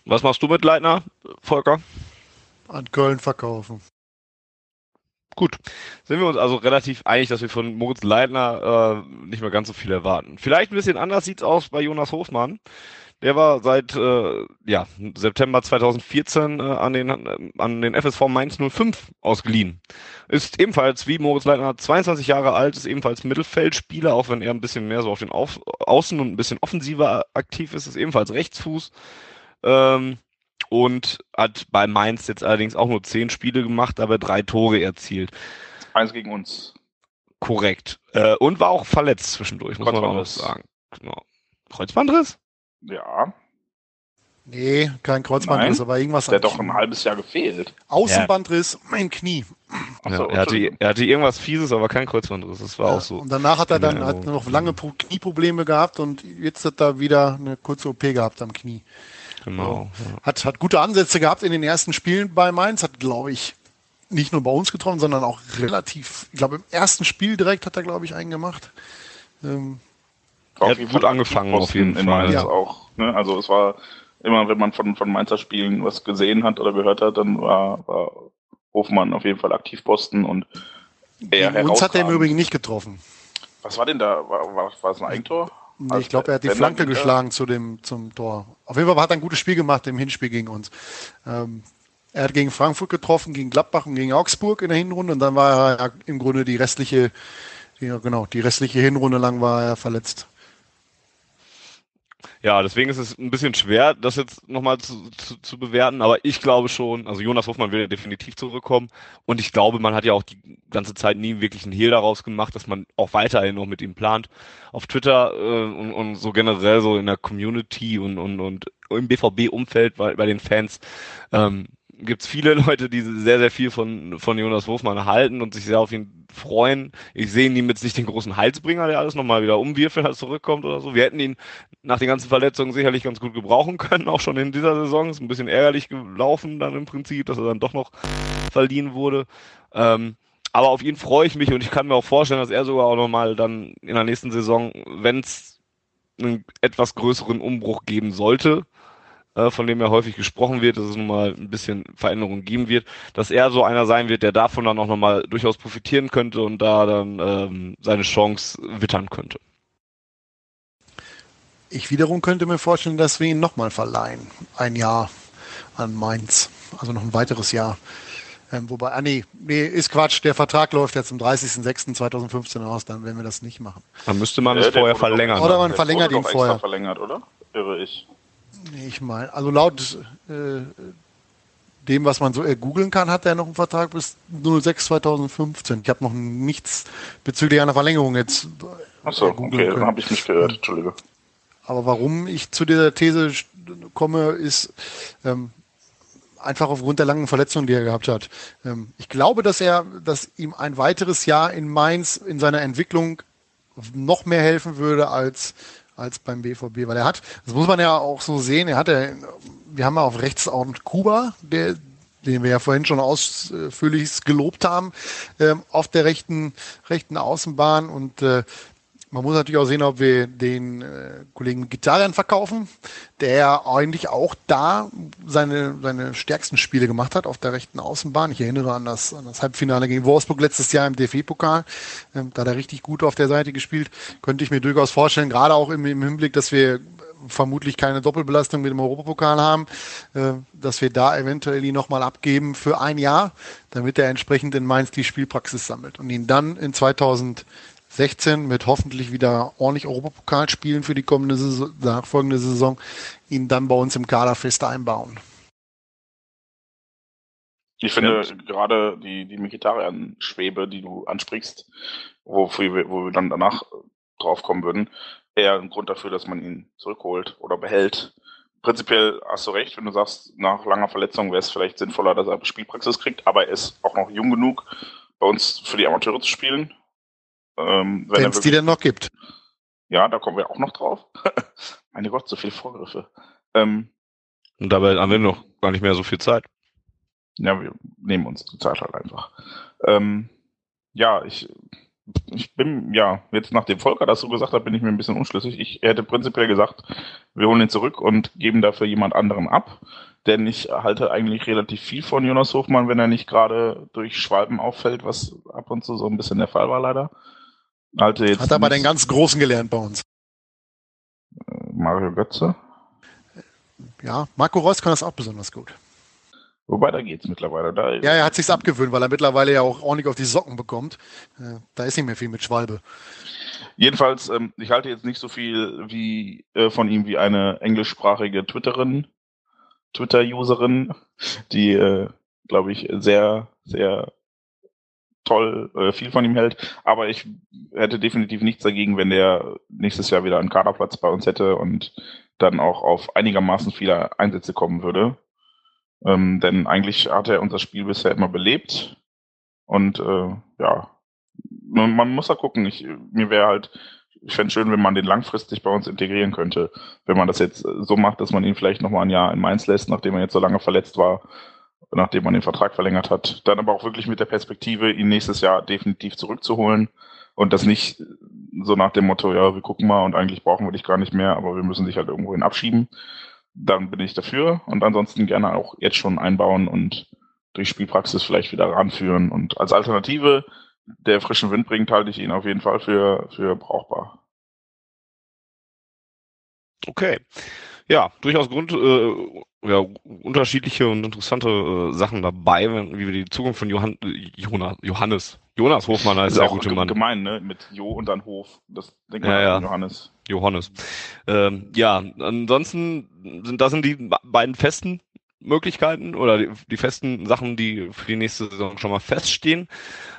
Was machst du mit Leitner, Volker? An Köln verkaufen. Gut, sind wir uns also relativ einig, dass wir von Moritz Leitner äh, nicht mehr ganz so viel erwarten. Vielleicht ein bisschen anders sieht's aus bei Jonas Hofmann. Der war seit äh, ja, September 2014 äh, an, den, äh, an den FSV Mainz 05 ausgeliehen. Ist ebenfalls wie Moritz Leitner 22 Jahre alt, ist ebenfalls Mittelfeldspieler, auch wenn er ein bisschen mehr so auf den auf Außen und ein bisschen offensiver aktiv ist, ist ebenfalls Rechtsfuß. Ähm, und hat bei Mainz jetzt allerdings auch nur zehn Spiele gemacht, aber drei Tore erzielt. Eins gegen uns. Korrekt. Äh, und war auch verletzt zwischendurch, muss man auch sagen. Genau. Kreuzbandriss? Ja. Nee, kein Kreuzbandriss, aber irgendwas. Der hat doch ein halbes Jahr gefehlt. Außenbandriss, ja. mein Knie. Ja, er, hatte, er hatte irgendwas Fieses, aber kein Kreuzbandriss. Das war ja, auch so. Und danach hat er dann hat noch lange Knieprobleme gehabt und jetzt hat er wieder eine kurze OP gehabt am Knie. Genau. Ja. Hat, hat gute Ansätze gehabt in den ersten Spielen bei Mainz, hat, glaube ich, nicht nur bei uns getroffen, sondern auch relativ, ich glaube, im ersten Spiel direkt hat er, glaube ich, einen gemacht. Ähm, er hat gut angefangen auf jeden Fall. Ja. Auch, ne? Also es war immer, wenn man von, von Mainzer Spielen was gesehen hat oder gehört hat, dann war, war Hofmann auf jeden Fall aktiv Posten und er Uns hat er im Übrigen nicht getroffen. Was war denn da? War, war, war es ein Eigentor? Nee, also ich glaube, er hat die Flanke dann, geschlagen zu dem, zum Tor. Auf jeden Fall hat er ein gutes Spiel gemacht im Hinspiel gegen uns. Ähm, er hat gegen Frankfurt getroffen, gegen Gladbach und gegen Augsburg in der Hinrunde und dann war er im Grunde die restliche, ja, genau, die restliche Hinrunde lang war er verletzt. Ja, deswegen ist es ein bisschen schwer, das jetzt nochmal zu, zu, zu bewerten, aber ich glaube schon, also Jonas Hoffmann will ja definitiv zurückkommen und ich glaube, man hat ja auch die ganze Zeit nie wirklich einen Hehl daraus gemacht, dass man auch weiterhin noch mit ihm plant. Auf Twitter äh, und, und so generell so in der Community und, und, und im BVB-Umfeld bei, bei den Fans ähm, gibt es viele *laughs* Leute, die sehr, sehr viel von, von Jonas Hofmann halten und sich sehr auf ihn freuen. Ich sehe ihn jetzt nicht den großen Halsbringer, der alles nochmal wieder umwirft, wenn er zurückkommt oder so. Wir hätten ihn nach den ganzen Verletzungen sicherlich ganz gut gebrauchen können, auch schon in dieser Saison. Ist ein bisschen ärgerlich gelaufen dann im Prinzip, dass er dann doch noch verliehen wurde. Ähm, aber auf ihn freue ich mich und ich kann mir auch vorstellen, dass er sogar auch nochmal dann in der nächsten Saison, wenn es einen etwas größeren Umbruch geben sollte, äh, von dem ja häufig gesprochen wird, dass es nun mal ein bisschen Veränderungen geben wird, dass er so einer sein wird, der davon dann auch nochmal durchaus profitieren könnte und da dann ähm, seine Chance wittern könnte. Ich wiederum könnte mir vorstellen, dass wir ihn nochmal verleihen. Ein Jahr an Mainz. Also noch ein weiteres Jahr. Ähm, wobei, ah nee, nee, ist Quatsch. Der Vertrag läuft jetzt zum 30.06.2015 aus, dann werden wir das nicht machen. Dann müsste man es vorher verlängern. Oder man verlängert ihn vorher. verlängert, oder? Irre ich. Ich meine, also laut äh, dem, was man so äh, googeln kann, hat er noch einen Vertrag bis 06 2015. Ich habe noch nichts bezüglich einer Verlängerung jetzt. Achso, okay, dann habe ich mich geirrt, Entschuldige. Aber warum ich zu dieser These komme, ist ähm, einfach aufgrund der langen Verletzung, die er gehabt hat. Ähm, ich glaube, dass er, dass ihm ein weiteres Jahr in Mainz in seiner Entwicklung noch mehr helfen würde als als beim BVB, weil er hat, das muss man ja auch so sehen, er hat ja, wir haben ja auf rechts auch Kuba, der, den wir ja vorhin schon ausführlich gelobt haben, ähm, auf der rechten, rechten Außenbahn und äh, man muss natürlich auch sehen, ob wir den äh, Kollegen Gitarren verkaufen, der eigentlich auch da seine, seine stärksten Spiele gemacht hat auf der rechten Außenbahn. Ich erinnere an das, an das Halbfinale gegen Wolfsburg letztes Jahr im DFB-Pokal. Ähm, da hat er richtig gut auf der Seite gespielt. Könnte ich mir durchaus vorstellen, gerade auch im, im Hinblick, dass wir vermutlich keine Doppelbelastung mit dem Europapokal haben, äh, dass wir da eventuell ihn nochmal abgeben für ein Jahr, damit er entsprechend in Mainz die Spielpraxis sammelt und ihn dann in 2000 16 mit hoffentlich wieder ordentlich Europapokalspielen für die kommende Saison, nachfolgende Saison, ihn dann bei uns im Kader fest einbauen. Ich finde ja. gerade die, die Mikitarian-Schwebe, die du ansprichst, wofür wir, wo wir dann danach drauf kommen würden, eher ein Grund dafür, dass man ihn zurückholt oder behält. Prinzipiell hast du recht, wenn du sagst, nach langer Verletzung wäre es vielleicht sinnvoller, dass er Spielpraxis kriegt, aber er ist auch noch jung genug, bei uns für die Amateure zu spielen. Ähm, wenn es die denn noch gibt. Ja, da kommen wir auch noch drauf. *laughs* Meine Gott, so viele Vorgriffe. Ähm, Und dabei haben wir noch gar nicht mehr so viel Zeit. Ja, wir nehmen uns die Zeit halt einfach. Ähm, ja, ich, ich bin, ja, jetzt nach dem Volker das so gesagt hat, bin ich mir ein bisschen unschlüssig. Ich hätte prinzipiell gesagt, wir holen ihn zurück und geben dafür jemand anderen ab. Denn ich halte eigentlich relativ viel von Jonas Hofmann, wenn er nicht gerade durch Schwalben auffällt, was ab und zu so ein bisschen der Fall war leider. Halte jetzt Hat aber den ganz Großen gelernt bei uns. Äh, Mario Götze? Ja, Marco Reus kann das auch besonders gut. Wobei, da geht's mittlerweile. Da ja, er hat sich's abgewöhnt, weil er mittlerweile ja auch ordentlich auf die Socken bekommt. Äh, da ist nicht mehr viel mit Schwalbe. Jedenfalls, ähm, ich halte jetzt nicht so viel wie äh, von ihm wie eine englischsprachige Twitterin, Twitter-Userin, die, äh, glaube ich, sehr, sehr toll äh, viel von ihm hält. Aber ich hätte definitiv nichts dagegen, wenn der nächstes Jahr wieder einen Kaderplatz bei uns hätte und dann auch auf einigermaßen viele Einsätze kommen würde. Ähm, denn eigentlich hat er unser Spiel bisher immer belebt. Und äh, ja, man, man muss da gucken. Ich, mir wäre halt, ich fände schön, wenn man den langfristig bei uns integrieren könnte. Wenn man das jetzt so macht, dass man ihn vielleicht noch mal ein Jahr in Mainz lässt, nachdem er jetzt so lange verletzt war, nachdem man den Vertrag verlängert hat. Dann aber auch wirklich mit der Perspektive, ihn nächstes Jahr definitiv zurückzuholen und das nicht so nach dem Motto, ja, wir gucken mal und eigentlich brauchen wir dich gar nicht mehr, aber wir müssen dich halt irgendwohin abschieben dann bin ich dafür und ansonsten gerne auch jetzt schon einbauen und durch Spielpraxis vielleicht wieder ranführen. Und als Alternative, der frischen Wind bringt, halte ich ihn auf jeden Fall für, für brauchbar. Okay. Ja, durchaus Grund, äh, ja, unterschiedliche und interessante äh, Sachen dabei, wenn, wie wir die Zukunft von Johann, Jonas, Johannes, Jonas Hofmann heißt der gute Mann. gemein, ne? Mit Jo und dann Hof. Das denkt man ja, ja. Johannes. Johannes. Ähm, ja, ansonsten sind das sind die beiden festen Möglichkeiten oder die, die, festen Sachen, die für die nächste Saison schon mal feststehen.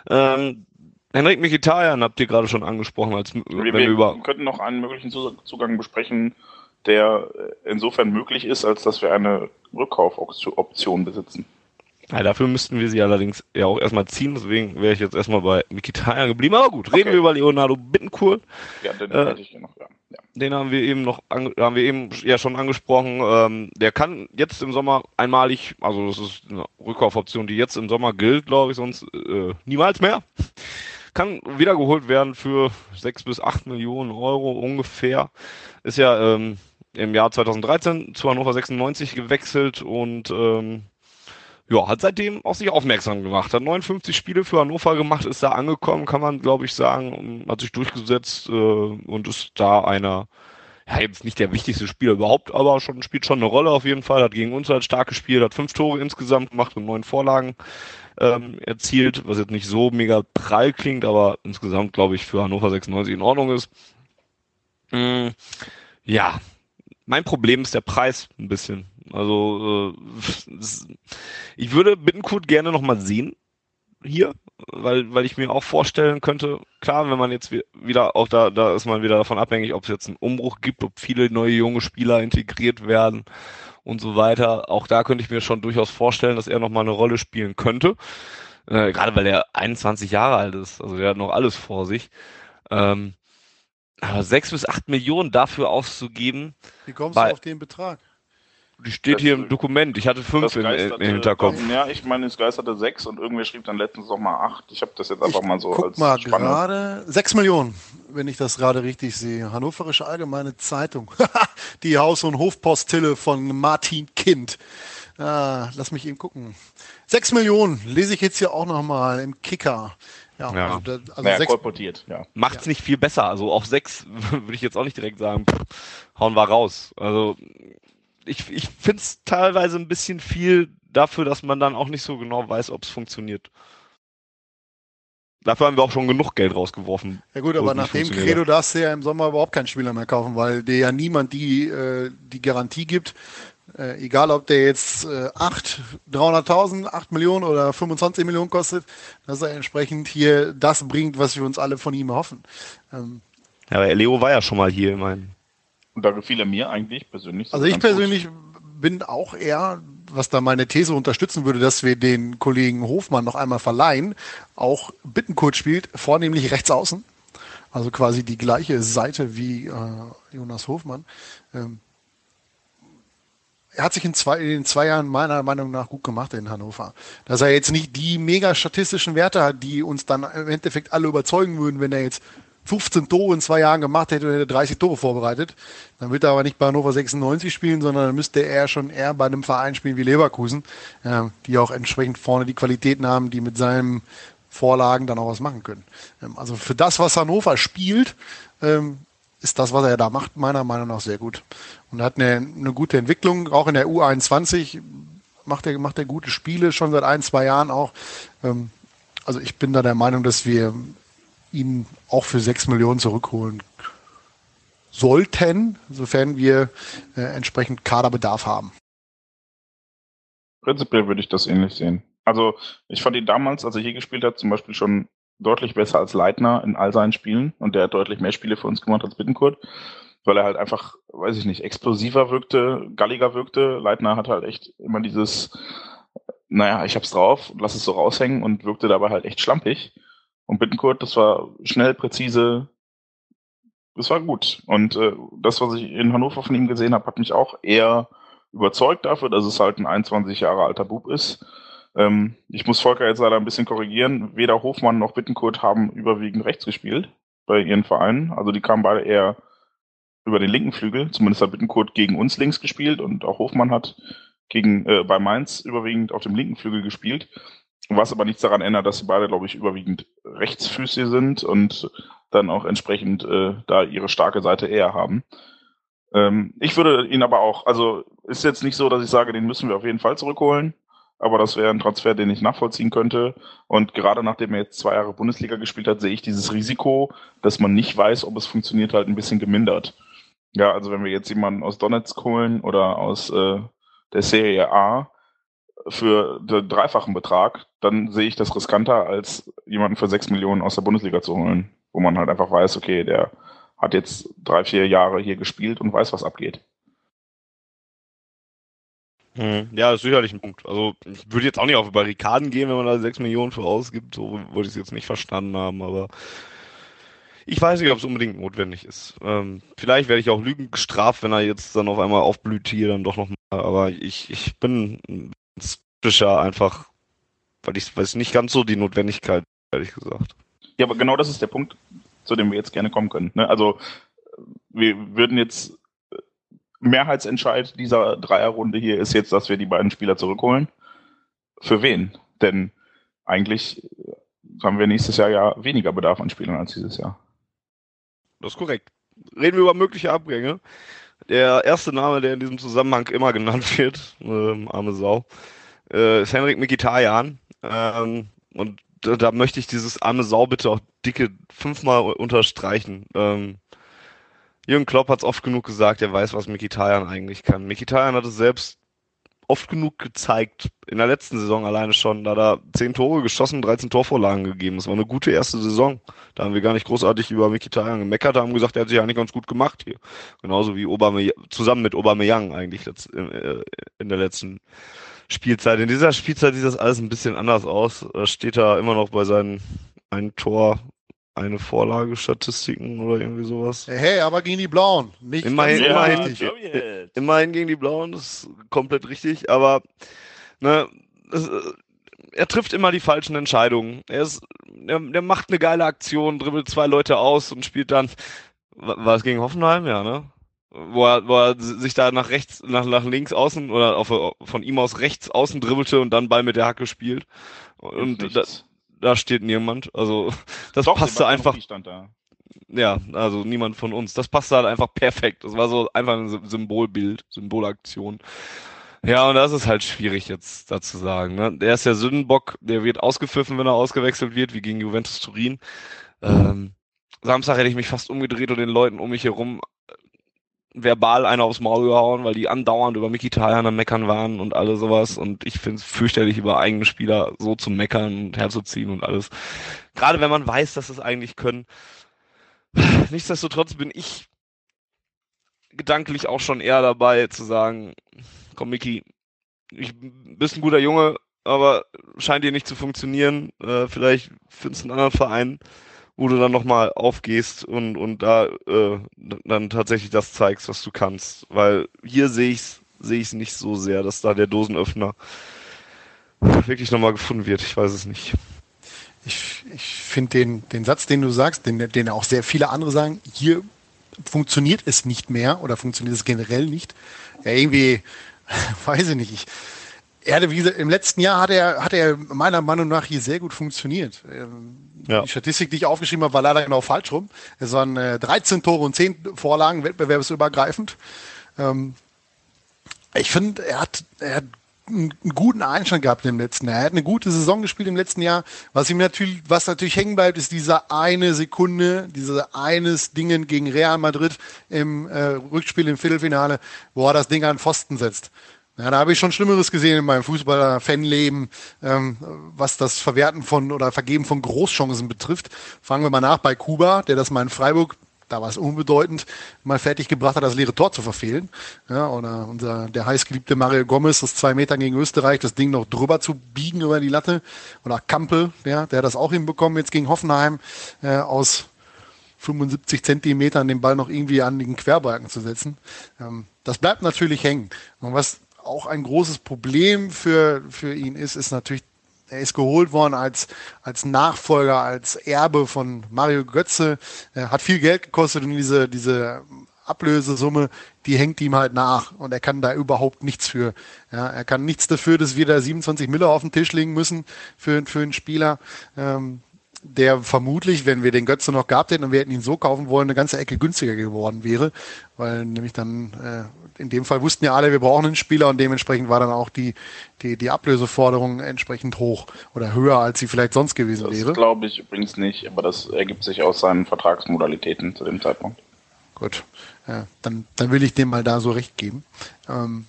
Ähm, Henrik Mkhitaryan habt ihr gerade schon angesprochen, als wir, wenn wir, über wir könnten noch einen möglichen Zugang besprechen, der insofern möglich ist, als dass wir eine Rückkaufoption besitzen. Ja, dafür müssten wir sie allerdings ja auch erstmal ziehen, deswegen wäre ich jetzt erstmal bei Mikitaya geblieben. Aber gut, reden okay. wir über Leonardo Bittencourt. Ja, den äh, ich noch, ja. ja. Den haben wir eben noch, haben wir eben ja schon angesprochen. Ähm, der kann jetzt im Sommer einmalig, also das ist eine Rückkaufoption, die jetzt im Sommer gilt, glaube ich, sonst äh, niemals mehr. Kann wiedergeholt werden für sechs bis acht Millionen Euro ungefähr. Ist ja ähm, im Jahr 2013 zu Hannover 96 gewechselt und ähm, ja, hat seitdem auf sich aufmerksam gemacht. Hat 59 Spiele für Hannover gemacht, ist da angekommen, kann man glaube ich sagen, hat sich durchgesetzt äh, und ist da einer, ja jetzt nicht der wichtigste Spieler überhaupt, aber schon spielt schon eine Rolle auf jeden Fall. Hat gegen uns halt stark gespielt, hat fünf Tore insgesamt gemacht und neun Vorlagen ähm, erzielt, was jetzt nicht so mega prall klingt, aber insgesamt glaube ich für Hannover 96 in Ordnung ist. Mm, ja, mein Problem ist der Preis ein bisschen. Also äh, ich würde Bittenkurt gerne nochmal sehen hier, weil, weil ich mir auch vorstellen könnte, klar, wenn man jetzt wieder, auch da, da ist man wieder davon abhängig, ob es jetzt einen Umbruch gibt, ob viele neue junge Spieler integriert werden und so weiter. Auch da könnte ich mir schon durchaus vorstellen, dass er nochmal eine Rolle spielen könnte. Äh, gerade weil er 21 Jahre alt ist, also der hat noch alles vor sich. Ähm, aber sechs bis acht Millionen dafür auszugeben. Wie kommst du auf den Betrag? Die steht das hier im Dokument. Ich hatte fünf im, im, Hinterkopf. Ja, ich meine, es geisterte sechs und irgendwer schrieb dann letztens noch mal acht. Ich habe das jetzt einfach ich mal so guck als mal gerade sechs Millionen, wenn ich das gerade richtig sehe. Hannoverische Allgemeine Zeitung. *laughs* Die Haus- und Hofpostille von Martin Kind. Ah, lass mich eben gucken. Sechs Millionen lese ich jetzt hier auch noch mal im Kicker. Ja, ja. Also, da, also naja, kolportiert, ja. Macht's ja. nicht viel besser. Also auf sechs *laughs* würde ich jetzt auch nicht direkt sagen, hauen wir raus. Also ich, ich finde es teilweise ein bisschen viel dafür, dass man dann auch nicht so genau weiß, ob es funktioniert. Dafür haben wir auch schon genug Geld rausgeworfen. Ja gut, aber nach dem Credo darfst du ja im Sommer überhaupt keinen Spieler mehr kaufen, weil dir ja niemand die, äh, die Garantie gibt, äh, egal ob der jetzt äh, 8, 300.000, 8 Millionen oder 25 Millionen kostet, dass er entsprechend hier das bringt, was wir uns alle von ihm erhoffen. Ähm, ja, aber Leo war ja schon mal hier, mein. Und da gefiel er mir eigentlich persönlich. also ich persönlich gut. bin auch eher was da meine These unterstützen würde, dass wir den Kollegen Hofmann noch einmal verleihen, auch Bittenkurt spielt, vornehmlich rechts außen. Also quasi die gleiche Seite wie äh, Jonas Hofmann. Ähm, er hat sich in zwei, in zwei Jahren meiner Meinung nach gut gemacht in Hannover. Dass er jetzt nicht die mega statistischen Werte hat, die uns dann im Endeffekt alle überzeugen würden, wenn er jetzt 15 Tore in zwei Jahren gemacht hätte und hätte 30 Tore vorbereitet. Dann wird er aber nicht bei Hannover 96 spielen, sondern dann müsste er schon eher bei einem Verein spielen wie Leverkusen, äh, die auch entsprechend vorne die Qualitäten haben, die mit seinen Vorlagen dann auch was machen können. Ähm, also für das, was Hannover spielt, ähm, ist das, was er da macht, meiner Meinung nach sehr gut. Und hat eine, eine gute Entwicklung, auch in der U21 macht er, macht gute Spiele, schon seit ein, zwei Jahren auch. Ähm, also ich bin da der Meinung, dass wir ihn auch für sechs Millionen zurückholen sollten, sofern wir äh, entsprechend Kaderbedarf haben. Prinzipiell würde ich das ähnlich sehen. Also ich fand ihn damals, als er hier gespielt hat, zum Beispiel schon deutlich besser als Leitner in all seinen Spielen und der hat deutlich mehr Spiele für uns gemacht als Bittenkurt, weil er halt einfach, weiß ich nicht, explosiver wirkte, galliger wirkte. Leitner hat halt echt immer dieses, naja, ich hab's drauf, lass es so raushängen und wirkte dabei halt echt schlampig. Und Bittenkurt, das war schnell, präzise, das war gut. Und äh, das, was ich in Hannover von ihm gesehen habe, hat mich auch eher überzeugt dafür, dass es halt ein 21 Jahre alter Bub ist. Ähm, ich muss Volker jetzt leider ein bisschen korrigieren. Weder Hofmann noch Bittenkurt haben überwiegend rechts gespielt bei ihren Vereinen. Also die kamen beide eher über den linken Flügel. Zumindest hat Bittenkurt gegen uns links gespielt und auch Hofmann hat gegen äh, bei Mainz überwiegend auf dem linken Flügel gespielt. Was aber nichts daran ändert, dass sie beide, glaube ich, überwiegend rechtsfüßig sind und dann auch entsprechend äh, da ihre starke Seite eher haben. Ähm, ich würde ihn aber auch, also ist jetzt nicht so, dass ich sage, den müssen wir auf jeden Fall zurückholen, aber das wäre ein Transfer, den ich nachvollziehen könnte. Und gerade nachdem er jetzt zwei Jahre Bundesliga gespielt hat, sehe ich dieses Risiko, dass man nicht weiß, ob es funktioniert, halt ein bisschen gemindert. Ja, also wenn wir jetzt jemanden aus Donetsk holen oder aus äh, der Serie A, für den dreifachen Betrag, dann sehe ich das riskanter, als jemanden für sechs Millionen aus der Bundesliga zu holen, wo man halt einfach weiß, okay, der hat jetzt drei, vier Jahre hier gespielt und weiß, was abgeht. Hm, ja, das ist sicherlich ein Punkt. Also ich würde jetzt auch nicht auf Barrikaden gehen, wenn man da sechs Millionen für ausgibt. So würde ich es jetzt nicht verstanden haben, aber ich weiß nicht, ob es unbedingt notwendig ist. Ähm, vielleicht werde ich auch Lügen gestraft, wenn er jetzt dann auf einmal aufblüht hier dann doch nochmal. Aber ich, ich bin skeptischer einfach, weil ich weiß nicht ganz so die Notwendigkeit, ehrlich gesagt. Ja, aber genau das ist der Punkt, zu dem wir jetzt gerne kommen können. Ne? Also wir würden jetzt Mehrheitsentscheid dieser Dreierrunde hier ist jetzt, dass wir die beiden Spieler zurückholen. Für wen? Denn eigentlich haben wir nächstes Jahr ja weniger Bedarf an Spielern als dieses Jahr. Das ist korrekt. Reden wir über mögliche Abgänge. Der erste Name, der in diesem Zusammenhang immer genannt *laughs* wird, ähm, arme Sau, äh, ist Henrik Mikitarian. Ähm, und da, da, möchte ich dieses arme Sau bitte auch dicke fünfmal unterstreichen. Ähm, Jürgen Klopp hat es oft genug gesagt, er weiß, was Mikitarian eigentlich kann. Mikitarian hat es selbst oft genug gezeigt, in der letzten Saison alleine schon, da er zehn Tore geschossen, 13 Torvorlagen gegeben. Das war eine gute erste Saison. Da haben wir gar nicht großartig über Mikitarian gemeckert, haben gesagt, er hat sich eigentlich ganz gut gemacht hier. Genauso wie Aubameyang, zusammen mit Aubameyang eigentlich äh, in der letzten Spielzeit. In dieser Spielzeit sieht das alles ein bisschen anders aus. Da steht er immer noch bei seinen ein Tor, eine Vorlage Statistiken oder irgendwie sowas. Hey, aber gegen die Blauen. Nicht immerhin, immerhin, immerhin gegen die Blauen, das ist komplett richtig, aber ne, das, er trifft immer die falschen Entscheidungen. Er ist, er, er macht eine geile Aktion, dribbelt zwei Leute aus und spielt dann, war es gegen Hoffenheim, ja, ne? wo er, wo er sich da nach rechts, nach, nach links außen oder auf, von ihm aus rechts außen dribbelte und dann Ball mit der Hacke spielt. Und da, da, steht niemand. Also *laughs* das Doch, passte einfach. Da. Ja, also niemand von uns. Das passte halt einfach perfekt. Das war so einfach ein Symbolbild, Symbolaktion. Ja, und das ist halt schwierig jetzt dazu sagen. Ne? Der ist der Sündenbock, der wird ausgepfiffen, wenn er ausgewechselt wird, wie gegen Juventus Turin. Ähm, Samstag hätte ich mich fast umgedreht und den Leuten um mich herum verbal einer aufs Maul gehauen, weil die andauernd über Mikitarian am Meckern waren und alles sowas. Und ich finde es fürchterlich, über eigene Spieler so zu meckern und herzuziehen und alles. Gerade wenn man weiß, dass es eigentlich können. Nichtsdestotrotz bin ich gedanklich auch schon eher dabei zu sagen, komm Miki, ich bist ein guter Junge, aber scheint dir nicht zu funktionieren. Äh, vielleicht findest du einen anderen Verein, wo du dann nochmal aufgehst und, und da äh, dann tatsächlich das zeigst, was du kannst. Weil hier sehe ich es sehe ich nicht so sehr, dass da der Dosenöffner wirklich nochmal gefunden wird. Ich weiß es nicht. Ich, ich finde den, den Satz, den du sagst, den, den auch sehr viele andere sagen, hier funktioniert es nicht mehr oder funktioniert es generell nicht. Ja, irgendwie, *laughs* weiß ich nicht. Ich, er hatte, wie gesagt, im letzten Jahr hat er, hat er meiner Meinung nach hier sehr gut funktioniert. Ähm, ja. Die Statistik, die ich aufgeschrieben habe, war leider genau falsch rum. Es waren äh, 13 Tore und 10 Vorlagen, wettbewerbsübergreifend. Ähm, ich finde, er hat, er hat einen guten Einstand gehabt im letzten Jahr. Er hat eine gute Saison gespielt im letzten Jahr. Was ihm natürlich, was natürlich hängen bleibt, ist diese eine Sekunde, diese eines Dingen gegen Real Madrid im äh, Rückspiel im Viertelfinale, wo er das Ding an Pfosten setzt. Ja, da habe ich schon Schlimmeres gesehen in meinem Fußballer-Fanleben, ähm, was das Verwerten von oder Vergeben von Großchancen betrifft. Fangen wir mal nach bei Kuba, der das mal in Freiburg da war es unbedeutend, mal fertig gebracht hat, das leere Tor zu verfehlen. Ja, oder unser, der heißgeliebte Mario Gomez, das zwei Meter gegen Österreich, das Ding noch drüber zu biegen über die Latte. Oder Kampel, ja, der hat das auch hinbekommen, jetzt gegen Hoffenheim, äh, aus 75 Zentimetern den Ball noch irgendwie an den Querbalken zu setzen. Ähm, das bleibt natürlich hängen. Und was auch ein großes Problem für, für ihn ist, ist natürlich er ist geholt worden als, als Nachfolger, als Erbe von Mario Götze. Er hat viel Geld gekostet und diese, diese Ablösesumme, die hängt ihm halt nach und er kann da überhaupt nichts für. Ja, er kann nichts dafür, dass wir da 27 Miller auf den Tisch legen müssen für, für einen Spieler. Ähm, der vermutlich, wenn wir den Götze noch gehabt hätten und wir hätten ihn so kaufen wollen, eine ganze Ecke günstiger geworden wäre, weil nämlich dann äh, in dem Fall wussten ja alle, wir brauchen einen Spieler und dementsprechend war dann auch die die die Ablöseforderung entsprechend hoch oder höher, als sie vielleicht sonst gewesen das wäre. glaube ich übrigens nicht, aber das ergibt sich aus seinen Vertragsmodalitäten zu dem Zeitpunkt. Gut, ja, dann dann will ich dem mal da so recht geben. Ähm,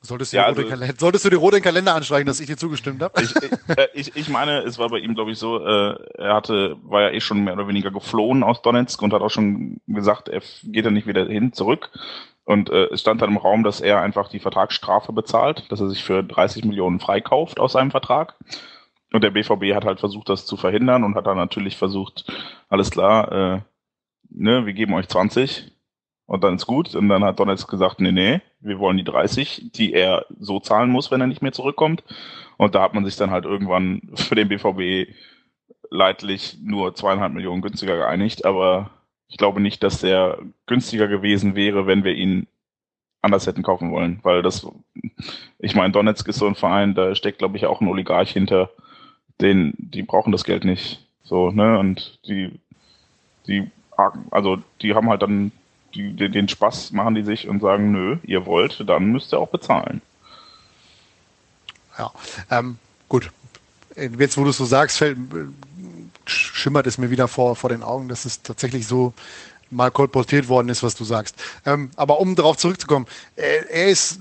Solltest du, ja, also, Kalender, solltest du den Kalender anstreichen, dass ich dir zugestimmt habe? Ich, äh, ich, ich meine, es war bei ihm, glaube ich, so, äh, er hatte, war ja eh schon mehr oder weniger geflohen aus Donetsk und hat auch schon gesagt, er geht dann nicht wieder hin, zurück. Und äh, es stand dann im Raum, dass er einfach die Vertragsstrafe bezahlt, dass er sich für 30 Millionen freikauft aus seinem Vertrag. Und der BVB hat halt versucht, das zu verhindern und hat dann natürlich versucht, alles klar, äh, ne, wir geben euch 20, und dann ist gut. Und dann hat Donetsk gesagt, nee, nee, wir wollen die 30, die er so zahlen muss, wenn er nicht mehr zurückkommt. Und da hat man sich dann halt irgendwann für den BVB leidlich nur zweieinhalb Millionen günstiger geeinigt. Aber ich glaube nicht, dass der günstiger gewesen wäre, wenn wir ihn anders hätten kaufen wollen. Weil das, ich meine, Donetsk ist so ein Verein, da steckt, glaube ich, auch ein Oligarch hinter. Den, die brauchen das Geld nicht. So, ne? Und die, die, also die haben halt dann die, den Spaß machen die sich und sagen, nö, ihr wollt, dann müsst ihr auch bezahlen. Ja, ähm, gut. Jetzt, wo du es so sagst, fällt, schimmert es mir wieder vor, vor den Augen, dass es tatsächlich so mal kolportiert worden ist, was du sagst. Ähm, aber um darauf zurückzukommen, er, er ist,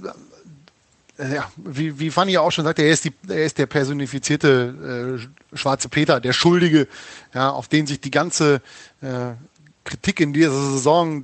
äh, ja, wie, wie Fanny ja auch schon sagte, er ist, die, er ist der personifizierte äh, schwarze Peter, der Schuldige, ja, auf den sich die ganze äh, Kritik in dieser Saison,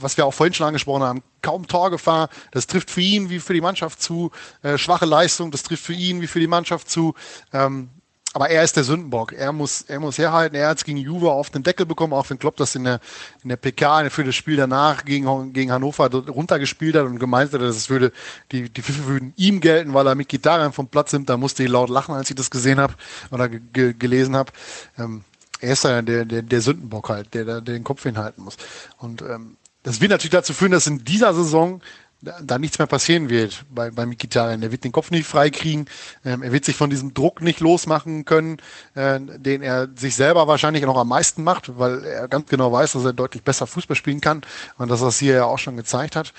was wir auch vorhin schon angesprochen haben, kaum Torgefahr, das trifft für ihn wie für die Mannschaft zu, äh, schwache Leistung, das trifft für ihn wie für die Mannschaft zu. Ähm, aber er ist der Sündenbock. Er muss, er muss herhalten. Er hat es gegen Juve auf den Deckel bekommen, auch wenn Klopp das in der, in der PK für das Spiel danach gegen, gegen Hannover runtergespielt hat und gemeint hat, dass es würde, die, die Pfiffe würden ihm gelten, weil er mit Gitarre vom Platz nimmt. Da musste ich laut lachen, als ich das gesehen habe oder gelesen habe. Ähm, er ist der, der, der Sündenbock halt, der, der den Kopf hinhalten muss. Und ähm, das wird natürlich dazu führen, dass in dieser Saison da nichts mehr passieren wird bei, bei Mikitarian. Er wird den Kopf nicht freikriegen, ähm, er wird sich von diesem Druck nicht losmachen können, äh, den er sich selber wahrscheinlich noch am meisten macht, weil er ganz genau weiß, dass er deutlich besser Fußball spielen kann und dass er das hier ja auch schon gezeigt hat.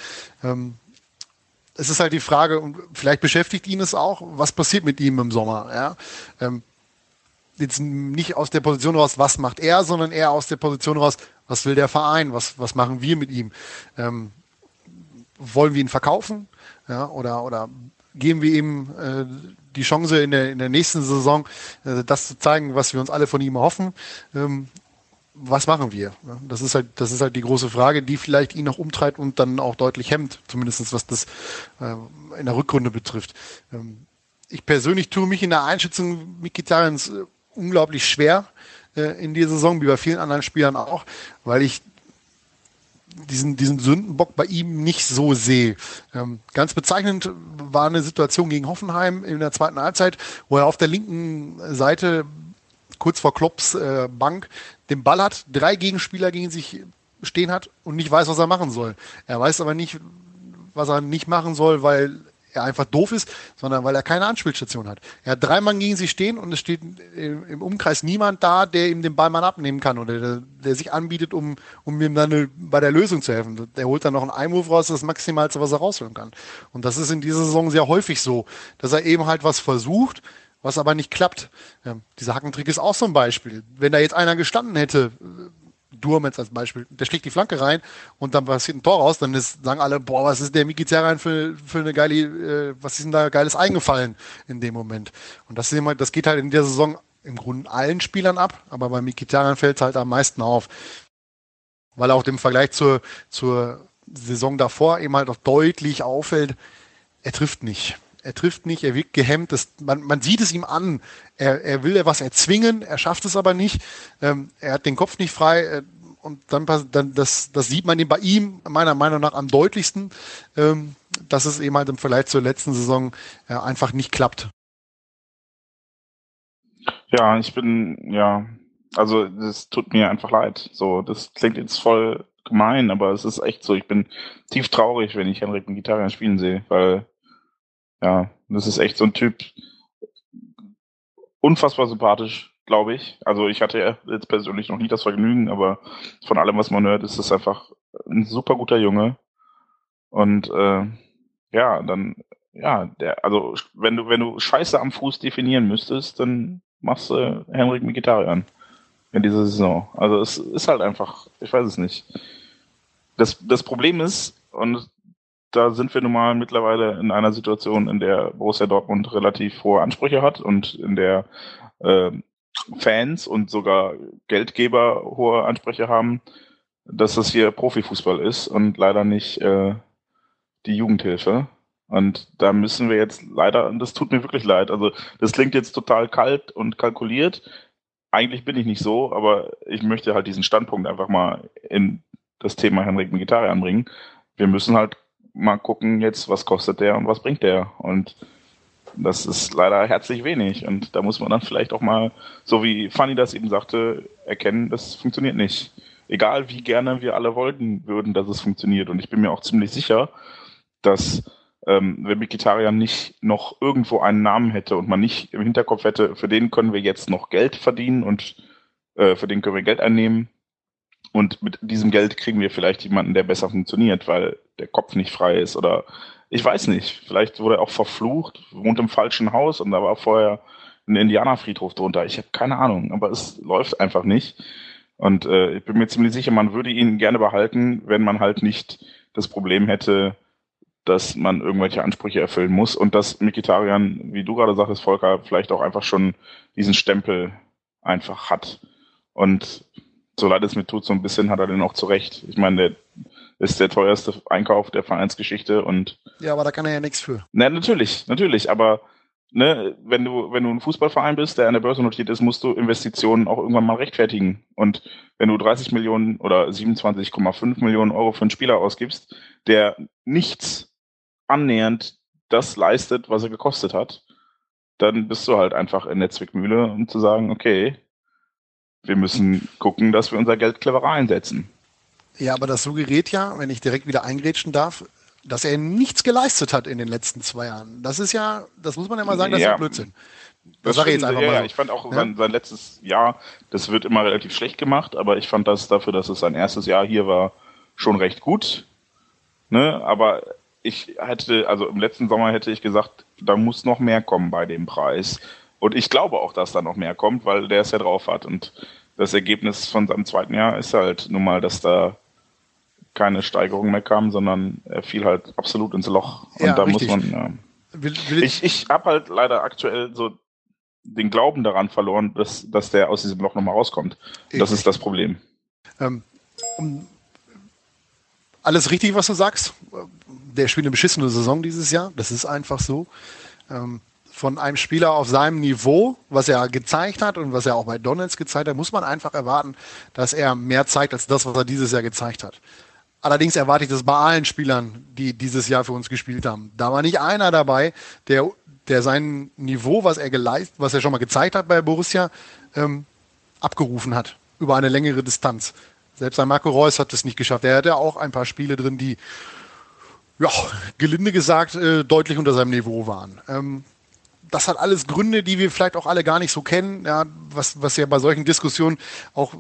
Ähm, es ist halt die Frage, und vielleicht beschäftigt ihn es auch, was passiert mit ihm im Sommer, ja. Ähm, jetzt nicht aus der Position raus, was macht er, sondern eher aus der Position raus, was will der Verein, was, was machen wir mit ihm? Ähm, wollen wir ihn verkaufen? Ja, oder, oder geben wir ihm äh, die Chance in der, in der nächsten Saison, äh, das zu zeigen, was wir uns alle von ihm erhoffen? Ähm, was machen wir? Das ist halt, das ist halt die große Frage, die vielleicht ihn noch umtreibt und dann auch deutlich hemmt, zumindest was das äh, in der Rückrunde betrifft. Ähm, ich persönlich tue mich in der Einschätzung Mikitarians äh, unglaublich schwer äh, in dieser Saison, wie bei vielen anderen Spielern auch, weil ich diesen, diesen Sündenbock bei ihm nicht so sehe. Ähm, ganz bezeichnend war eine Situation gegen Hoffenheim in der zweiten Halbzeit, wo er auf der linken Seite kurz vor Klopps äh, Bank den Ball hat, drei Gegenspieler gegen sich stehen hat und nicht weiß, was er machen soll. Er weiß aber nicht, was er nicht machen soll, weil er einfach doof ist, sondern weil er keine Anspielstation hat. Er hat drei Mann gegen sich stehen und es steht im Umkreis niemand da, der ihm den Ball mal abnehmen kann oder der, der sich anbietet, um, um ihm dann bei der Lösung zu helfen. Der holt dann noch einen Einwurf raus, das Maximalste, was er rausholen kann. Und das ist in dieser Saison sehr häufig so, dass er eben halt was versucht, was aber nicht klappt. Ja, dieser Hackentrick ist auch so ein Beispiel. Wenn da jetzt einer gestanden hätte, Durm jetzt als Beispiel, der schlägt die Flanke rein und dann passiert ein Tor raus, dann ist, sagen alle, boah, was ist der Miki Zerrein für, für eine geile, äh, was ist denn da geiles eingefallen in dem Moment? Und das, ist immer, das geht halt in der Saison im Grunde allen Spielern ab, aber bei Miki Zerrein fällt es halt am meisten auf. Weil auch im Vergleich zur, zur Saison davor eben halt auch deutlich auffällt, er trifft nicht. Er trifft nicht, er wirkt gehemmt. Das, man, man sieht es ihm an. Er, er will etwas erzwingen, er schafft es aber nicht. Ähm, er hat den Kopf nicht frei. Äh, und dann, dann das, das sieht man eben bei ihm meiner Meinung nach am deutlichsten, ähm, dass es eben halt im Vergleich zur letzten Saison äh, einfach nicht klappt. Ja, ich bin, ja, also das tut mir einfach leid. So, das klingt jetzt voll gemein, aber es ist echt so. Ich bin tief traurig, wenn ich Henrik mit Gitarre spielen sehe, weil ja, das ist echt so ein Typ, unfassbar sympathisch, glaube ich. Also ich hatte jetzt persönlich noch nie das Vergnügen, aber von allem, was man hört, ist es einfach ein super guter Junge. Und äh, ja, dann, ja, der, also wenn du, wenn du Scheiße am Fuß definieren müsstest, dann machst du Henrik Mkhitaryan in dieser Saison. Also es ist halt einfach, ich weiß es nicht. Das, das Problem ist, und da sind wir nun mal mittlerweile in einer Situation, in der Borussia Dortmund relativ hohe Ansprüche hat und in der äh, Fans und sogar Geldgeber hohe Ansprüche haben, dass das hier Profifußball ist und leider nicht äh, die Jugendhilfe. Und da müssen wir jetzt leider, und das tut mir wirklich leid, also das klingt jetzt total kalt und kalkuliert. Eigentlich bin ich nicht so, aber ich möchte halt diesen Standpunkt einfach mal in das Thema Henrik Gitarre anbringen. Wir müssen halt mal gucken jetzt, was kostet der und was bringt der. Und das ist leider herzlich wenig. Und da muss man dann vielleicht auch mal, so wie Fanny das eben sagte, erkennen, das funktioniert nicht. Egal wie gerne wir alle wollten würden, dass es funktioniert. Und ich bin mir auch ziemlich sicher, dass ähm, wenn Mikitarian nicht noch irgendwo einen Namen hätte und man nicht im Hinterkopf hätte, für den können wir jetzt noch Geld verdienen und äh, für den können wir Geld einnehmen, und mit diesem Geld kriegen wir vielleicht jemanden, der besser funktioniert, weil der Kopf nicht frei ist oder ich weiß nicht. Vielleicht wurde er auch verflucht, wohnt im falschen Haus und da war vorher ein Indianerfriedhof drunter. Ich habe keine Ahnung, aber es läuft einfach nicht. Und äh, ich bin mir ziemlich sicher, man würde ihn gerne behalten, wenn man halt nicht das Problem hätte, dass man irgendwelche Ansprüche erfüllen muss und dass Mikitarian, wie du gerade sagtest, Volker, vielleicht auch einfach schon diesen Stempel einfach hat. Und so leid es mir tut, so ein bisschen hat er den auch zurecht. Ich meine, der ist der teuerste Einkauf der Vereinsgeschichte und. Ja, aber da kann er ja nichts für. Ne, natürlich, natürlich, aber ne, wenn du, wenn du ein Fußballverein bist, der an der Börse notiert ist, musst du Investitionen auch irgendwann mal rechtfertigen. Und wenn du 30 Millionen oder 27,5 Millionen Euro für einen Spieler ausgibst, der nichts annähernd das leistet, was er gekostet hat, dann bist du halt einfach in der Zwickmühle, um zu sagen, okay, wir müssen gucken, dass wir unser Geld cleverer einsetzen. Ja, aber das suggeriert ja, wenn ich direkt wieder eingrätschen darf, dass er nichts geleistet hat in den letzten zwei Jahren. Das ist ja, das muss man ja mal sagen, das ja. ist ja Blödsinn. Das, das sage ich jetzt einfach ja, mal. So. Ich fand auch ja? sein, sein, letztes Jahr, das wird immer relativ schlecht gemacht, aber ich fand das dafür, dass es sein erstes Jahr hier war, schon recht gut. Ne? Aber ich hätte, also im letzten Sommer hätte ich gesagt, da muss noch mehr kommen bei dem Preis. Und ich glaube auch, dass da noch mehr kommt, weil der es ja drauf hat. Und das Ergebnis von seinem zweiten Jahr ist halt nun mal, dass da keine Steigerung mehr kam, sondern er fiel halt absolut ins Loch. Und ja, da richtig. muss man. Ja. Will, will ich ich habe halt leider aktuell so den Glauben daran verloren, dass, dass der aus diesem Loch nochmal rauskommt. Das ist das Problem. Ähm, um, alles richtig, was du sagst. Der spielt eine beschissene Saison dieses Jahr. Das ist einfach so. Ähm, von einem Spieler auf seinem Niveau, was er gezeigt hat und was er auch bei Donalds gezeigt hat, muss man einfach erwarten, dass er mehr zeigt als das, was er dieses Jahr gezeigt hat. Allerdings erwarte ich das bei allen Spielern, die dieses Jahr für uns gespielt haben. Da war nicht einer dabei, der, der sein Niveau, was er geleistet, was er schon mal gezeigt hat bei Borussia, ähm, abgerufen hat über eine längere Distanz. Selbst ein Marco Reus hat das nicht geschafft. Er hatte auch ein paar Spiele drin, die, ja, gelinde gesagt, äh, deutlich unter seinem Niveau waren. Ähm, das hat alles Gründe, die wir vielleicht auch alle gar nicht so kennen, ja, was, was ja bei solchen Diskussionen auch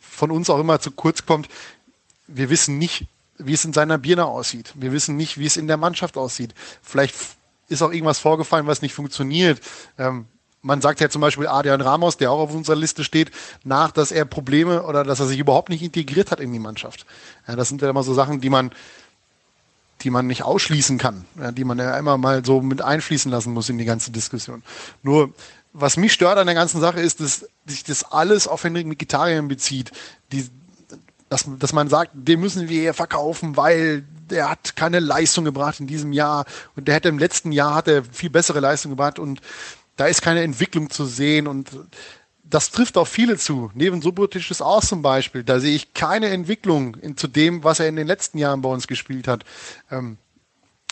von uns auch immer zu kurz kommt wir wissen nicht, wie es in seiner Birne aussieht. Wir wissen nicht, wie es in der Mannschaft aussieht. Vielleicht ist auch irgendwas vorgefallen, was nicht funktioniert. Ähm, man sagt ja zum Beispiel Adrian Ramos, der auch auf unserer Liste steht, nach, dass er Probleme oder dass er sich überhaupt nicht integriert hat in die Mannschaft. Ja, das sind ja immer so Sachen, die man, die man nicht ausschließen kann, ja, die man ja immer mal so mit einfließen lassen muss in die ganze Diskussion. Nur, was mich stört an der ganzen Sache ist, dass sich das alles auf Henrik Mkhitaryan bezieht. Die, dass, dass man sagt, den müssen wir verkaufen, weil der hat keine Leistung gebracht in diesem Jahr und der hätte im letzten Jahr hat er viel bessere Leistung gebracht und da ist keine Entwicklung zu sehen und das trifft auf viele zu. Neben Subotic ist auch zum Beispiel. Da sehe ich keine Entwicklung in, zu dem, was er in den letzten Jahren bei uns gespielt hat. Ähm,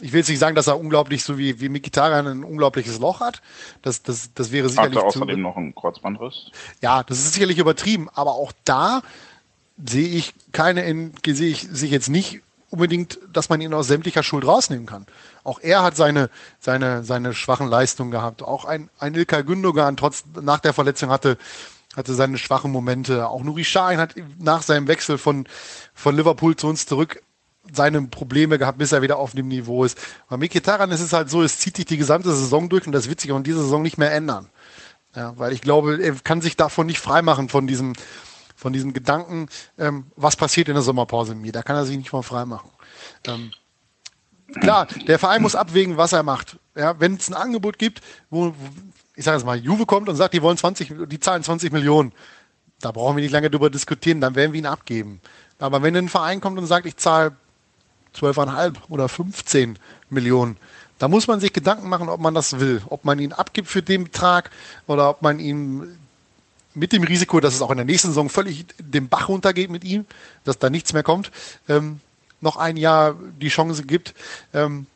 ich will jetzt nicht sagen, dass er unglaublich, so wie, wie Mikitarian ein unglaubliches Loch hat. Das, das, das wäre sicherlich. Hat er außerdem zu, noch einen Kreuzbandriss? Ja, das ist sicherlich übertrieben. Aber auch da sehe ich keine, sehe ich sich jetzt nicht unbedingt, dass man ihn aus sämtlicher Schuld rausnehmen kann. Auch er hat seine, seine, seine schwachen Leistungen gehabt. Auch ein, ein Ilkay Gündogan trotz, nach der Verletzung hatte, hatte seine schwachen Momente. Auch Nuri Sahin hat nach seinem Wechsel von, von Liverpool zu uns zurück seine Probleme gehabt, bis er wieder auf dem Niveau ist. Bei Mikitaran ist es halt so, es zieht sich die gesamte Saison durch und das wird sich auch in dieser Saison nicht mehr ändern. Ja, weil ich glaube, er kann sich davon nicht freimachen, von diesem, von diesem Gedanken, ähm, was passiert in der Sommerpause mit mir. Da kann er sich nicht mal frei machen. Ähm, klar, der Verein muss abwägen, was er macht. Ja, wenn es ein Angebot gibt, wo, ich sage jetzt mal, Juve kommt und sagt, die wollen 20, die zahlen 20 Millionen, da brauchen wir nicht lange drüber diskutieren, dann werden wir ihn abgeben. Aber wenn ein Verein kommt und sagt, ich zahle 12,5 oder 15 Millionen, da muss man sich Gedanken machen, ob man das will, ob man ihn abgibt für den Betrag oder ob man ihn mit dem Risiko, dass es auch in der nächsten Saison völlig den Bach runtergeht mit ihm, dass da nichts mehr kommt, ähm, noch ein Jahr die Chance gibt, ähm,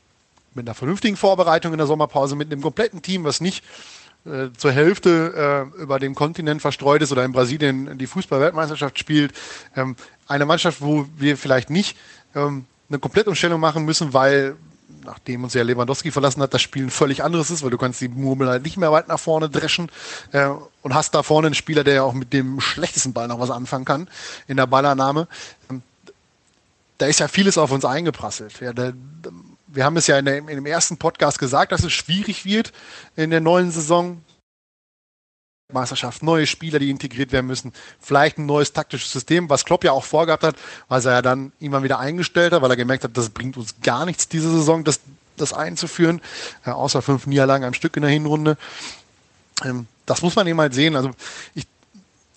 mit einer vernünftigen Vorbereitung in der Sommerpause, mit einem kompletten Team, was nicht äh, zur Hälfte äh, über dem Kontinent verstreut ist oder in Brasilien die Fußball-Weltmeisterschaft spielt. Ähm, eine Mannschaft, wo wir vielleicht nicht ähm, eine Komplettumstellung machen müssen, weil nachdem uns ja Lewandowski verlassen hat, das Spiel ein völlig anderes ist, weil du kannst die Murmel halt nicht mehr weit nach vorne dreschen äh, und hast da vorne einen Spieler, der ja auch mit dem schlechtesten Ball noch was anfangen kann in der Ballannahme. Ähm, da ist ja vieles auf uns eingeprasselt. Ja, da, wir haben es ja in, der, in dem ersten Podcast gesagt, dass es schwierig wird in der neuen Saison. Meisterschaft, neue Spieler, die integriert werden müssen, vielleicht ein neues taktisches System, was Klopp ja auch vorgehabt hat, was er ja dann immer wieder eingestellt hat, weil er gemerkt hat, das bringt uns gar nichts diese Saison, das, das einzuführen, außer fünf Niederlagen am Stück in der Hinrunde. Ähm, das muss man eben halt sehen. Also ich,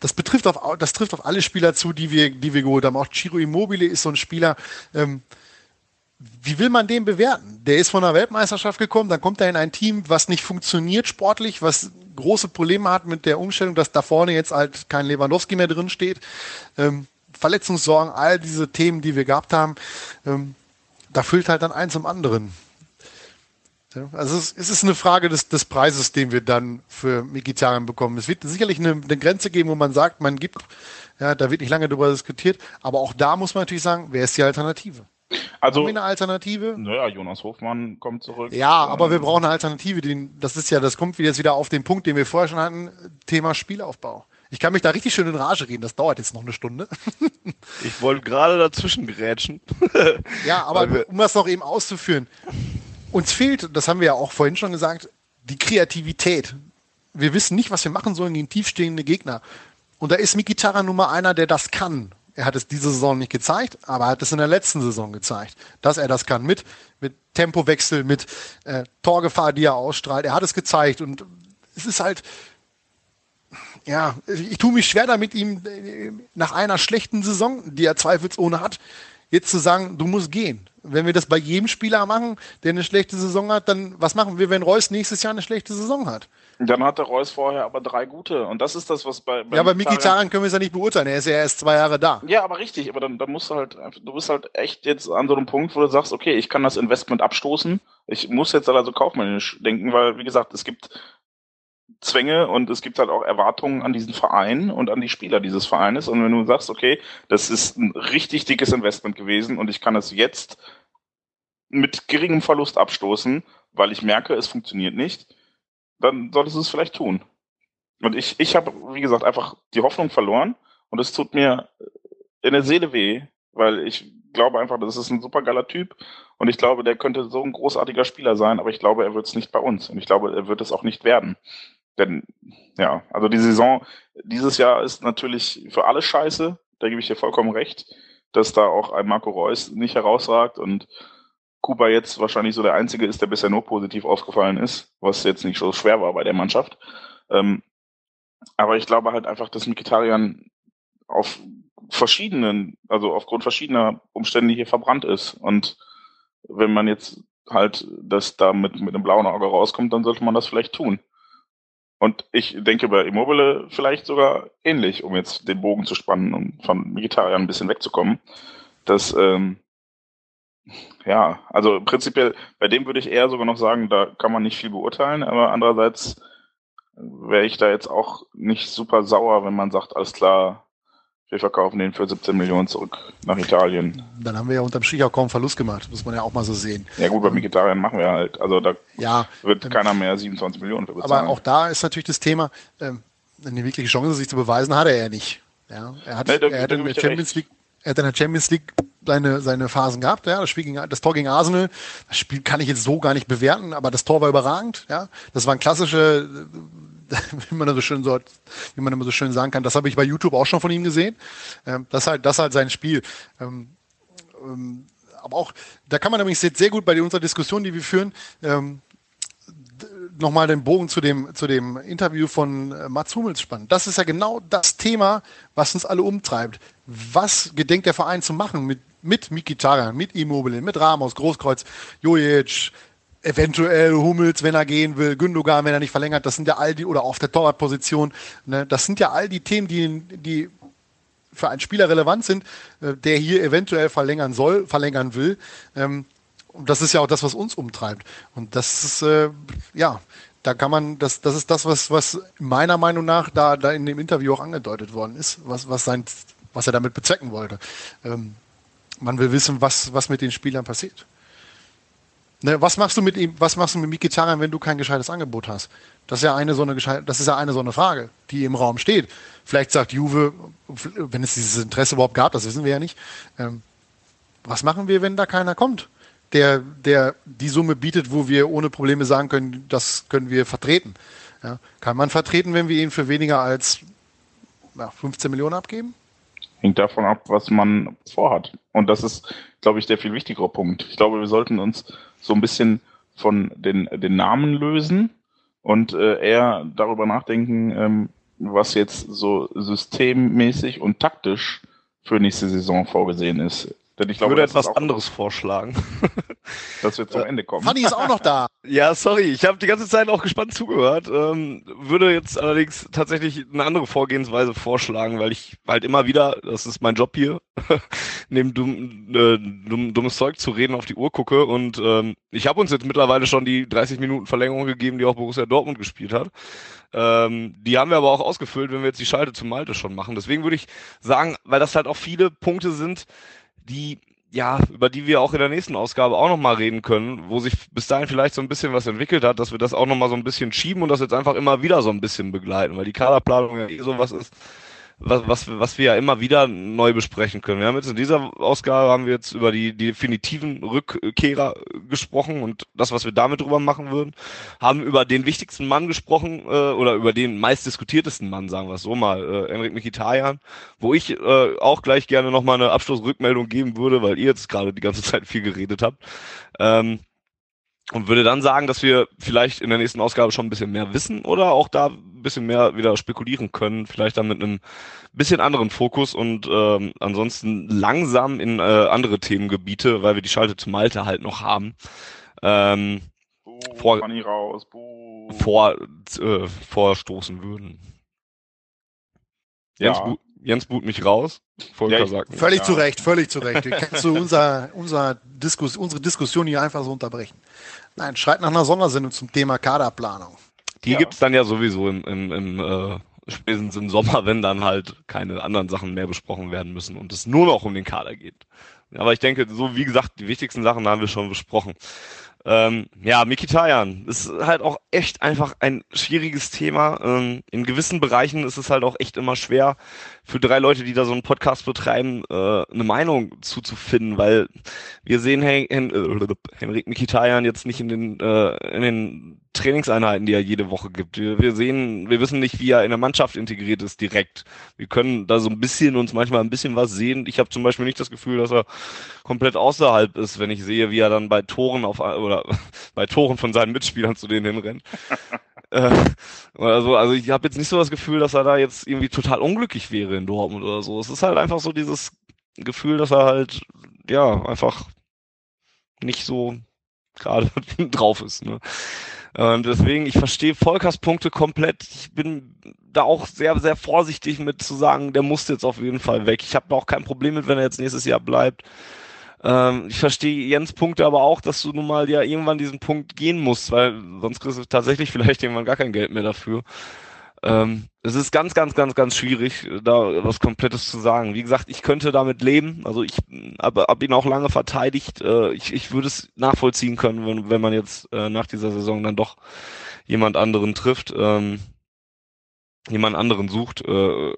das betrifft auf, das trifft auf alle Spieler zu, die wir, die wir geholt haben. Auch Chiro Immobile ist so ein Spieler, ähm, wie will man den bewerten? Der ist von der Weltmeisterschaft gekommen, dann kommt er in ein Team, was nicht funktioniert sportlich, was große Probleme hat mit der Umstellung, dass da vorne jetzt halt kein Lewandowski mehr drin steht. Ähm, Verletzungssorgen, all diese Themen, die wir gehabt haben, ähm, da füllt halt dann eins zum anderen. Also es, ist eine Frage des, des Preises, den wir dann für Mikitarian bekommen. Es wird sicherlich eine, eine, Grenze geben, wo man sagt, man gibt, ja, da wird nicht lange darüber diskutiert, aber auch da muss man natürlich sagen, wer ist die Alternative? Also, eine Alternative? Naja, Jonas Hofmann kommt zurück. Ja, aber wir brauchen eine Alternative. Den, das ist ja, das kommt jetzt wieder auf den Punkt, den wir vorher schon hatten, Thema Spielaufbau. Ich kann mich da richtig schön in Rage reden, das dauert jetzt noch eine Stunde. ich wollte gerade dazwischen grätschen. ja, *laughs* aber um das noch eben auszuführen, uns fehlt, das haben wir ja auch vorhin schon gesagt, die Kreativität. Wir wissen nicht, was wir machen sollen gegen tiefstehende Gegner. Und da ist Mikitara nun mal einer, der das kann. Er hat es diese Saison nicht gezeigt, aber er hat es in der letzten Saison gezeigt, dass er das kann. Mit, mit Tempowechsel, mit äh, Torgefahr, die er ausstrahlt. Er hat es gezeigt. Und es ist halt, ja, ich tue mich schwer damit, ihm äh, nach einer schlechten Saison, die er zweifelsohne hat, jetzt zu sagen, du musst gehen. Wenn wir das bei jedem Spieler machen, der eine schlechte Saison hat, dann was machen wir, wenn Reus nächstes Jahr eine schlechte Saison hat? Dann hatte Reus vorher aber drei gute. Und das ist das, was bei. bei ja, bei Miki Taran können wir es ja nicht beurteilen. Er ist ja erst zwei Jahre da. Ja, aber richtig. Aber dann, dann musst du halt, du bist halt echt jetzt an so einem Punkt, wo du sagst, okay, ich kann das Investment abstoßen. Ich muss jetzt also kaufmännisch denken, weil, wie gesagt, es gibt Zwänge und es gibt halt auch Erwartungen an diesen Verein und an die Spieler dieses Vereines. Und wenn du sagst, okay, das ist ein richtig dickes Investment gewesen und ich kann es jetzt mit geringem Verlust abstoßen, weil ich merke, es funktioniert nicht, dann solltest du es vielleicht tun. Und ich, ich habe, wie gesagt, einfach die Hoffnung verloren und es tut mir in der Seele weh, weil ich glaube einfach, das ist ein super geiler Typ und ich glaube, der könnte so ein großartiger Spieler sein, aber ich glaube, er wird es nicht bei uns und ich glaube, er wird es auch nicht werden. Denn, ja, also die Saison dieses Jahr ist natürlich für alle scheiße, da gebe ich dir vollkommen recht, dass da auch ein Marco Reus nicht herausragt und Kuba jetzt wahrscheinlich so der Einzige ist, der bisher nur positiv aufgefallen ist, was jetzt nicht so schwer war bei der Mannschaft. Ähm, aber ich glaube halt einfach, dass Mikitarian auf verschiedenen, also aufgrund verschiedener Umstände hier verbrannt ist. Und wenn man jetzt halt das da mit, mit einem blauen Auge rauskommt, dann sollte man das vielleicht tun. Und ich denke bei Immobile vielleicht sogar ähnlich, um jetzt den Bogen zu spannen und von Vegetariern ein bisschen wegzukommen, dass, ähm, ja, also prinzipiell, bei dem würde ich eher sogar noch sagen, da kann man nicht viel beurteilen, aber andererseits wäre ich da jetzt auch nicht super sauer, wenn man sagt, alles klar, wir verkaufen den für 17 Millionen zurück nach Italien. Dann haben wir ja unterm Strich auch kaum Verlust gemacht, muss man ja auch mal so sehen. Ja gut, bei Vegetariern machen wir halt. Also da ja, wird ähm, keiner mehr 27 Millionen für bezahlen. Aber auch da ist natürlich das Thema, ähm, eine wirkliche Chance, sich zu beweisen, hat er ja nicht. Ja, er hat, nee, da, er hat in der Champions League, er hat in der Champions League seine, seine Phasen gehabt, ja. Das Spiel gegen, das Tor gegen Arsenal, das Spiel kann ich jetzt so gar nicht bewerten, aber das Tor war überragend, ja. Das waren klassische *laughs* wie man so schön so, wie man immer so schön sagen kann, das habe ich bei YouTube auch schon von ihm gesehen. Ähm, das ist halt, das halt sein Spiel. Ähm, ähm, aber auch, da kann man nämlich sehr, sehr gut bei unserer Diskussion, die wir führen, nochmal den Bogen zu dem, zu dem Interview von äh, Mats Hummels spannen. Das ist ja genau das Thema, was uns alle umtreibt. Was gedenkt der Verein zu machen mit, mit Mikitarian, mit Immobile, mit Ramos, Großkreuz, Jojic, eventuell Hummels, wenn er gehen will, Gündogan, wenn er nicht verlängert, das sind ja all die, oder auf der Torwartposition, ne, das sind ja all die Themen, die, die für einen Spieler relevant sind, äh, der hier eventuell verlängern soll, verlängern will. Ähm, und das ist ja auch das, was uns umtreibt. Und das ist, äh, ja, da kann man, das, das ist das, was, was meiner Meinung nach da, da in dem Interview auch angedeutet worden ist, was, was sein, was er damit bezwecken wollte. Ähm, man will wissen, was, was mit den Spielern passiert. Ne, was machst du mit ihm, was machst du mit Mikitarian, wenn du kein gescheites Angebot hast? Das ist ja eine so eine das ist ja eine so eine Frage, die im Raum steht. Vielleicht sagt Juve, wenn es dieses Interesse überhaupt gab, das wissen wir ja nicht. Ähm, was machen wir, wenn da keiner kommt, der, der die Summe bietet, wo wir ohne Probleme sagen können, das können wir vertreten? Ja, kann man vertreten, wenn wir ihn für weniger als ja, 15 Millionen abgeben? Hängt davon ab, was man vorhat. Und das ist, glaube ich, der viel wichtigere Punkt. Ich glaube, wir sollten uns so ein bisschen von den, den Namen lösen und äh, eher darüber nachdenken, ähm, was jetzt so systemmäßig und taktisch für nächste Saison vorgesehen ist. Denn ich, glaube, würde etwas anderes vorschlagen. *laughs* dass wir zum Ende kommen. Fanny ist auch noch da. *laughs* Ja, sorry, ich habe die ganze Zeit auch gespannt zugehört. Ähm, würde jetzt allerdings tatsächlich eine andere Vorgehensweise vorschlagen, weil ich halt immer wieder, das ist mein Job hier, *laughs* neben dumm, äh, dumm, dummes Zeug zu reden auf die Uhr gucke. Und ähm, ich habe uns jetzt mittlerweile schon die 30 Minuten Verlängerung gegeben, die auch Borussia Dortmund gespielt hat. Ähm, die haben wir aber auch ausgefüllt, wenn wir jetzt die Schalte zum Malte schon machen. Deswegen würde ich sagen, weil das halt auch viele Punkte sind, die ja, über die wir auch in der nächsten Ausgabe auch nochmal reden können, wo sich bis dahin vielleicht so ein bisschen was entwickelt hat, dass wir das auch nochmal so ein bisschen schieben und das jetzt einfach immer wieder so ein bisschen begleiten, weil die Kaderplanung ja eh sowas ist, was, was, was wir ja immer wieder neu besprechen können. Wir haben jetzt in dieser Ausgabe haben wir jetzt über die, die definitiven Rückkehrer gesprochen und das, was wir damit drüber machen würden, haben über den wichtigsten Mann gesprochen äh, oder über den meistdiskutiertesten Mann, sagen wir es so mal, äh, Enrik Mkhitaryan, wo ich äh, auch gleich gerne nochmal eine Abschlussrückmeldung geben würde, weil ihr jetzt gerade die ganze *laughs* Zeit viel geredet habt. Ähm, und würde dann sagen, dass wir vielleicht in der nächsten Ausgabe schon ein bisschen mehr wissen oder auch da ein bisschen mehr wieder spekulieren können, vielleicht dann mit einem bisschen anderen Fokus und ähm, ansonsten langsam in äh, andere Themengebiete, weil wir die Schalte zu Malte halt noch haben. Ähm, Buh, vor, raus, buh. vor äh, vorstoßen würden. Jens, ja. Jens boot mich raus. Volker ja, sagt völlig ja. zu Recht, völlig zu Recht. Kannst du unser, unser Diskus, unsere Diskussion hier einfach so unterbrechen? Nein, schreit nach einer Sondersendung zum Thema Kaderplanung. Die ja. gibt's dann ja sowieso im, im, im äh, spätestens im Sommer, wenn dann halt keine anderen Sachen mehr besprochen werden müssen und es nur noch um den Kader geht. Aber ich denke, so wie gesagt, die wichtigsten Sachen haben wir schon besprochen. Ähm, ja, Mikitayan ist halt auch echt einfach ein schwieriges Thema. Ähm, in gewissen Bereichen ist es halt auch echt immer schwer für drei Leute, die da so einen Podcast betreiben, äh, eine Meinung zuzufinden, weil wir sehen Hen Hen äh, Henrik Mikitayan jetzt nicht in den, äh, in den Trainingseinheiten, die er jede Woche gibt. Wir, wir sehen, wir wissen nicht, wie er in der Mannschaft integriert ist direkt. Wir können da so ein bisschen uns manchmal ein bisschen was sehen. Ich habe zum Beispiel nicht das Gefühl, dass er komplett außerhalb ist, wenn ich sehe, wie er dann bei Toren auf oder *laughs* bei Toren von seinen Mitspielern zu denen hinrennt. Äh, oder so. Also ich habe jetzt nicht so das Gefühl, dass er da jetzt irgendwie total unglücklich wäre in Dortmund oder so. Es ist halt einfach so dieses Gefühl, dass er halt ja einfach nicht so gerade *laughs* drauf ist. Ne? Und deswegen, ich verstehe Volkers Punkte komplett. Ich bin da auch sehr, sehr vorsichtig mit zu sagen, der muss jetzt auf jeden Fall weg. Ich habe auch kein Problem mit, wenn er jetzt nächstes Jahr bleibt. Ähm, ich verstehe Jens Punkte aber auch, dass du nun mal ja irgendwann diesen Punkt gehen musst, weil sonst kriegst du tatsächlich *laughs* vielleicht irgendwann gar kein Geld mehr dafür. Ähm, es ist ganz, ganz, ganz, ganz schwierig, da was Komplettes zu sagen. Wie gesagt, ich könnte damit leben. Also ich habe hab ihn auch lange verteidigt. Äh, ich, ich würde es nachvollziehen können, wenn, wenn man jetzt äh, nach dieser Saison dann doch jemand anderen trifft, ähm, jemand anderen sucht äh,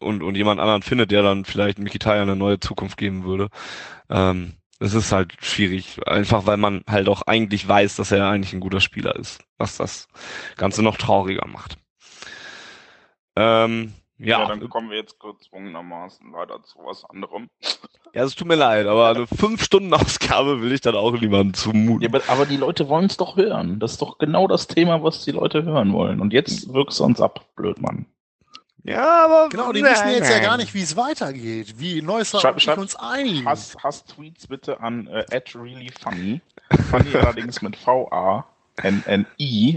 und, und jemand anderen findet, der dann vielleicht Mikitaya eine neue Zukunft geben würde. Ähm, es ist halt schwierig, einfach weil man halt auch eigentlich weiß, dass er eigentlich ein guter Spieler ist, was das Ganze noch trauriger macht. Ähm, ja. ja, dann kommen wir jetzt gezwungenermaßen weiter zu was anderem. Ja, es tut mir leid, aber eine 5-Stunden-Ausgabe will ich dann auch niemandem zumuten. Ja, aber, die Leute wollen es doch hören. Das ist doch genau das Thema, was die Leute hören wollen. Und jetzt wirkst du uns ab, Blödmann. Ja, aber. Genau, die wissen jetzt ja gar nicht, wie es weitergeht. Wie Neusser schreib, schreib, uns ein. Hast, hast Tweets bitte an äh, @reallyfunny. Funny *laughs* allerdings mit V-A-N-N-I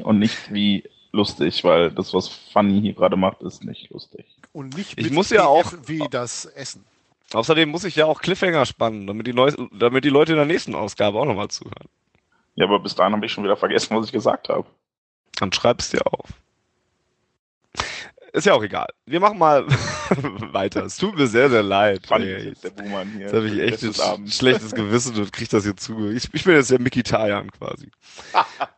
und nicht wie lustig, weil das, was Funny hier gerade macht, ist nicht lustig. Und nicht ich muss ja auch wie das Essen. Außerdem muss ich ja auch Cliffhanger spannen, damit die, Leu damit die Leute in der nächsten Ausgabe auch nochmal zuhören. Ja, aber bis dahin habe ich schon wieder vergessen, was ich gesagt habe. Dann schreib's dir auf. Ist ja auch egal. Wir machen mal *laughs* weiter. Es tut mir sehr, sehr leid. Funny, der Buhmann hier. Jetzt habe ich echt ein schlechtes Gewissen und krieg das hier zu. Ich, ich bin jetzt der Mickey Tayan quasi. *laughs*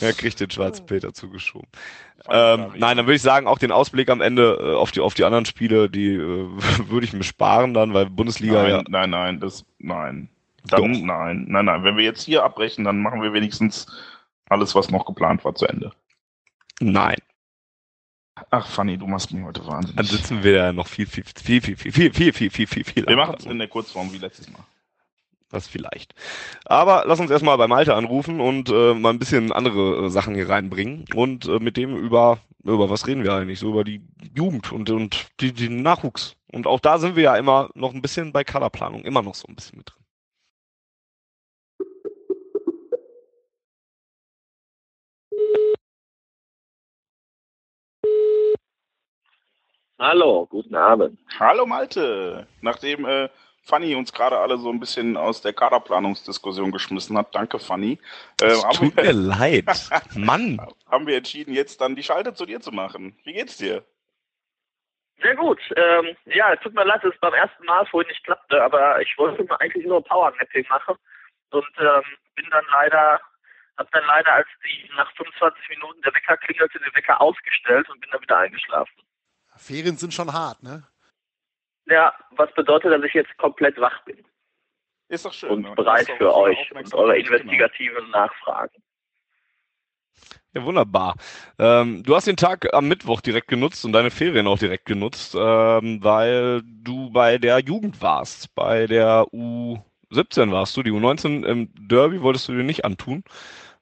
Er kriegt den schwarzen Peter zugeschoben. Ähm, nein, dann würde ich sagen, auch den Ausblick am Ende äh, auf die auf die anderen Spiele, die äh, *laughs* würde ich mir sparen dann, weil Bundesliga nein, ja. Nein, nein, das nein. Dann, Doch. nein, nein, nein. Wenn wir jetzt hier abbrechen, dann machen wir wenigstens alles, was noch geplant war, zu Ende. Nein. Ach, Fanny, du machst mich heute wahnsinnig. Dann sitzen wir ja noch viel, viel, viel, viel, viel, viel, viel, viel, viel, viel, viel. Wir machen es in der Kurzform wie letztes Mal. Das vielleicht. Aber lass uns erstmal bei Malte anrufen und äh, mal ein bisschen andere äh, Sachen hier reinbringen und äh, mit dem über über was reden wir eigentlich? So über die Jugend und und die, die Nachwuchs. Und auch da sind wir ja immer noch ein bisschen bei Kaderplanung, immer noch so ein bisschen mit drin. Hallo, guten Abend. Hallo Malte. Nachdem äh, Fanny uns gerade alle so ein bisschen aus der Kaderplanungsdiskussion geschmissen hat. Danke, Fanny. Äh, tut wir, mir leid. *laughs* Mann. Haben wir entschieden, jetzt dann die Schalte zu dir zu machen. Wie geht's dir? Sehr gut. Ähm, ja, es tut mir leid, dass es beim ersten Mal vorhin nicht klappte, aber ich wollte mir eigentlich nur Powernapping machen und ähm, bin dann leider, hab dann leider, als die nach 25 Minuten der Wecker klingelte, den Wecker ausgestellt und bin dann wieder eingeschlafen. Ferien sind schon hart, ne? Ja, was bedeutet, dass ich jetzt komplett wach bin. Ist doch schön. Und ne? bereit doch für euch und eure Genau. investigativen Nachfragen. Ja, wunderbar. Ähm, du hast den Tag am Mittwoch direkt genutzt und deine Ferien auch direkt genutzt, ähm, weil du bei der Jugend warst. Bei der U17 warst du, die U19 im Derby wolltest du dir nicht antun.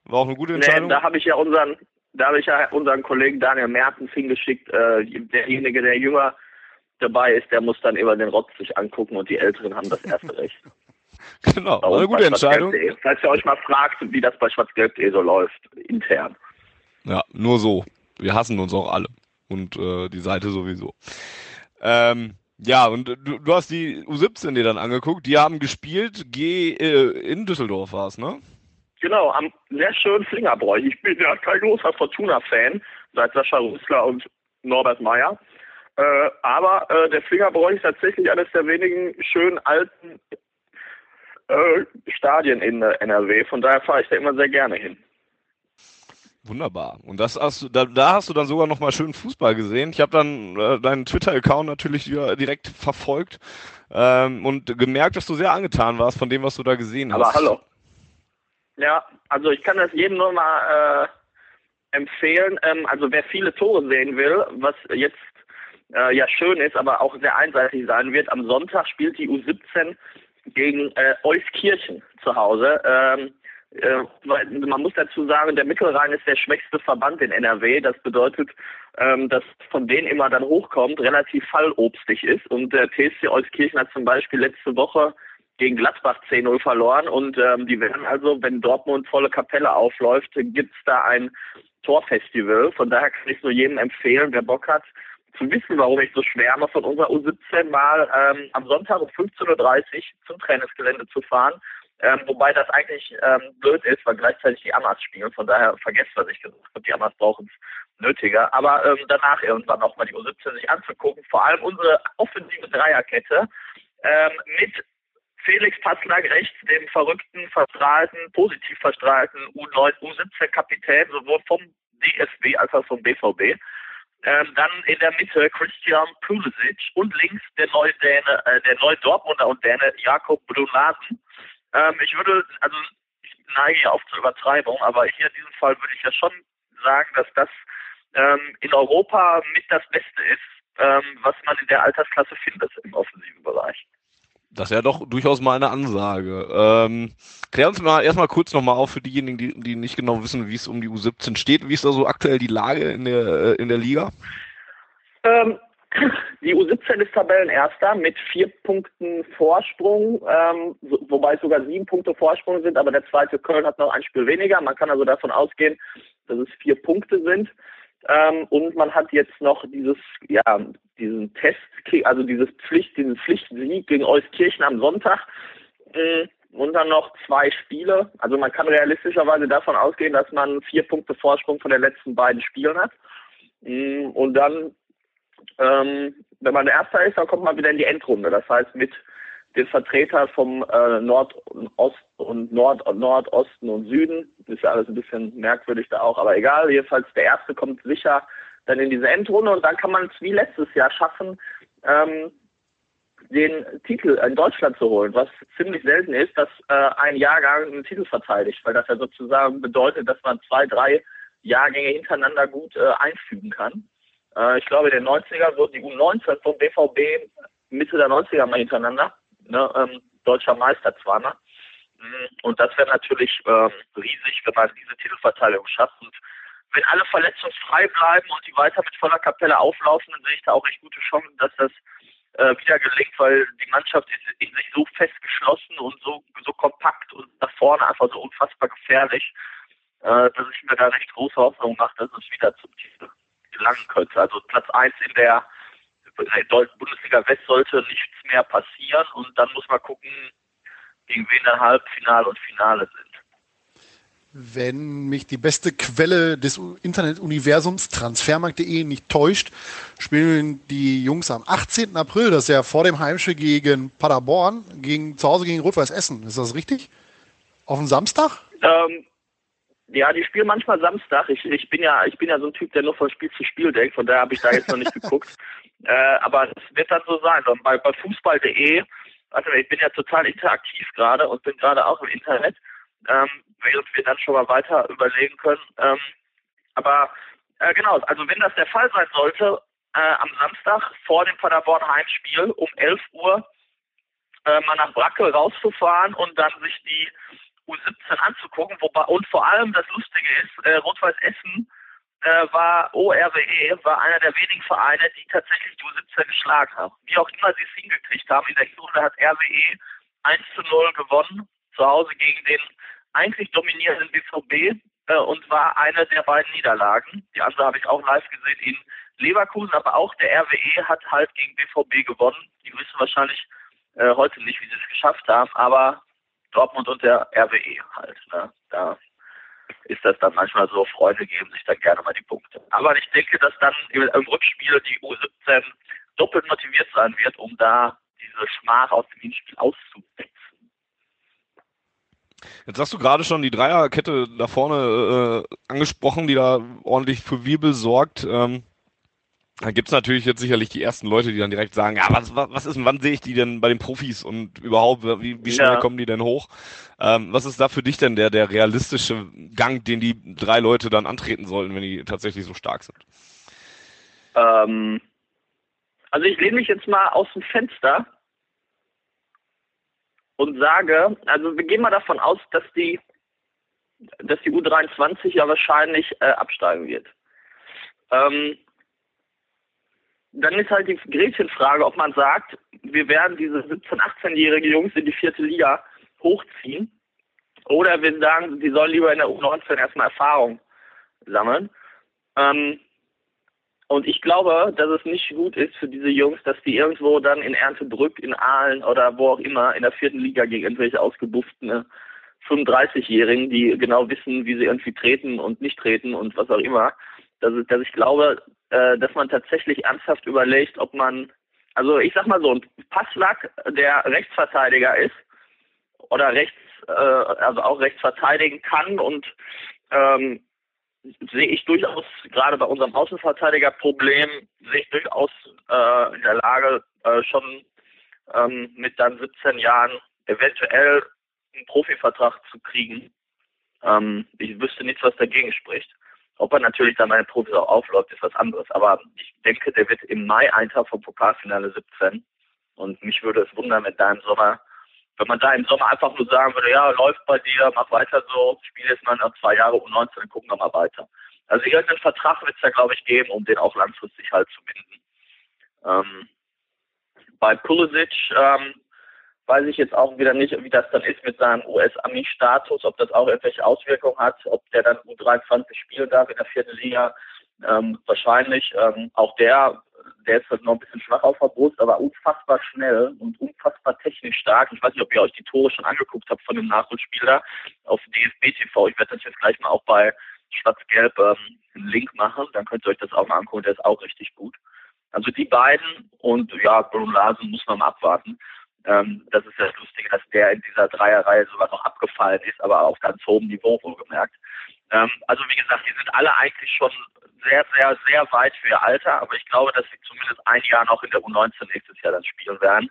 War auch eine gute Nee, Entscheidung. da habe ich ja unseren, da habe ich ja unseren Kollegen Daniel Mertens hingeschickt. Äh, derjenige, der jünger dabei ist, der muss dann immer den Rotz sich angucken und die Älteren haben das erste Recht. *laughs* genau, eine uns gute Entscheidung. schwarzgelb.de. Falls ihr euch mal fragt, wie das bei schwarzgelb.de so läuft, intern. Ja, nur so. Wir hassen uns auch alle. Und äh, die Seite sowieso. Ähm, ja, und du, du hast die U17 dir dann angeguckt. Die haben gespielt. G äh, in Düsseldorf war es, ne? Genau, am sehr schönen Flingerbräu. Ich bin ja kein großer Fortuna-Fan, seit Sascha Rüssler und Norbert Meyer. Äh, aber äh, der Flingerbräu ist tatsächlich eines der wenigen schönen alten äh, Stadien in NRW. Von daher fahre ich da immer sehr gerne hin. Wunderbar. Und das hast du, da, da hast du dann sogar noch mal schön Fußball gesehen. Ich habe dann äh, deinen Twitter-Account natürlich direkt verfolgt ähm, und gemerkt, dass du sehr angetan warst von dem, was du da gesehen Aber hast. hallo. Ja, also ich kann das jedem nur mal äh, empfehlen. Ähm, also wer viele Tore sehen will, was jetzt äh, ja schön ist, aber auch sehr einseitig sein wird, am Sonntag spielt die U17 gegen äh, Euskirchen zu Hause. Ähm, äh, man muss dazu sagen, der Mittelrhein ist der schwächste Verband in NRW. Das bedeutet, ähm, dass von denen immer dann hochkommt, relativ fallobstig ist. Und der TSC Euskirchen hat zum Beispiel letzte Woche gegen Gladbach 10-0 verloren und ähm, die werden also, wenn Dortmund volle Kapelle aufläuft, gibt's da ein Torfestival. Von daher kann ich nur jedem empfehlen, wer Bock hat, zu wissen, warum ich so schwärme, von unserer U17 mal ähm, am Sonntag um 15.30 Uhr zum Trainingsgelände zu fahren. Ähm, wobei das eigentlich ähm, blöd ist, weil gleichzeitig die Amas spielen. Von daher vergesst, was ich gesagt habe. Die Amas brauchen es nötiger. Aber ähm, danach irgendwann nochmal die U17 sich anzugucken. Vor allem unsere offensive Dreierkette ähm, mit Felix Passlack rechts, dem verrückten, verstrahlten, positiv verstrahlten U9, U17-Kapitän, sowohl vom DFB als auch vom BVB. Ähm, dann in der Mitte Christian Pulisic und links der neue Däne, äh, der neue Dortmunder und Däne Jakob Brunasen. Ähm, ich würde, also ich neige ja oft zur Übertreibung, aber hier in diesem Fall würde ich ja schon sagen, dass das ähm, in Europa mit das Beste ist, ähm, was man in der Altersklasse findet im offensiven Bereich. Das ist ja doch durchaus mal eine Ansage. Ähm, klär uns mal erstmal kurz nochmal auf für diejenigen, die, die nicht genau wissen, wie es um die U17 steht. Wie ist da so aktuell die Lage in der, äh, in der Liga? Ähm, *clears throat* die U17 ist Tabellenerster mit vier Punkten Vorsprung, ähm, wobei es sogar sieben Punkte Vorsprung sind, aber der zweite Köln hat noch ein Spiel weniger. Man kann also davon ausgehen, dass es vier Punkte sind. Ähm, und man hat jetzt noch dieses, ja, diesen Test, also dieses Pflicht, diesen Pflichtsieg gegen Euskirchen am Sonntag. Äh, und dann noch zwei Spiele. Also man kann realistischerweise davon ausgehen, dass man vier Punkte Vorsprung von den letzten beiden Spielen hat. Äh, und dann ähm, wenn man Erster ist, dann kommt man wieder in die Endrunde. Das heißt, mit den Vertretern vom äh, Nordost und Nord Nordosten und Süden, ist ja alles ein bisschen merkwürdig da auch, aber egal, jedenfalls der Erste kommt sicher dann in diese Endrunde und dann kann man es wie letztes Jahr schaffen, ähm, den Titel in Deutschland zu holen, was ziemlich selten ist, dass äh, ein Jahrgang einen Titel verteidigt, weil das ja sozusagen bedeutet, dass man zwei, drei Jahrgänge hintereinander gut äh, einfügen kann. Äh, ich glaube, in den 90er wurden die U19 vom BVB Mitte der 90er mal hintereinander, ne, ähm, deutscher Meister zweimal. Und das wäre natürlich ähm, riesig, wenn man diese Titelverteilung schafft. Und wenn alle verletzungsfrei bleiben und die weiter mit voller Kapelle auflaufen, dann sehe ich da auch recht gute Chancen, dass das äh, wieder gelingt, weil die Mannschaft ist in sich so festgeschlossen und so, so kompakt und nach vorne einfach so unfassbar gefährlich, äh, dass ich mir da recht große Hoffnung mache, dass es wieder zum Titel gelangen könnte. Also Platz 1 in der, in der Bundesliga West sollte nichts mehr passieren und dann muss man gucken, gegen wen dann Halbfinale und Finale sind. wenn mich die beste Quelle des Internetuniversums, transfermarkt.de, nicht täuscht, spielen die Jungs am 18. April, das ist ja vor dem Heimspiel gegen Paderborn, gegen, zu Hause gegen Rot-Weiß Essen. Ist das richtig? Auf dem Samstag? Ähm, ja, die spielen manchmal Samstag. Ich, ich bin ja, ich bin ja so ein Typ, der nur von Spiel zu Spiel denkt, von daher habe ich da jetzt noch nicht *laughs* geguckt. Äh, aber es wird dann so sein. Und bei, bei Fußball.de, also ich bin ja total interaktiv gerade und bin gerade auch im Internet, ähm, während wir dann schon mal weiter überlegen können. Ähm, aber äh, genau, also wenn das der Fall sein sollte, äh, am Samstag vor dem Paderborn Heimspiel um 11 Uhr äh, mal nach Bracke rauszufahren und dann sich die U17 anzugucken. Wobei, und vor allem das Lustige ist, äh, Rot-Weiß Essen äh, war ORWE, war einer der wenigen Vereine, die tatsächlich die U17 geschlagen haben. Wie auch immer sie es hingekriegt haben, in der Runde hat RWE 1 zu 0 gewonnen, zu Hause gegen den eigentlich dominierenden BVB äh, und war eine der beiden Niederlagen. Die andere habe ich auch live gesehen in Leverkusen, aber auch der RWE hat halt gegen BVB gewonnen. Die wissen wahrscheinlich äh, heute nicht, wie sie es geschafft haben, aber Dortmund und der RWE halt. Ne? Da ist das dann manchmal so, Freunde geben sich dann gerne mal die Punkte. Aber ich denke, dass dann im, Rückspiel die U17 doppelt motiviert sein wird, um da diese Schmach aus dem Hinspiel auszuwetzen. Jetzt hast du gerade schon die Dreierkette da vorne äh, angesprochen, die da ordentlich für Wirbel sorgt. Ähm, da gibt's natürlich jetzt sicherlich die ersten Leute, die dann direkt sagen, ja, was, was, was ist denn, wann sehe ich die denn bei den Profis und überhaupt, wie, wie schnell ja. kommen die denn hoch? Ähm, was ist da für dich denn der, der realistische Gang, den die drei Leute dann antreten sollten, wenn die tatsächlich so stark sind? Ähm, also ich lehne mich jetzt mal aus dem Fenster und sage, also wir gehen mal davon aus, dass die, dass die U23 ja wahrscheinlich äh, absteigen wird. Ähm, dann ist halt die Gretchenfrage, ob man sagt, wir werden diese 17-, 18-jährige Jungs in die vierte Liga hochziehen oder wir sagen, die sollen lieber in der U19 erstmal Erfahrung sammeln. Ähm, und ich glaube, dass es nicht gut ist für diese Jungs, dass die irgendwo dann in Erntebrück, in Aalen oder wo auch immer in der vierten Liga gegen irgendwelche ausgebufften 35-Jährigen, die genau wissen, wie sie irgendwie treten und nicht treten und was auch immer, dass, dass ich glaube, äh, dass man tatsächlich ernsthaft überlegt, ob man, also ich sag mal so, ein Passlack, der Rechtsverteidiger ist oder rechts, äh, also auch rechts verteidigen kann und ähm, sehe ich durchaus, gerade bei unserem Außenverteidigerproblem, sehe ich durchaus äh, in der Lage, äh, schon ähm, mit dann 17 Jahren eventuell einen Profivertrag zu kriegen. Ähm, ich wüsste nichts, was dagegen spricht. Ob er natürlich dann meine Profis auch aufläuft, ist was anderes. Aber ich denke, der wird im Mai Eintag vom Pokalfinale 17. Und mich würde es wundern, wenn da im Sommer, wenn man da im Sommer einfach nur sagen würde, ja, läuft bei dir, mach weiter so, spiel jetzt mal noch zwei Jahre um 19 und gucken wir mal weiter. Also irgendeinen Vertrag wird es da, glaube ich, geben, um den auch langfristig halt zu binden. Ähm, bei Pulisic ähm, weiß ich jetzt auch wieder nicht, wie das dann ist mit seinem US-Ami-Status, ob das auch irgendwelche Auswirkungen hat, ob der dann U23 spielen darf in der vierten Liga. Ähm, wahrscheinlich. Ähm, auch der, der ist halt noch ein bisschen schwach auf der Brust, aber unfassbar schnell und unfassbar technisch stark. Ich weiß nicht, ob ihr euch die Tore schon angeguckt habt von dem Nachholspiel da auf DFB TV. Ich werde das jetzt gleich mal auch bei Schwarz-Gelb ähm, einen Link machen, dann könnt ihr euch das auch mal angucken, der ist auch richtig gut. Also die beiden und ja, Bruno Larsen muss man mal abwarten. Ähm, das ist das Lustige, dass der in dieser Dreierreihe sogar noch abgefallen ist, aber auf ganz hohem Niveau wohlgemerkt. Ähm, also wie gesagt, die sind alle eigentlich schon sehr, sehr, sehr weit für ihr Alter, aber ich glaube, dass sie zumindest ein Jahr noch in der U19 nächstes Jahr dann spielen werden,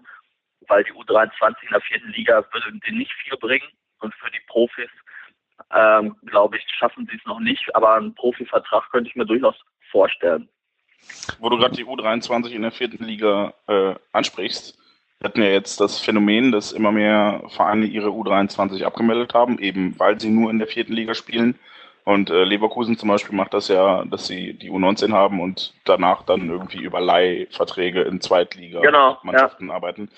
weil die U23 in der vierten Liga würden denen nicht viel bringen und für die Profis, ähm, glaube ich, schaffen sie es noch nicht, aber einen Profivertrag könnte ich mir durchaus vorstellen. Wo du gerade die U23 in der vierten Liga äh, ansprichst, wir hatten ja jetzt das Phänomen, dass immer mehr Vereine ihre U23 abgemeldet haben, eben weil sie nur in der vierten Liga spielen. Und äh, Leverkusen zum Beispiel macht das ja, dass sie die U19 haben und danach dann irgendwie über Leihverträge in Zweitliga-Mannschaften genau, ja. arbeiten.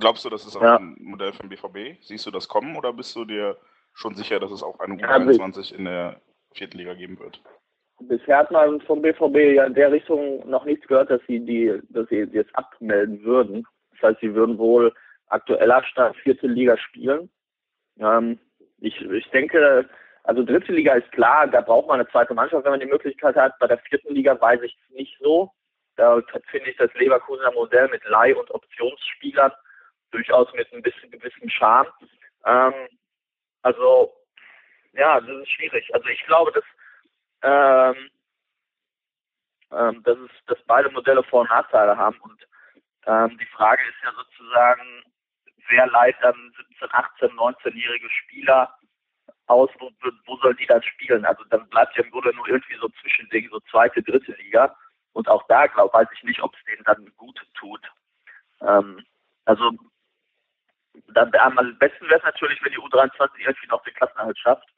Glaubst du, das ist auch ja. ein Modell vom BVB? Siehst du das kommen oder bist du dir schon sicher, dass es auch eine U23 in der vierten Liga geben wird? Bisher hat man vom BVB ja in der Richtung noch nichts gehört, dass sie die, dass sie jetzt abmelden würden. Das heißt, sie würden wohl aktueller Stand vierte Liga spielen. Ähm, ich, ich denke, Also dritte Liga ist klar, da braucht man eine zweite Mannschaft, wenn man die Möglichkeit hat. Bei der vierten Liga weiß ich es nicht so. Da finde ich das Leverkusener Modell mit Leih- und Optionsspielern durchaus mit ein bisschen gewissem Charme. Ähm, also, ja, das ist schwierig. Also ich glaube, dass, ähm, ähm, dass, es, dass beide Modelle Vor- und Nachteile haben. Und ähm, die Frage ist ja sozusagen, wer leiht dann 17, 18, 19-jährige Spieler aus, wo, wo soll die dann spielen? Also dann bleibt ja im Grunde nur irgendwie so Zwischending, so zweite, dritte Liga. Und auch da glaube weiß ich nicht, ob es denen dann gut tut. Ähm, also dann am besten wäre es natürlich, wenn die U23 irgendwie noch den Klassenerhalt schafft,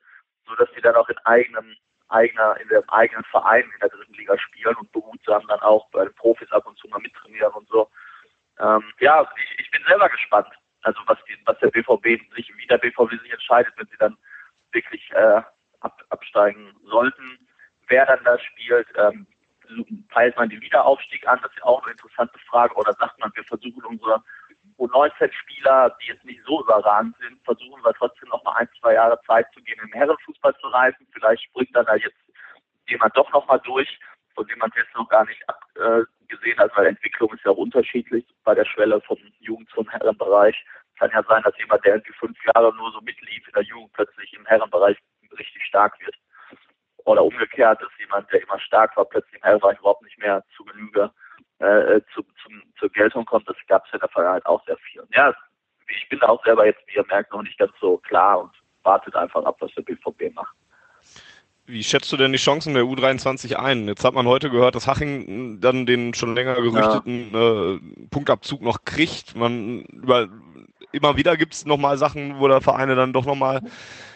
so dass die dann auch in eigenem eigener, in dem eigenen Verein in der dritten Liga spielen und behutsam dann auch bei den Profis ab und zu mal mittrainieren und so. Ähm, ja, ich, ich bin selber gespannt, also was, die, was der BVB sich, wie der BVB sich entscheidet, wenn sie dann wirklich äh, ab, absteigen sollten, wer dann da spielt. Ähm, peilt man den Wiederaufstieg an? Das ist ja auch eine interessante Frage. Oder sagt man, wir versuchen unsere U19-Spieler, die jetzt nicht so überragend sind, versuchen wir trotzdem noch mal ein, zwei Jahre Zeit zu geben, im Herrenfußball zu reifen. Vielleicht springt dann da jetzt jemand doch noch mal durch, von dem man es jetzt noch gar nicht abgesehen hat, weil Entwicklung ist ja auch unterschiedlich bei der Schwelle vom Jugend- zum Herrenbereich. Kann ja sein, dass jemand, der irgendwie fünf Jahre nur so mitlief in der Jugend, plötzlich im Herrenbereich richtig stark wird. Oder umgekehrt, dass jemand, der immer stark war, plötzlich im Herrenbereich überhaupt nicht mehr zu Genüge äh, zu, zum, zur Geltung kommt. Das gab es in der Vergangenheit auch sehr viel. Und ja, ich bin auch selber jetzt, wie ihr merkt, noch nicht ganz so klar und wartet einfach ab, was der BVB macht. Wie schätzt du denn die Chancen der U23 ein? Jetzt hat man heute gehört, dass Haching dann den schon länger gerüchteten ja. äh, Punktabzug noch kriegt. Man über, immer wieder gibt es nochmal Sachen, wo der Vereine dann doch nochmal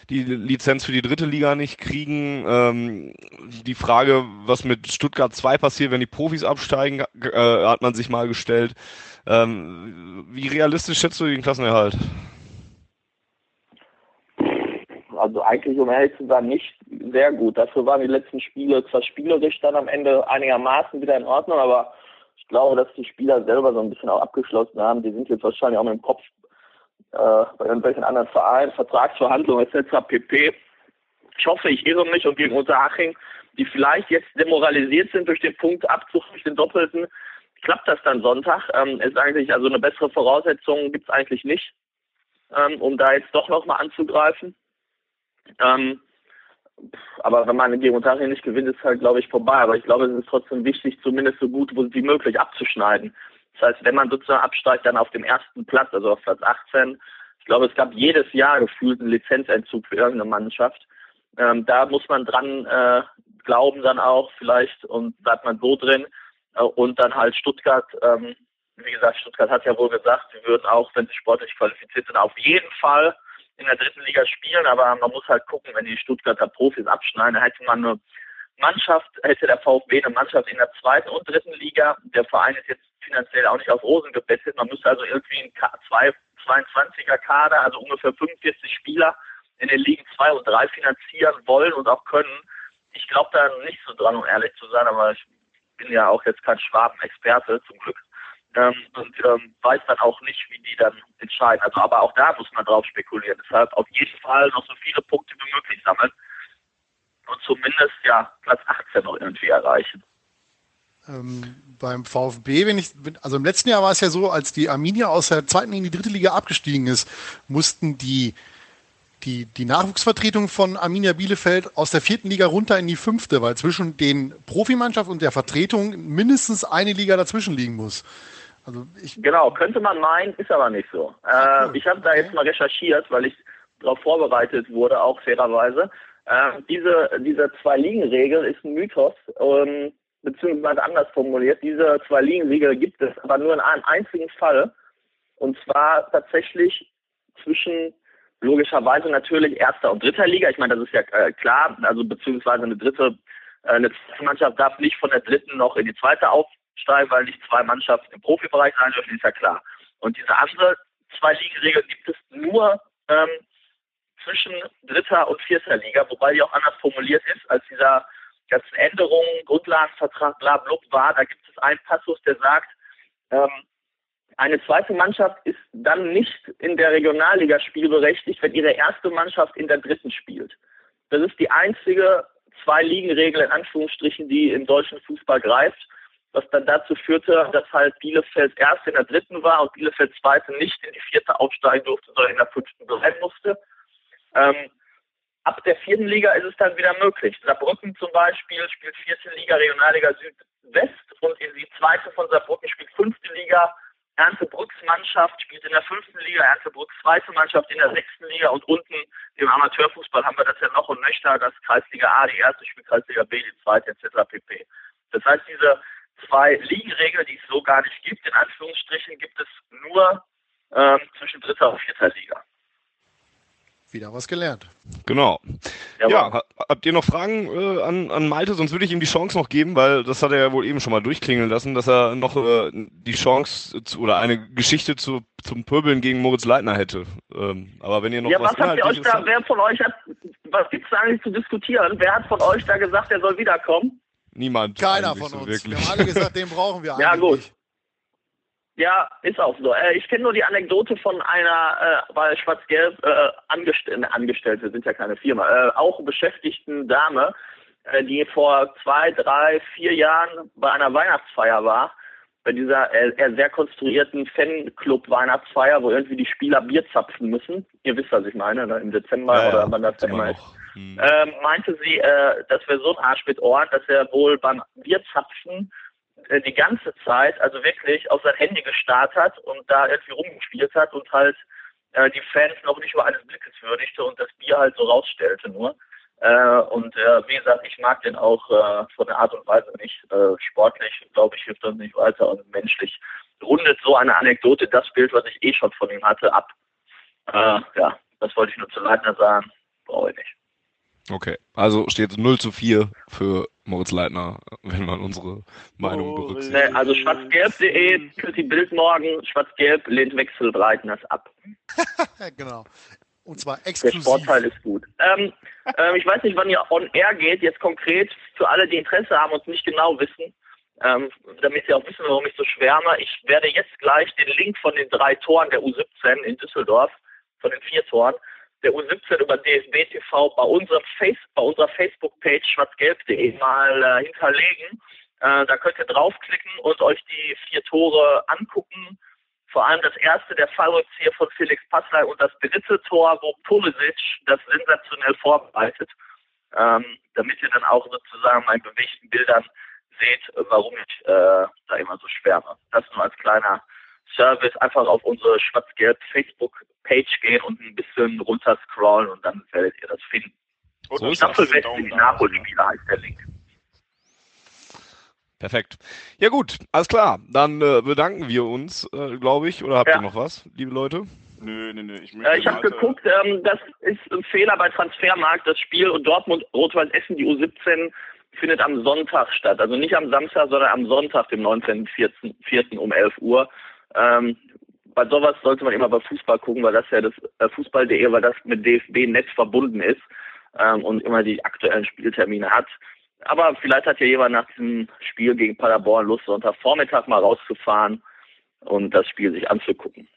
die Lizenz für die dritte Liga nicht kriegen. Ähm, die Frage, was mit Stuttgart 2 passiert, wenn die Profis absteigen, äh, hat man sich mal gestellt. Ähm, wie realistisch schätzt du den Klassenerhalt? Also eigentlich, um ehrlich zu sein, nicht sehr gut. Dafür waren die letzten Spiele zwar spielerisch dann am Ende einigermaßen wieder in Ordnung, aber ich glaube, dass die Spieler selber so ein bisschen auch abgeschlossen haben. Die sind jetzt wahrscheinlich auch mit dem Kopf äh, bei irgendwelchen anderen Vereinen, Vertragsverhandlungen etc. pp. Ich hoffe, ich irre mich und gegen Unterhaching, die vielleicht jetzt demoralisiert sind durch den Punktabzug, durch den Doppelten, klappt das dann Sonntag. Ähm, ist eigentlich, also eine bessere Voraussetzung gibt es eigentlich nicht, ähm, um da jetzt doch nochmal anzugreifen. Ähm, aber wenn man gegen Unterhaching nicht gewinnt, ist halt, glaube ich, vorbei. Aber ich glaube, es ist trotzdem wichtig, zumindest so gut wie möglich abzuschneiden. Das heißt, wenn man sozusagen absteigt, dann auf dem ersten Platz, also auf Platz 18. Ich glaube, es gab jedes Jahr gefühlt einen Lizenzentzug für irgendeine Mannschaft. Ähm, da muss man dran äh, glauben dann auch vielleicht und bleibt man so drin. Äh, und dann halt Stuttgart, ähm, wie gesagt, Stuttgart hat ja wohl gesagt, sie würden auch, wenn sie sportlich qualifiziert sind, auf jeden Fall in der dritten Liga spielen, aber man muss halt gucken, wenn die Stuttgarter Profis abschneiden, hätte man eine Mannschaft, hätte der VfB eine Mannschaft in der zweiten und dritten Liga. Der Verein ist jetzt finanziell auch nicht auf Rosen gebettet. Man müsste also irgendwie einen 22er Kader, also ungefähr 45 Spieler in den Ligen 2 und 3 finanzieren wollen und auch können. Ich glaube da nicht so dran, um ehrlich zu sein, aber ich bin ja auch jetzt kein Schwaben-Experte, zum Glück. Ähm, und ähm, weiß dann auch nicht, wie die dann entscheiden. Also, aber auch da muss man drauf spekulieren. Deshalb auf jeden Fall noch so viele Punkte wie möglich sammeln und zumindest ja Platz 18 noch irgendwie erreichen. Ähm, beim VfB, wenn ich, also im letzten Jahr war es ja so, als die Arminia aus der zweiten in die dritte Liga abgestiegen ist, mussten die die, die Nachwuchsvertretung von Arminia Bielefeld aus der vierten Liga runter in die fünfte, weil zwischen den Profimannschaft und der Vertretung mindestens eine Liga dazwischen liegen muss. Also ich genau, könnte man meinen, ist aber nicht so. Äh, ich habe da jetzt mal recherchiert, weil ich darauf vorbereitet wurde, auch fairerweise. Äh, diese, diese Zwei-Ligen-Regel ist ein Mythos, ähm, beziehungsweise anders formuliert. Diese Zwei-Ligen-Regel gibt es aber nur in einem einzigen Fall. Und zwar tatsächlich zwischen logischerweise natürlich erster und dritter Liga. Ich meine, das ist ja äh, klar. Also beziehungsweise eine dritte, äh, eine Mannschaft darf nicht von der dritten noch in die zweite aufsteigen, weil nicht zwei Mannschaften im Profibereich sein dürfen, ist ja klar. Und diese andere Zwei-Ligen-Regel gibt es nur ähm, zwischen dritter und vierter Liga, wobei die auch anders formuliert ist als dieser ganzen Änderungen, Grundlagenvertrag, bla, bla, war. Da gibt es einen Passus, der sagt, ähm, eine zweite Mannschaft ist dann nicht in der Regionalliga spielberechtigt, wenn ihre erste Mannschaft in der dritten spielt. Das ist die einzige Zwei-Ligen-Regel in Anführungsstrichen, die im deutschen Fußball greift, was dann dazu führte, dass halt Bielefeld erst in der dritten war und Bielefeld zweite nicht in die vierte aufsteigen durfte, sondern in der fünften bleiben musste. Ähm, ab der vierten Liga ist es dann wieder möglich. Saarbrücken zum Beispiel spielt vierte Liga, Regionalliga Südwest und in die zweite von Saarbrücken spielt fünfte Liga. Erntebrücks Mannschaft spielt in der fünften Liga, Erntebrücks zweite Mannschaft in der sechsten Liga und unten im Amateurfußball haben wir das ja noch und nöchter, das Kreisliga A, die erste spielt Kreisliga B, die zweite etc. pp. Das heißt, diese zwei Ligenregeln, die es so gar nicht gibt, in Anführungsstrichen, gibt es nur ähm, zwischen dritter und vierter Liga. Wieder was gelernt. Genau. Ja, ja habt ihr noch Fragen äh, an, an Malte? Sonst würde ich ihm die Chance noch geben, weil das hat er ja wohl eben schon mal durchklingeln lassen, dass er noch äh, die Chance zu, oder eine Geschichte zu, zum Pöbeln gegen Moritz Leitner hätte. Ähm, aber wenn ihr noch ja, was, was habt ihr euch da, wer von euch hat, was gibt's da eigentlich zu diskutieren? Wer hat von euch da gesagt, er soll wiederkommen? Niemand. Keiner von so uns. Wirklich. Wir haben alle gesagt, den brauchen wir *laughs* eigentlich. Ja, gut. Ja, ist auch so. Äh, ich kenne nur die Anekdote von einer, äh, weil Schwarz-Gelb äh, Angestell ne, Angestellte sind ja keine Firma, äh, auch beschäftigten Dame, äh, die vor zwei, drei, vier Jahren bei einer Weihnachtsfeier war, bei dieser äh, eher sehr konstruierten Fanclub-Weihnachtsfeier, wo irgendwie die Spieler Bier zapfen müssen. Ihr wisst, was ich meine, ne? im Dezember ja, oder wann das immer ist. Hm. Ähm, meinte sie, äh, das wäre so ein Arsch mit Ohren, dass er wohl beim Bierzapfen äh, die ganze Zeit, also wirklich auf sein Handy gestarrt hat und da irgendwie rumgespielt hat und halt äh, die Fans noch nicht über eines Blickes würdigte und das Bier halt so rausstellte nur. Äh, und äh, wie gesagt, ich mag den auch äh, von der Art und Weise nicht. Äh, sportlich, glaube ich, hilft das nicht weiter und menschlich rundet so eine Anekdote das Bild, was ich eh schon von ihm hatte, ab. Äh, ja, das wollte ich nur zu Leitner sagen. Brauche ich nicht. Okay, also steht 0 zu 4 für Moritz Leitner, wenn man unsere Meinung oh, berücksichtigt. Nee, also schwarzgelb.de für die Bild morgen, schwarzgelb lehnt Wechselbreitners ab. *laughs* genau. Und zwar exklusiv. Der Sportteil ist gut. Ähm, ähm, ich weiß nicht, wann ihr on air geht, jetzt konkret für alle, die Interesse haben und nicht genau wissen, ähm, damit sie auch wissen, warum ich so schwärme. Ich werde jetzt gleich den Link von den drei Toren der U17 in Düsseldorf, von den vier Toren, der U17 über DFB TV bei unserem Face, bei unserer Facebook-Page schwarzgelb.de mal äh, hinterlegen. Äh, da könnt ihr draufklicken und euch die vier Tore angucken. Vor allem das erste, der Fallrückzieher von Felix Passlay und das dritte Tor, wo Pulisic das sensationell vorbereitet. Ähm, damit ihr dann auch sozusagen meinen bewegten Bildern seht, warum ich äh, da immer so schwärme. Das nur als kleiner Service. Einfach auf unsere schwarz-gelb Facebook Page gehen und ein bisschen runter scrollen und dann werdet ihr das finden. Und so Staffelwechsel die Nachholspiele heißt der Link. Perfekt. Ja gut, alles klar. Dann äh, bedanken wir uns, äh, glaube ich. Oder habt ja. ihr noch was, liebe Leute? Nö, nö, nö. Ich, äh, ich habe geguckt, ähm, das ist ein Fehler bei Transfermarkt. Das Spiel und Dortmund Rot-Weiß Essen, die U17, findet am Sonntag statt. Also nicht am Samstag, sondern am Sonntag, dem 19.04. um 11 Uhr. Ähm, bei sowas sollte man immer bei Fußball gucken, weil das ja das äh, Fußball.de, weil das mit DFB-Netz verbunden ist ähm, und immer die aktuellen Spieltermine hat. Aber vielleicht hat ja jemand nach diesem Spiel gegen Paderborn Lust, Sonntagvormittag mal rauszufahren und das Spiel sich anzugucken.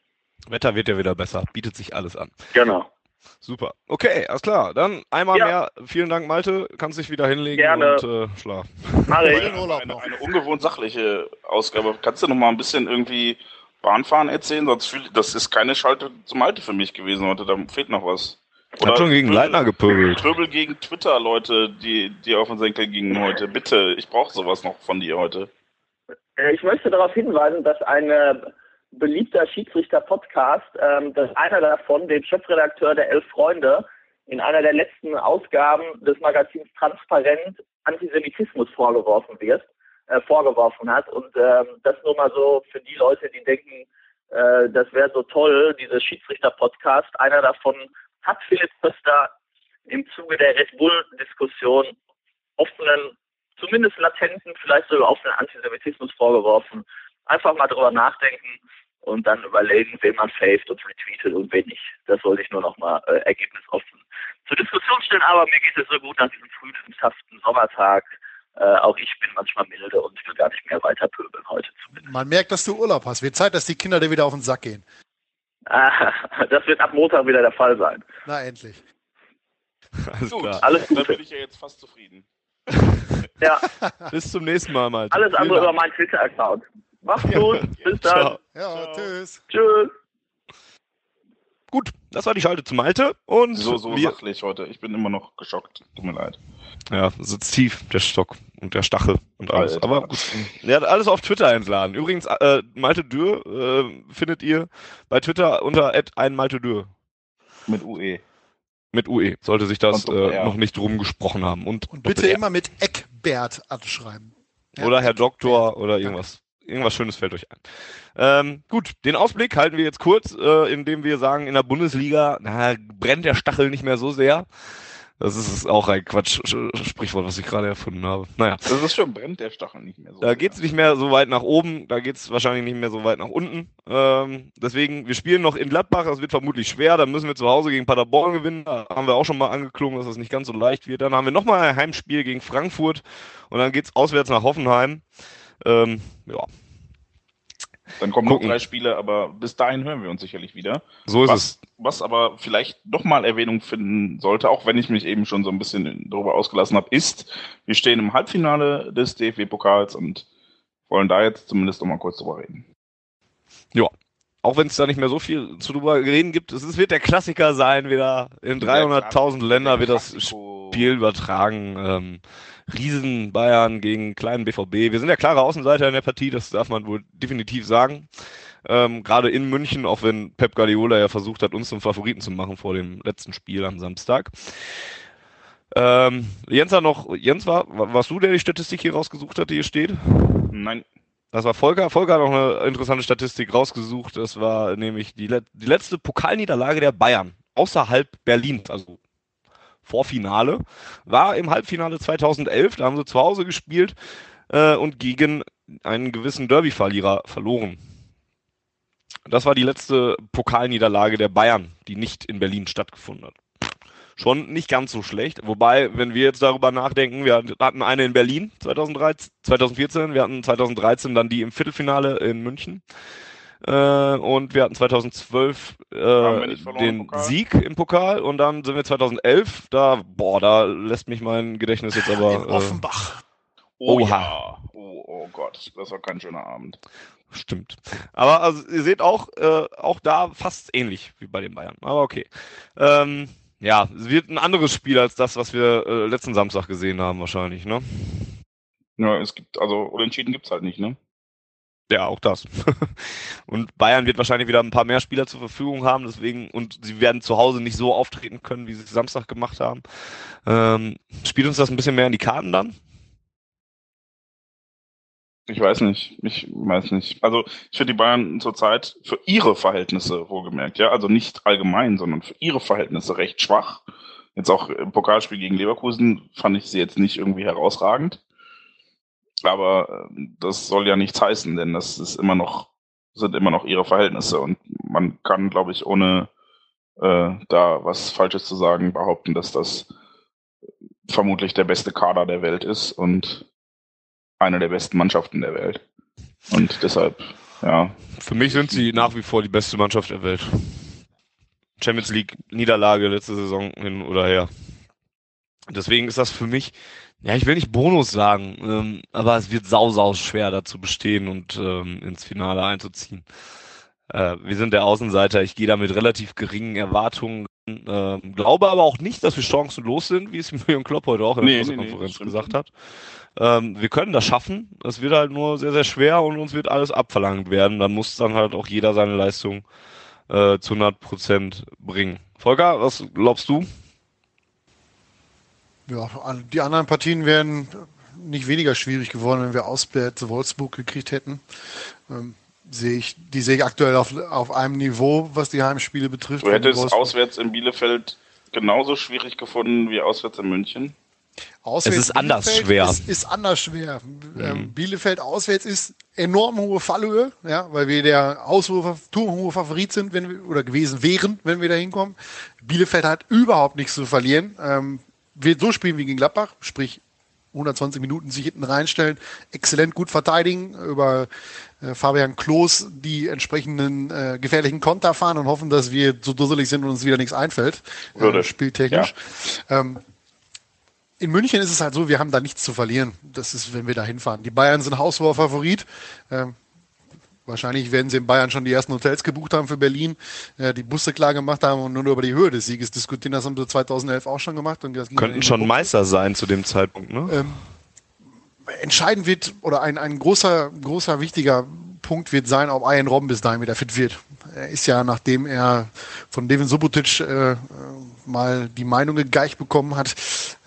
Wetter wird ja wieder besser, bietet sich alles an. Genau. Super. Okay, alles klar. Dann einmal ja. mehr. Vielen Dank, Malte. Kannst dich wieder hinlegen Gerne. und äh, schlafen. Eine, eine, eine ungewohnt sachliche Ausgabe. Kannst du noch mal ein bisschen irgendwie Bahnfahren erzählen, sonst fühl, das ist keine Schalte zum Alte für mich gewesen heute, da fehlt noch was. Ich hab schon gegen Leitner gepöbelt. Pöbel gegen Twitter, Leute, die, die auf den Senkel gingen heute. Bitte, ich brauche sowas noch von dir heute. Äh, ich möchte darauf hinweisen, dass ein beliebter Schiedsrichter-Podcast, ähm, dass einer davon, dem Chefredakteur der Elf Freunde, in einer der letzten Ausgaben des Magazins Transparent Antisemitismus vorgeworfen wird äh, vorgeworfen hat. Und ähm, das nur mal so für die Leute, die denken, äh, das wäre so toll, dieses Schiedsrichter-Podcast. Einer davon hat Philipp Köster im Zuge der Red Bull-Diskussion offenen, zumindest latenten, vielleicht sogar offenen Antisemitismus vorgeworfen. Einfach mal drüber nachdenken und dann überlegen, wen man faved und retweetet und wen nicht. Das wollte ich nur noch mal äh, ergebnisoffen zur Diskussion stellen. Aber mir geht es so gut nach diesem frühlingshaften Sommertag äh, auch ich bin manchmal milde und will gar nicht mehr weiter pöbeln heute zumindest. Man merkt, dass du Urlaub hast. Wird Zeit, dass die Kinder dir wieder auf den Sack gehen. Ah, *laughs* das wird ab Montag wieder der Fall sein. Na, endlich. Alles Gut, klar. Alles dann Gute. bin ich ja jetzt fast zufrieden. *laughs* Ja, Bis zum nächsten Mal, Malte. alles andere über meinen Twitter-Account. Macht's gut. Bis dann. Ciao. Ja, Ciao. tschüss. Tschüss. Gut, das war die Schalte zu Malte und So, so wir, sachlich heute. Ich bin immer noch geschockt. Tut mir leid. ja, sitzt tief, der Stock und der Stachel und alles. Alter. Aber gut. Er hat alles auf Twitter entladen. Übrigens, äh, Malte Dürr äh, findet ihr bei Twitter unter ein Malte Dürr. Mit UE. Mit UE. Sollte sich das äh, noch nicht drum gesprochen haben. Und, Und bitte immer mit Eckbert anschreiben. Ja, Oder Herr Doktor Eckbert. oder irgendwas. Irgendwas Schönes fällt euch ein. Ähm, gut, den Ausblick halten wir jetzt kurz, äh, indem wir sagen, in der Bundesliga na, brennt der Stachel nicht mehr so sehr. Das ist auch ein Quatsch-Sprichwort, was ich gerade erfunden habe. Naja, Das ist schon, brennt der Stachel nicht mehr so. da geht's nicht mehr so weit nach oben, da geht's wahrscheinlich nicht mehr so weit nach unten. Ähm, deswegen, wir spielen noch in Gladbach, das wird vermutlich schwer. Dann müssen wir zu Hause gegen Paderborn gewinnen. Da haben wir auch schon mal angeklungen, dass das nicht ganz so leicht wird. Dann haben wir nochmal ein Heimspiel gegen Frankfurt und dann geht's auswärts nach Hoffenheim. Ähm, ja, Dann kommen noch Gucken. drei Spiele, aber bis dahin hören wir uns sicherlich wieder. so ist es. Was, was aber vielleicht nochmal Erwähnung finden sollte, auch wenn ich mich eben schon so ein bisschen darüber ausgelassen habe, ist, wir stehen im Halbfinale des DFB-Pokals und wollen da jetzt zumindest nochmal kurz drüber reden. Auch wenn es da nicht mehr so viel zu drüber reden gibt, es wird der Klassiker sein, wieder in 300.000 Länder wird das Klassiko. Spiel übertragen. Ähm, Riesen Bayern gegen kleinen BVB. Wir sind der klare Außenseiter in der Partie, das darf man wohl definitiv sagen. Ähm, Gerade in München, auch wenn Pep Guardiola ja versucht hat, uns zum Favoriten zu machen vor dem letzten Spiel am Samstag. Ähm, Jens hat noch, Jens war, war- warst du, der die Statistik hier rausgesucht hat, die hier steht? Nein, Das war Volker. Volker hat noch eine interessante Statistik rausgesucht. Das war nämlich die, let die letzte Pokalniederlage der Bayern außerhalb Berlins, also Vorfinale, war im Halbfinale 2011. Da haben sie zu Hause gespielt äh, und gegen einen gewissen Derby-Verlierer verloren. Das war die letzte Pokalniederlage der Bayern, die nicht in Berlin stattgefunden hat. Schon nicht ganz so schlecht. Wobei, wenn wir jetzt darüber nachdenken, wir hatten eine in Berlin 2013, 2014, wir hatten 2013 dann die im Viertelfinale in München. Äh, und wir hatten 2012 Haben wir äh, den? Sieg im Pokal und dann sind wir 2011, da, boah, da lässt mich mein Gedächtnis jetzt aber. In Offenbach. Oh Oha. ja. Oh, oh Gott, das war kein schöner Abend. Äh, stimmt. Aber also, ihr seht auch, äh, auch da fast ähnlich wie bei den Bayern. Aber okay. Ähm, ja, es wird ein anderes Spiel als das, was wir äh, letzten Samstag gesehen haben, wahrscheinlich, ne? Ja, es gibt, also Unentschieden gibt's halt nicht, ne? Ja, auch das. *laughs* und Bayern wird wahrscheinlich wieder ein paar mehr Spieler zur Verfügung haben, deswegen, und sie werden zu Hause nicht so auftreten können, wie sie es Samstag gemacht haben. Ähm, spielt uns das ein bisschen mehr in die Karten dann? Ich weiß nicht, ich weiß nicht. Also ich finde die Bayern zurzeit für ihre Verhältnisse wohlgemerkt, ja, also nicht allgemein, sondern für ihre Verhältnisse recht schwach. Jetzt auch im Pokalspiel gegen Leverkusen fand ich sie jetzt nicht irgendwie herausragend. Aber das soll ja nichts heißen, denn das ist immer noch, sind immer noch ihre Verhältnisse und man kann, glaube ich, ohne äh, da was Falsches zu sagen, behaupten, dass das vermutlich der beste Kader der Welt ist und eine der besten Mannschaften der Welt. Und deshalb, ja, Für mich sind sie nach wie vor die beste Mannschaft der Welt. Champions League Niederlage letzte Saison hin oder her. Deswegen ist das für mich, ja, ich will nicht Bonus sagen, ähm, aber es wird sau, sau schwer dazu bestehen und ähm, ins Finale einzuziehen. Äh, wir sind der Außenseiter, ich gehe da mit relativ geringen Erwartungen, ähm, glaube aber auch nicht, dass wir chancenlos sind, wie es *laughs* Jürgen Klopp heute auch in der Nee, nee, nee, Pressekonferenz stimmt. gesagt hat. Ähm, wir können das schaffen. Es wird halt nur sehr, sehr schwer und uns wird alles abverlangt werden. Dann muss dann halt auch jeder seine Leistung äh, zu 100 Prozent bringen. Volker, was glaubst du? Ja, die anderen Partien wären nicht weniger schwierig geworden, wenn wir auswärts Wolfsburg gekriegt hätten. Ähm, sehe ich, die sehe ich aktuell auf, auf einem Niveau, was die Heimspiele betrifft. du hättest Wolfsburg- auswärts in Bielefeld genauso schwierig gefunden wie auswärts in München. Auswärts Es ist anders Bielefeld schwer. Mhm. Ist, ist anders schwer. Ähm, Bielefeld auswärts ist enorm hohe Fallhöhe, ja, weil wir der turmhohe Favorit sind, wenn wir, oder gewesen wären, wenn wir da hinkommen. Bielefeld hat überhaupt nichts zu verlieren. Ähm, wird so spielen wie gegen Gladbach, sprich 120 Minuten sich hinten reinstellen, exzellent gut verteidigen, über äh, Fabian Klos die entsprechenden äh, gefährlichen Konter fahren und hoffen, dass wir so dusselig sind und uns wieder nichts einfällt, Würde. äh, spieltechnisch. Ähm, in München ist es halt so, wir haben da nichts zu verlieren. Das ist, wenn wir da hinfahren. Die Bayern sind haushoher Favorit. Ähm, wahrscheinlich werden sie in Bayern schon die ersten Hotels gebucht haben für Berlin, äh, die Busse klar gemacht haben und nur über die Höhe des Sieges diskutieren. Das haben sie 2011 auch schon gemacht. Und Könnten schon Buchse. Meister sein zu dem Zeitpunkt, ne? Ähm, entscheidend wird, oder ein, ein großer, großer, wichtiger Punkt wird sein, ob Ian Robben bis dahin wieder fit wird. Er ist ja, nachdem er von Devin Subotic äh, mal die Meinung gegeicht bekommen hat,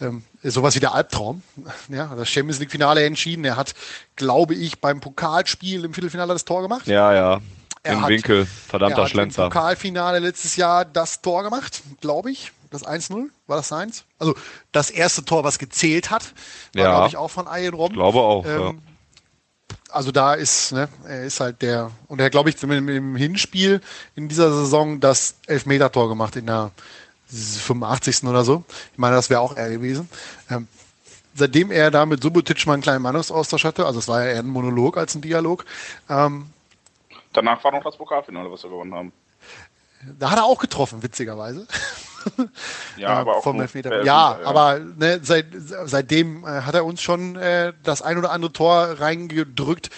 ähm, sowas wie der Albtraum. Ja, das Champions League Finale entschieden. Er hat, glaube ich, beim Pokalspiel im Viertelfinale das Tor gemacht. Ja, ja. Er Im hat- Winkel. er Verdammter hat Schlenzer. im Pokalfinale letztes Jahr das Tor gemacht, glaube ich. Das 1-0, war das seins? Also das erste Tor, was gezählt hat, war, Ja. glaube ich, auch von Ian Robben. Glaube auch, ja. Ähm, Also da ist, ne, er ist halt der, und er glaube ich mit dem Hinspiel in dieser Saison das Elfmeter-Tor gemacht in der 85. oder so. Ich meine, das wäre auch er gewesen. Ähm, seitdem er da mit Subotic mal einen kleinen Meinungsaustausch hatte, also es war ja eher ein Monolog als ein Dialog, ähm, Danach war noch das Pokalfinale, was wir gewonnen haben. da hat er auch getroffen, witzigerweise. Ja, Äh, aber auch vom Elfmeter. äh, ja, ja. aber ne, seit, seitdem äh, hat er uns schon äh, das ein oder andere Tor reingedrückt.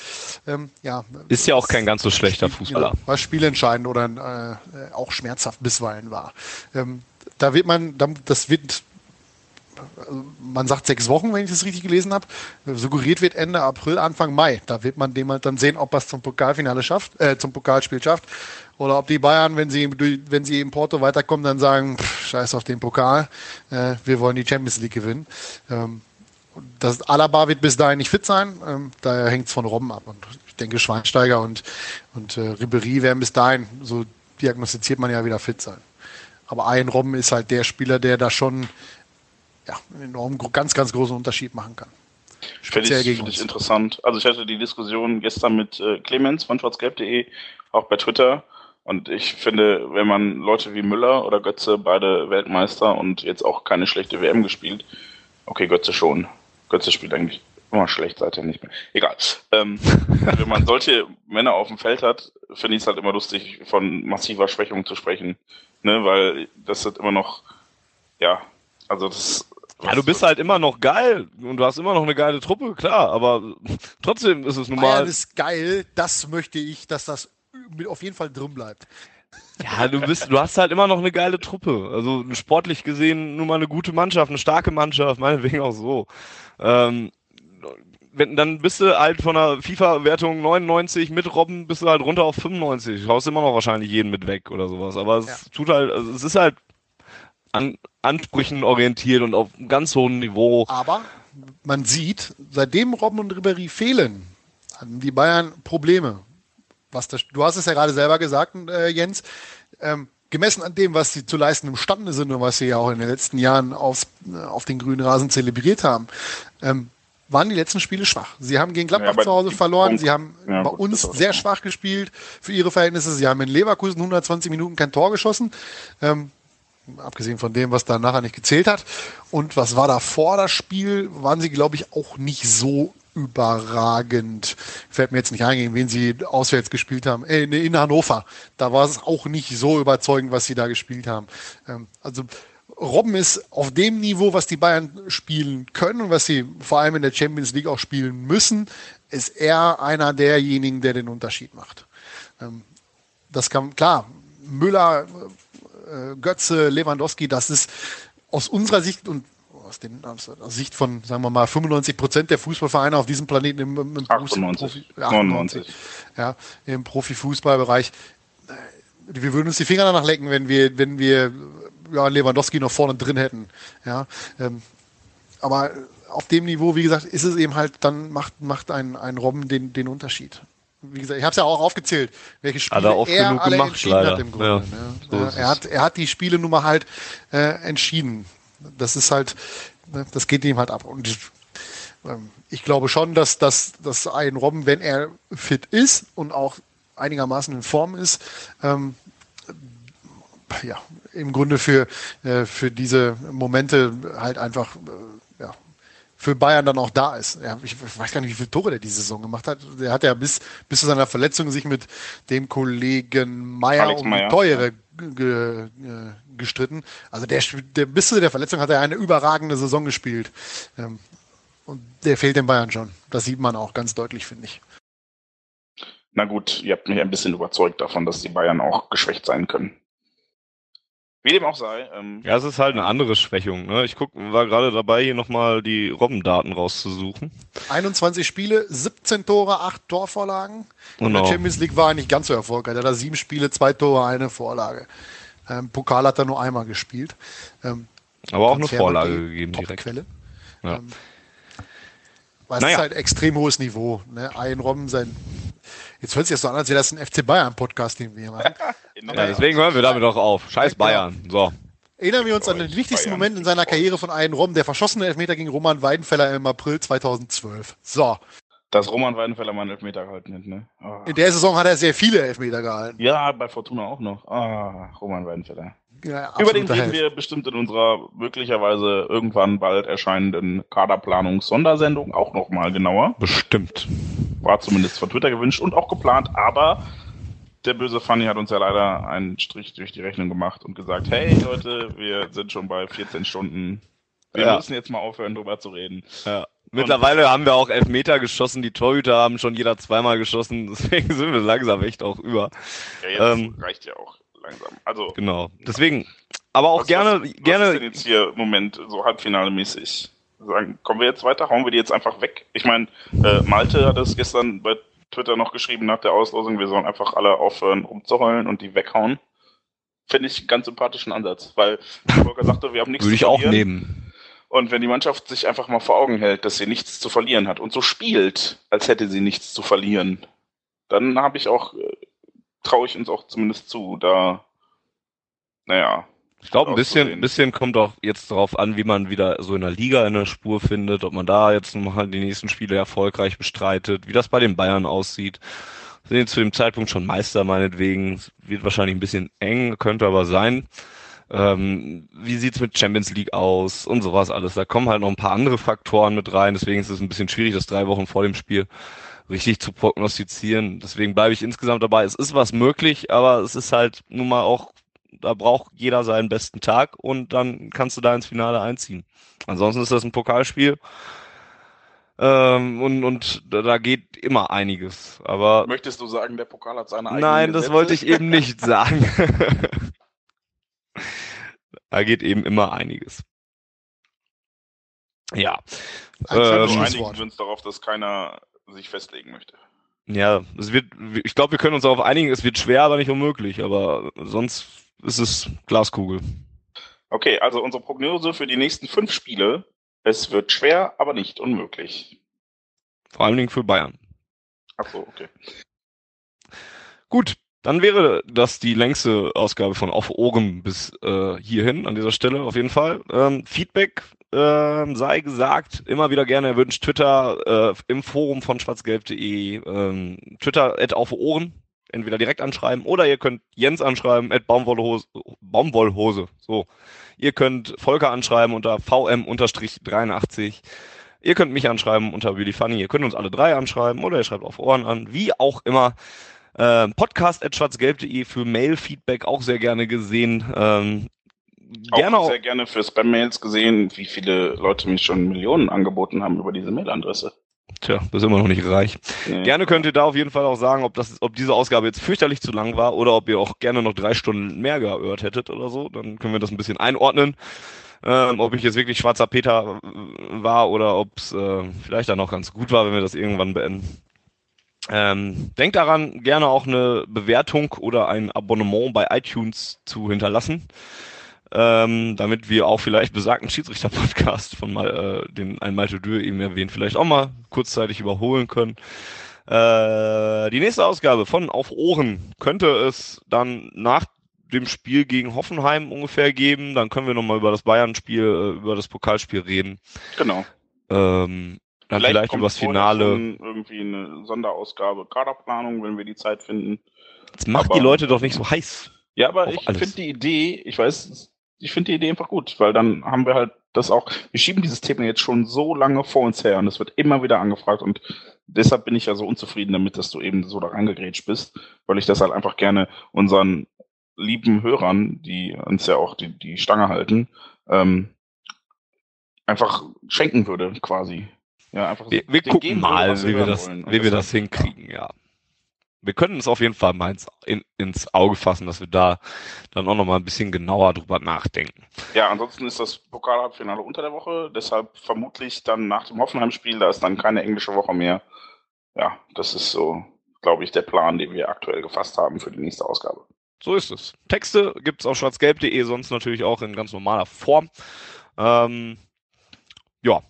Ähm, ja, Ist ja auch kein ganz so schlechter Fußballer. Genau, was spielentscheidend oder äh, auch schmerzhaft bisweilen war. Ähm, da wird man, da- das wird, also man sagt sechs Wochen, wenn ich das richtig gelesen habe. Suggeriert wird Ende April, Anfang Mai. Da wird man dem halt dann sehen, ob er es zum Pokalfinale schafft, äh, zum Pokalspiel schafft. Oder ob die Bayern, wenn sie, wenn sie in Porto weiterkommen, dann sagen, pff, scheiß auf den Pokal, äh, wir wollen die Champions League gewinnen. Ähm, das Alaba wird bis dahin nicht fit sein, ähm, daher hängt es von Robben ab. Und ich denke, Schweinsteiger und, und äh, Ribéry werden bis dahin, so diagnostiziert man ja wieder fit sein. Aber ein Robben ist halt der Spieler, der da schon ja, einen enorm gro- ganz, ganz großen Unterschied machen kann. Finde Speziell ich, gegen find ich interessant. Also ich hatte die Diskussion gestern mit äh, Clemens von schwarzgelb.de, auch bei Twitter. Und ich finde, wenn man Leute wie Müller oder Götze, beide Weltmeister und jetzt auch keine schlechte WM gespielt, okay, Götze schon. Götze spielt eigentlich immer schlecht, seit er nicht mehr. Egal. Ähm, *laughs* wenn man solche Männer auf dem Feld hat, finde ich es halt immer lustig, von massiver Schwächung zu sprechen. Ne, weil das ist immer noch, ja, also das Ja, du bist halt immer noch geil und du hast immer noch eine geile Truppe, klar, aber trotzdem ist es nun Bayern ist geil, das möchte ich, dass das mit- auf jeden Fall drin bleibt. Ja, du bist, du hast halt immer noch eine geile Truppe. Also sportlich gesehen nun mal eine gute Mannschaft, eine starke Mannschaft, meinetwegen auch so. Ähm, wenn, dann bist du halt von der FIFA-Wertung 99 mit Robben bist du halt runter auf 95. Du haust immer noch wahrscheinlich jeden mit weg oder sowas. Aber es Ja. tut halt, also es ist halt an Ansprüchen orientiert und auf einem ganz hohem Niveau. Aber man sieht, seitdem Robben und Ribéry fehlen, haben die Bayern Probleme. Was das, du hast es ja gerade selber gesagt, äh, Jens. Ähm, gemessen an dem, was sie zu leisten imstande sind und was sie ja auch in den letzten Jahren aufs, äh, auf den grünen Rasen zelebriert haben, ähm, waren die letzten Spiele schwach. Sie haben gegen Gladbach Ja, zu Hause verloren. Punkt- Sie haben Ja, bei gut, uns sehr schwach gespielt für ihre Verhältnisse. Sie haben in Leverkusen 120 Minuten kein Tor geschossen. Ähm, abgesehen von dem, was da nachher nicht gezählt hat. Und was war davor das Spiel, waren sie, glaube ich, auch nicht so überragend. Fällt mir jetzt nicht ein, gegen wen sie auswärts gespielt haben. Äh, in Hannover. Da war es auch nicht so überzeugend, was sie da gespielt haben. Ähm, also Robben ist auf dem Niveau, was die Bayern spielen können und was sie vor allem in der Champions League auch spielen müssen, ist er einer derjenigen, der den Unterschied macht. Ähm, das kann, klar, Müller, äh, Götze, Lewandowski, das ist aus unserer Sicht und aus, den, aus der Sicht von, sagen wir mal, 95 Prozent der Fußballvereine auf diesem Planeten im, im, im 98, Profi, 98, ja, im Profifußballbereich. Wir würden uns die Finger danach lecken, wenn wir, wenn wir ja, Lewandowski noch vorne drin hätten. Ja, ähm, aber auf dem Niveau, wie gesagt, ist es eben halt, dann macht, macht ein, ein Robben den, den Unterschied. Wie gesagt, ich habe es ja auch aufgezählt, welche Spiele Hat er oft er alle gemacht, entschieden leider. hat im Grunde. Ja, ne? so Ja, er, hat, er hat die Spiele nun mal halt äh, entschieden. Das ist halt, ne, das geht ihm halt ab. Und ich, ähm, ich glaube schon, dass, dass, dass ein Robben, wenn er fit ist und auch einigermaßen in Form ist, ähm, ja, im Grunde für, äh, für diese Momente halt einfach äh, ja, für Bayern dann auch da ist. Ja, ich weiß gar nicht, wie viele Tore der diese Saison gemacht hat. Der hat ja bis, bis zu seiner Verletzung sich mit dem Kollegen Meier um die Teure ge, ge, gestritten. Also der, der bis zu der Verletzung hat er eine überragende Saison gespielt. Ähm, und der fehlt den Bayern schon. Das sieht man auch ganz deutlich, finde ich. Na gut, ihr habt mich ein bisschen überzeugt davon, dass die Bayern auch geschwächt sein können. Wie dem auch sei. Ähm, ja, es ist halt eine andere Schwächung. Ne? Ich guck, war gerade dabei, hier nochmal die Robbendaten rauszusuchen. 21 Spiele, 17 Tore, 8 Torvorlagen. Genau. In der Champions League war er nicht ganz so erfolgreich. Er hat sieben Spiele, zwei Tore, eine Vorlage. Ähm, Pokal hat er nur einmal gespielt. Ähm, Aber auch eine Vorlage gegeben direkt. Quelle. Ja. Ähm, weil es naja. ist halt extrem hohes Niveau. Ne? Ein Robben, sein Jetzt hört sich das so an, als wäre das ein FC Bayern-Podcast, den wir hier machen. *laughs* ja, deswegen hören wir damit auch auf. Scheiß genau. Bayern. So. Erinnern wir uns an den wichtigsten Bayern Moment in seiner Karriere von Ayen Rom, der verschossene Elfmeter gegen Roman Weidenfeller im April 2012. So. Dass Roman Weidenfeller mal einen Elfmeter gehalten hat, ne? Oh. In der Saison hat er sehr viele Elfmeter gehalten. Ja, bei Fortuna auch noch. Ah, oh, Roman Weidenfeller. Ja, Über den reden wir bestimmt in unserer möglicherweise irgendwann bald erscheinenden Kaderplanungs-Sondersendung auch nochmal genauer. Bestimmt. War zumindest von Twitter gewünscht und auch geplant, aber der böse Funny hat uns ja leider einen Strich durch die Rechnung gemacht und gesagt, hey Leute, wir sind schon bei 14 Stunden. Wir ja. müssen jetzt mal aufhören, drüber zu reden. Ja. Mittlerweile haben wir auch Elfmeter geschossen, die Torhüter haben schon jeder zweimal geschossen, *laughs* deswegen sind wir langsam echt auch über. Ja, jetzt ähm, reicht ja auch langsam. Also genau. Deswegen, aber auch was, gerne, was, gerne. Was ist denn jetzt hier im Moment so Halbfinale-mäßig? Sagen, kommen wir jetzt weiter? Hauen wir die jetzt einfach weg? Ich meine, äh, Malte hat es gestern bei Twitter noch geschrieben nach der Auslosung, wir sollen einfach alle aufhören rumzuheulen und die weghauen. Finde ich einen ganz sympathischen Ansatz, weil Volker sagte, wir haben nichts Würde zu verlieren. Würde ich auch nehmen. Und wenn die Mannschaft sich einfach mal vor Augen hält, dass sie nichts zu verlieren hat und so spielt, als hätte sie nichts zu verlieren, dann habe ich auch äh, traue ich uns auch zumindest zu. Da, naja. Ich glaube, ein bisschen, ein bisschen kommt auch jetzt darauf an, wie man wieder so in der Liga eine Spur findet, ob man da jetzt mal die nächsten Spiele erfolgreich bestreitet, wie das bei den Bayern aussieht. Sind zu dem Zeitpunkt schon Meister meinetwegen, wird wahrscheinlich ein bisschen eng, könnte aber sein. Ähm, wie sieht's mit Champions League aus und sowas alles. Da kommen halt noch ein paar andere Faktoren mit rein, deswegen ist es ein bisschen schwierig, das drei Wochen vor dem Spiel richtig zu prognostizieren. Deswegen bleibe ich insgesamt dabei. Es ist was möglich, aber es ist halt nun mal auch, da braucht jeder seinen besten Tag und dann kannst du da ins Finale einziehen. Ansonsten ist das ein Pokalspiel. Ähm, und, und da geht immer einiges. Aber möchtest du sagen, der Pokal hat seine eigene Nein, das wollte ich eben nicht *laughs* sagen. da geht eben immer einiges. Ja. Ähm, wir einigen uns darauf, dass keiner sich festlegen möchte. Ja, es wird, ich glaube, wir können uns darauf einigen, es wird schwer, aber nicht unmöglich, aber sonst ist es Glaskugel. Okay, also unsere Prognose für die nächsten fünf Spiele, es wird schwer, aber nicht unmöglich. Vor allen Dingen für Bayern. Ach so, okay. Gut, dann wäre das die längste Ausgabe von Auf Ohren bis äh, hierhin an dieser Stelle auf jeden Fall. Ähm, Feedback äh, sei gesagt, immer wieder gerne erwünscht. Twitter äh, im Forum von schwarzgelb.de, ähm, Twitter at auf Ohren, entweder direkt anschreiben oder ihr könnt Jens anschreiben at Baumwollhose, Baumwollhose. So, ihr könnt Volker anschreiben unter vm-83. Ihr könnt mich anschreiben unter Really Funny. Ihr könnt uns alle drei anschreiben oder ihr schreibt auf Ohren an. Wie auch immer. Äh, Podcast at schwarzgelb.de für Mail-Feedback auch sehr gerne gesehen. Ähm, gerne auch sehr gerne für Spam-Mails gesehen, wie viele Leute mich schon Millionen angeboten haben über diese Mailadresse. Tja, das ist immer noch nicht reich. Nee. Gerne könnt ihr da auf jeden Fall auch sagen, ob das, ob diese Ausgabe jetzt fürchterlich zu lang war oder ob ihr auch gerne noch drei Stunden mehr gehört hättet oder so. Dann können wir das ein bisschen einordnen. Ähm, ob ich jetzt wirklich schwarzer Peter war oder ob es äh, vielleicht dann auch ganz gut war, wenn wir das irgendwann beenden. Ähm, denkt daran, gerne auch eine Bewertung oder ein Abonnement bei iTunes zu hinterlassen ähm, damit wir auch vielleicht besagten Schiedsrichter-Podcast von mal, äh, den ein Malte Dürr eben erwähnt, vielleicht auch mal kurzzeitig überholen können. Äh, die nächste Ausgabe von Auf Ohren könnte es dann nach dem Spiel gegen Hoffenheim ungefähr geben. Dann können wir nochmal über das Bayern-Spiel, äh, über das Pokalspiel reden. Genau. Ähm, dann vielleicht, vielleicht über das Finale. Irgendwie eine Sonderausgabe, Kaderplanung, wenn wir die Zeit finden. Jetzt macht aber, die Leute doch nicht so heiß. Ja, aber ich finde die Idee, ich weiß, ich finde die Idee einfach gut, weil dann haben wir halt das auch, wir schieben dieses Thema jetzt schon so lange vor uns her und es wird immer wieder angefragt und deshalb bin ich ja so unzufrieden damit, dass du eben so da reingegrätscht bist, weil ich das halt einfach gerne unseren lieben Hörern, die uns ja auch die, die Stange halten, ähm, einfach schenken würde, quasi. Ja, einfach wir, wir gucken mal, wie wir das, wie wir das hinkriegen, ja wir können es auf jeden Fall mal ins, in, ins Auge fassen, dass wir da dann auch noch mal ein bisschen genauer drüber nachdenken. Ja, ansonsten ist das Pokalhalbfinale unter der Woche, deshalb vermutlich dann nach dem Hoffenheim-Spiel, da ist dann keine englische Woche mehr. Ja, das ist so, glaube ich, der Plan, den wir aktuell gefasst haben für die nächste Ausgabe. So ist es. Texte gibt's auf schwarzgelb.de, sonst natürlich auch in ganz normaler Form. Ähm, ja,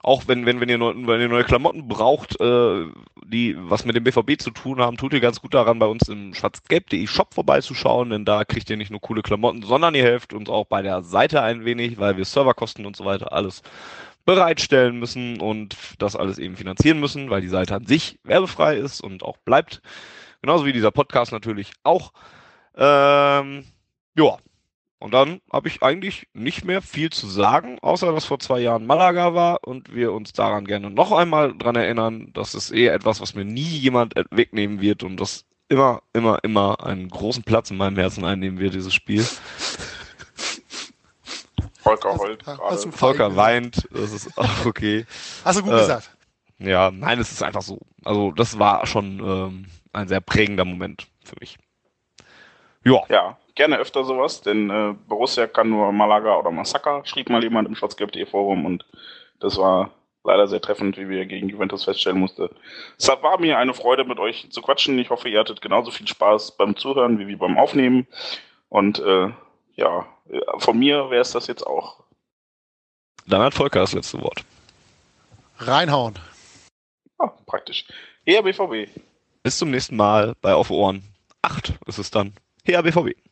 auch wenn, wenn, wenn, ihr, wenn ihr neue Klamotten braucht, äh, die was mit dem BVB zu tun haben, tut ihr ganz gut daran, bei uns im schwarzgelb.de Shop vorbeizuschauen, denn da kriegt ihr nicht nur coole Klamotten, sondern ihr helft uns auch bei der Seite ein wenig, weil wir Serverkosten und so weiter alles bereitstellen müssen und das alles eben finanzieren müssen, weil die Seite an sich werbefrei ist und auch bleibt. Genauso wie dieser Podcast natürlich auch. Ähm, ja, und dann habe ich eigentlich nicht mehr viel zu sagen, außer dass vor zwei Jahren Malaga war und wir uns daran gerne noch einmal dran erinnern. Das ist eher etwas, was mir nie jemand wegnehmen wird und das immer, immer, immer einen großen Platz in meinem Herzen einnehmen wird, dieses Spiel. Volker heult gerade. Volker weint, das ist auch okay. Hast du gut äh, gesagt. Ja, nein, es ist einfach so. Also das war schon ähm, ein sehr prägender Moment für mich. Ja. Ja, gerne öfter sowas, denn äh, Borussia kann nur Malaga oder Massaker, schrieb mal jemand im schwarzgelb.de Forum und das war leider sehr treffend, wie wir gegen Juventus feststellen mussten. Es war mir eine Freude, mit euch zu quatschen. Ich hoffe, ihr hattet genauso viel Spaß beim Zuhören wie, wie beim Aufnehmen. Und äh, ja, von mir wäre es das jetzt auch. Dann hat Volker das letzte Wort. Reinhauen. Ja, praktisch. Eher BVB. Bis zum nächsten Mal bei Auf Ohren. Acht ist es dann. Her BVB.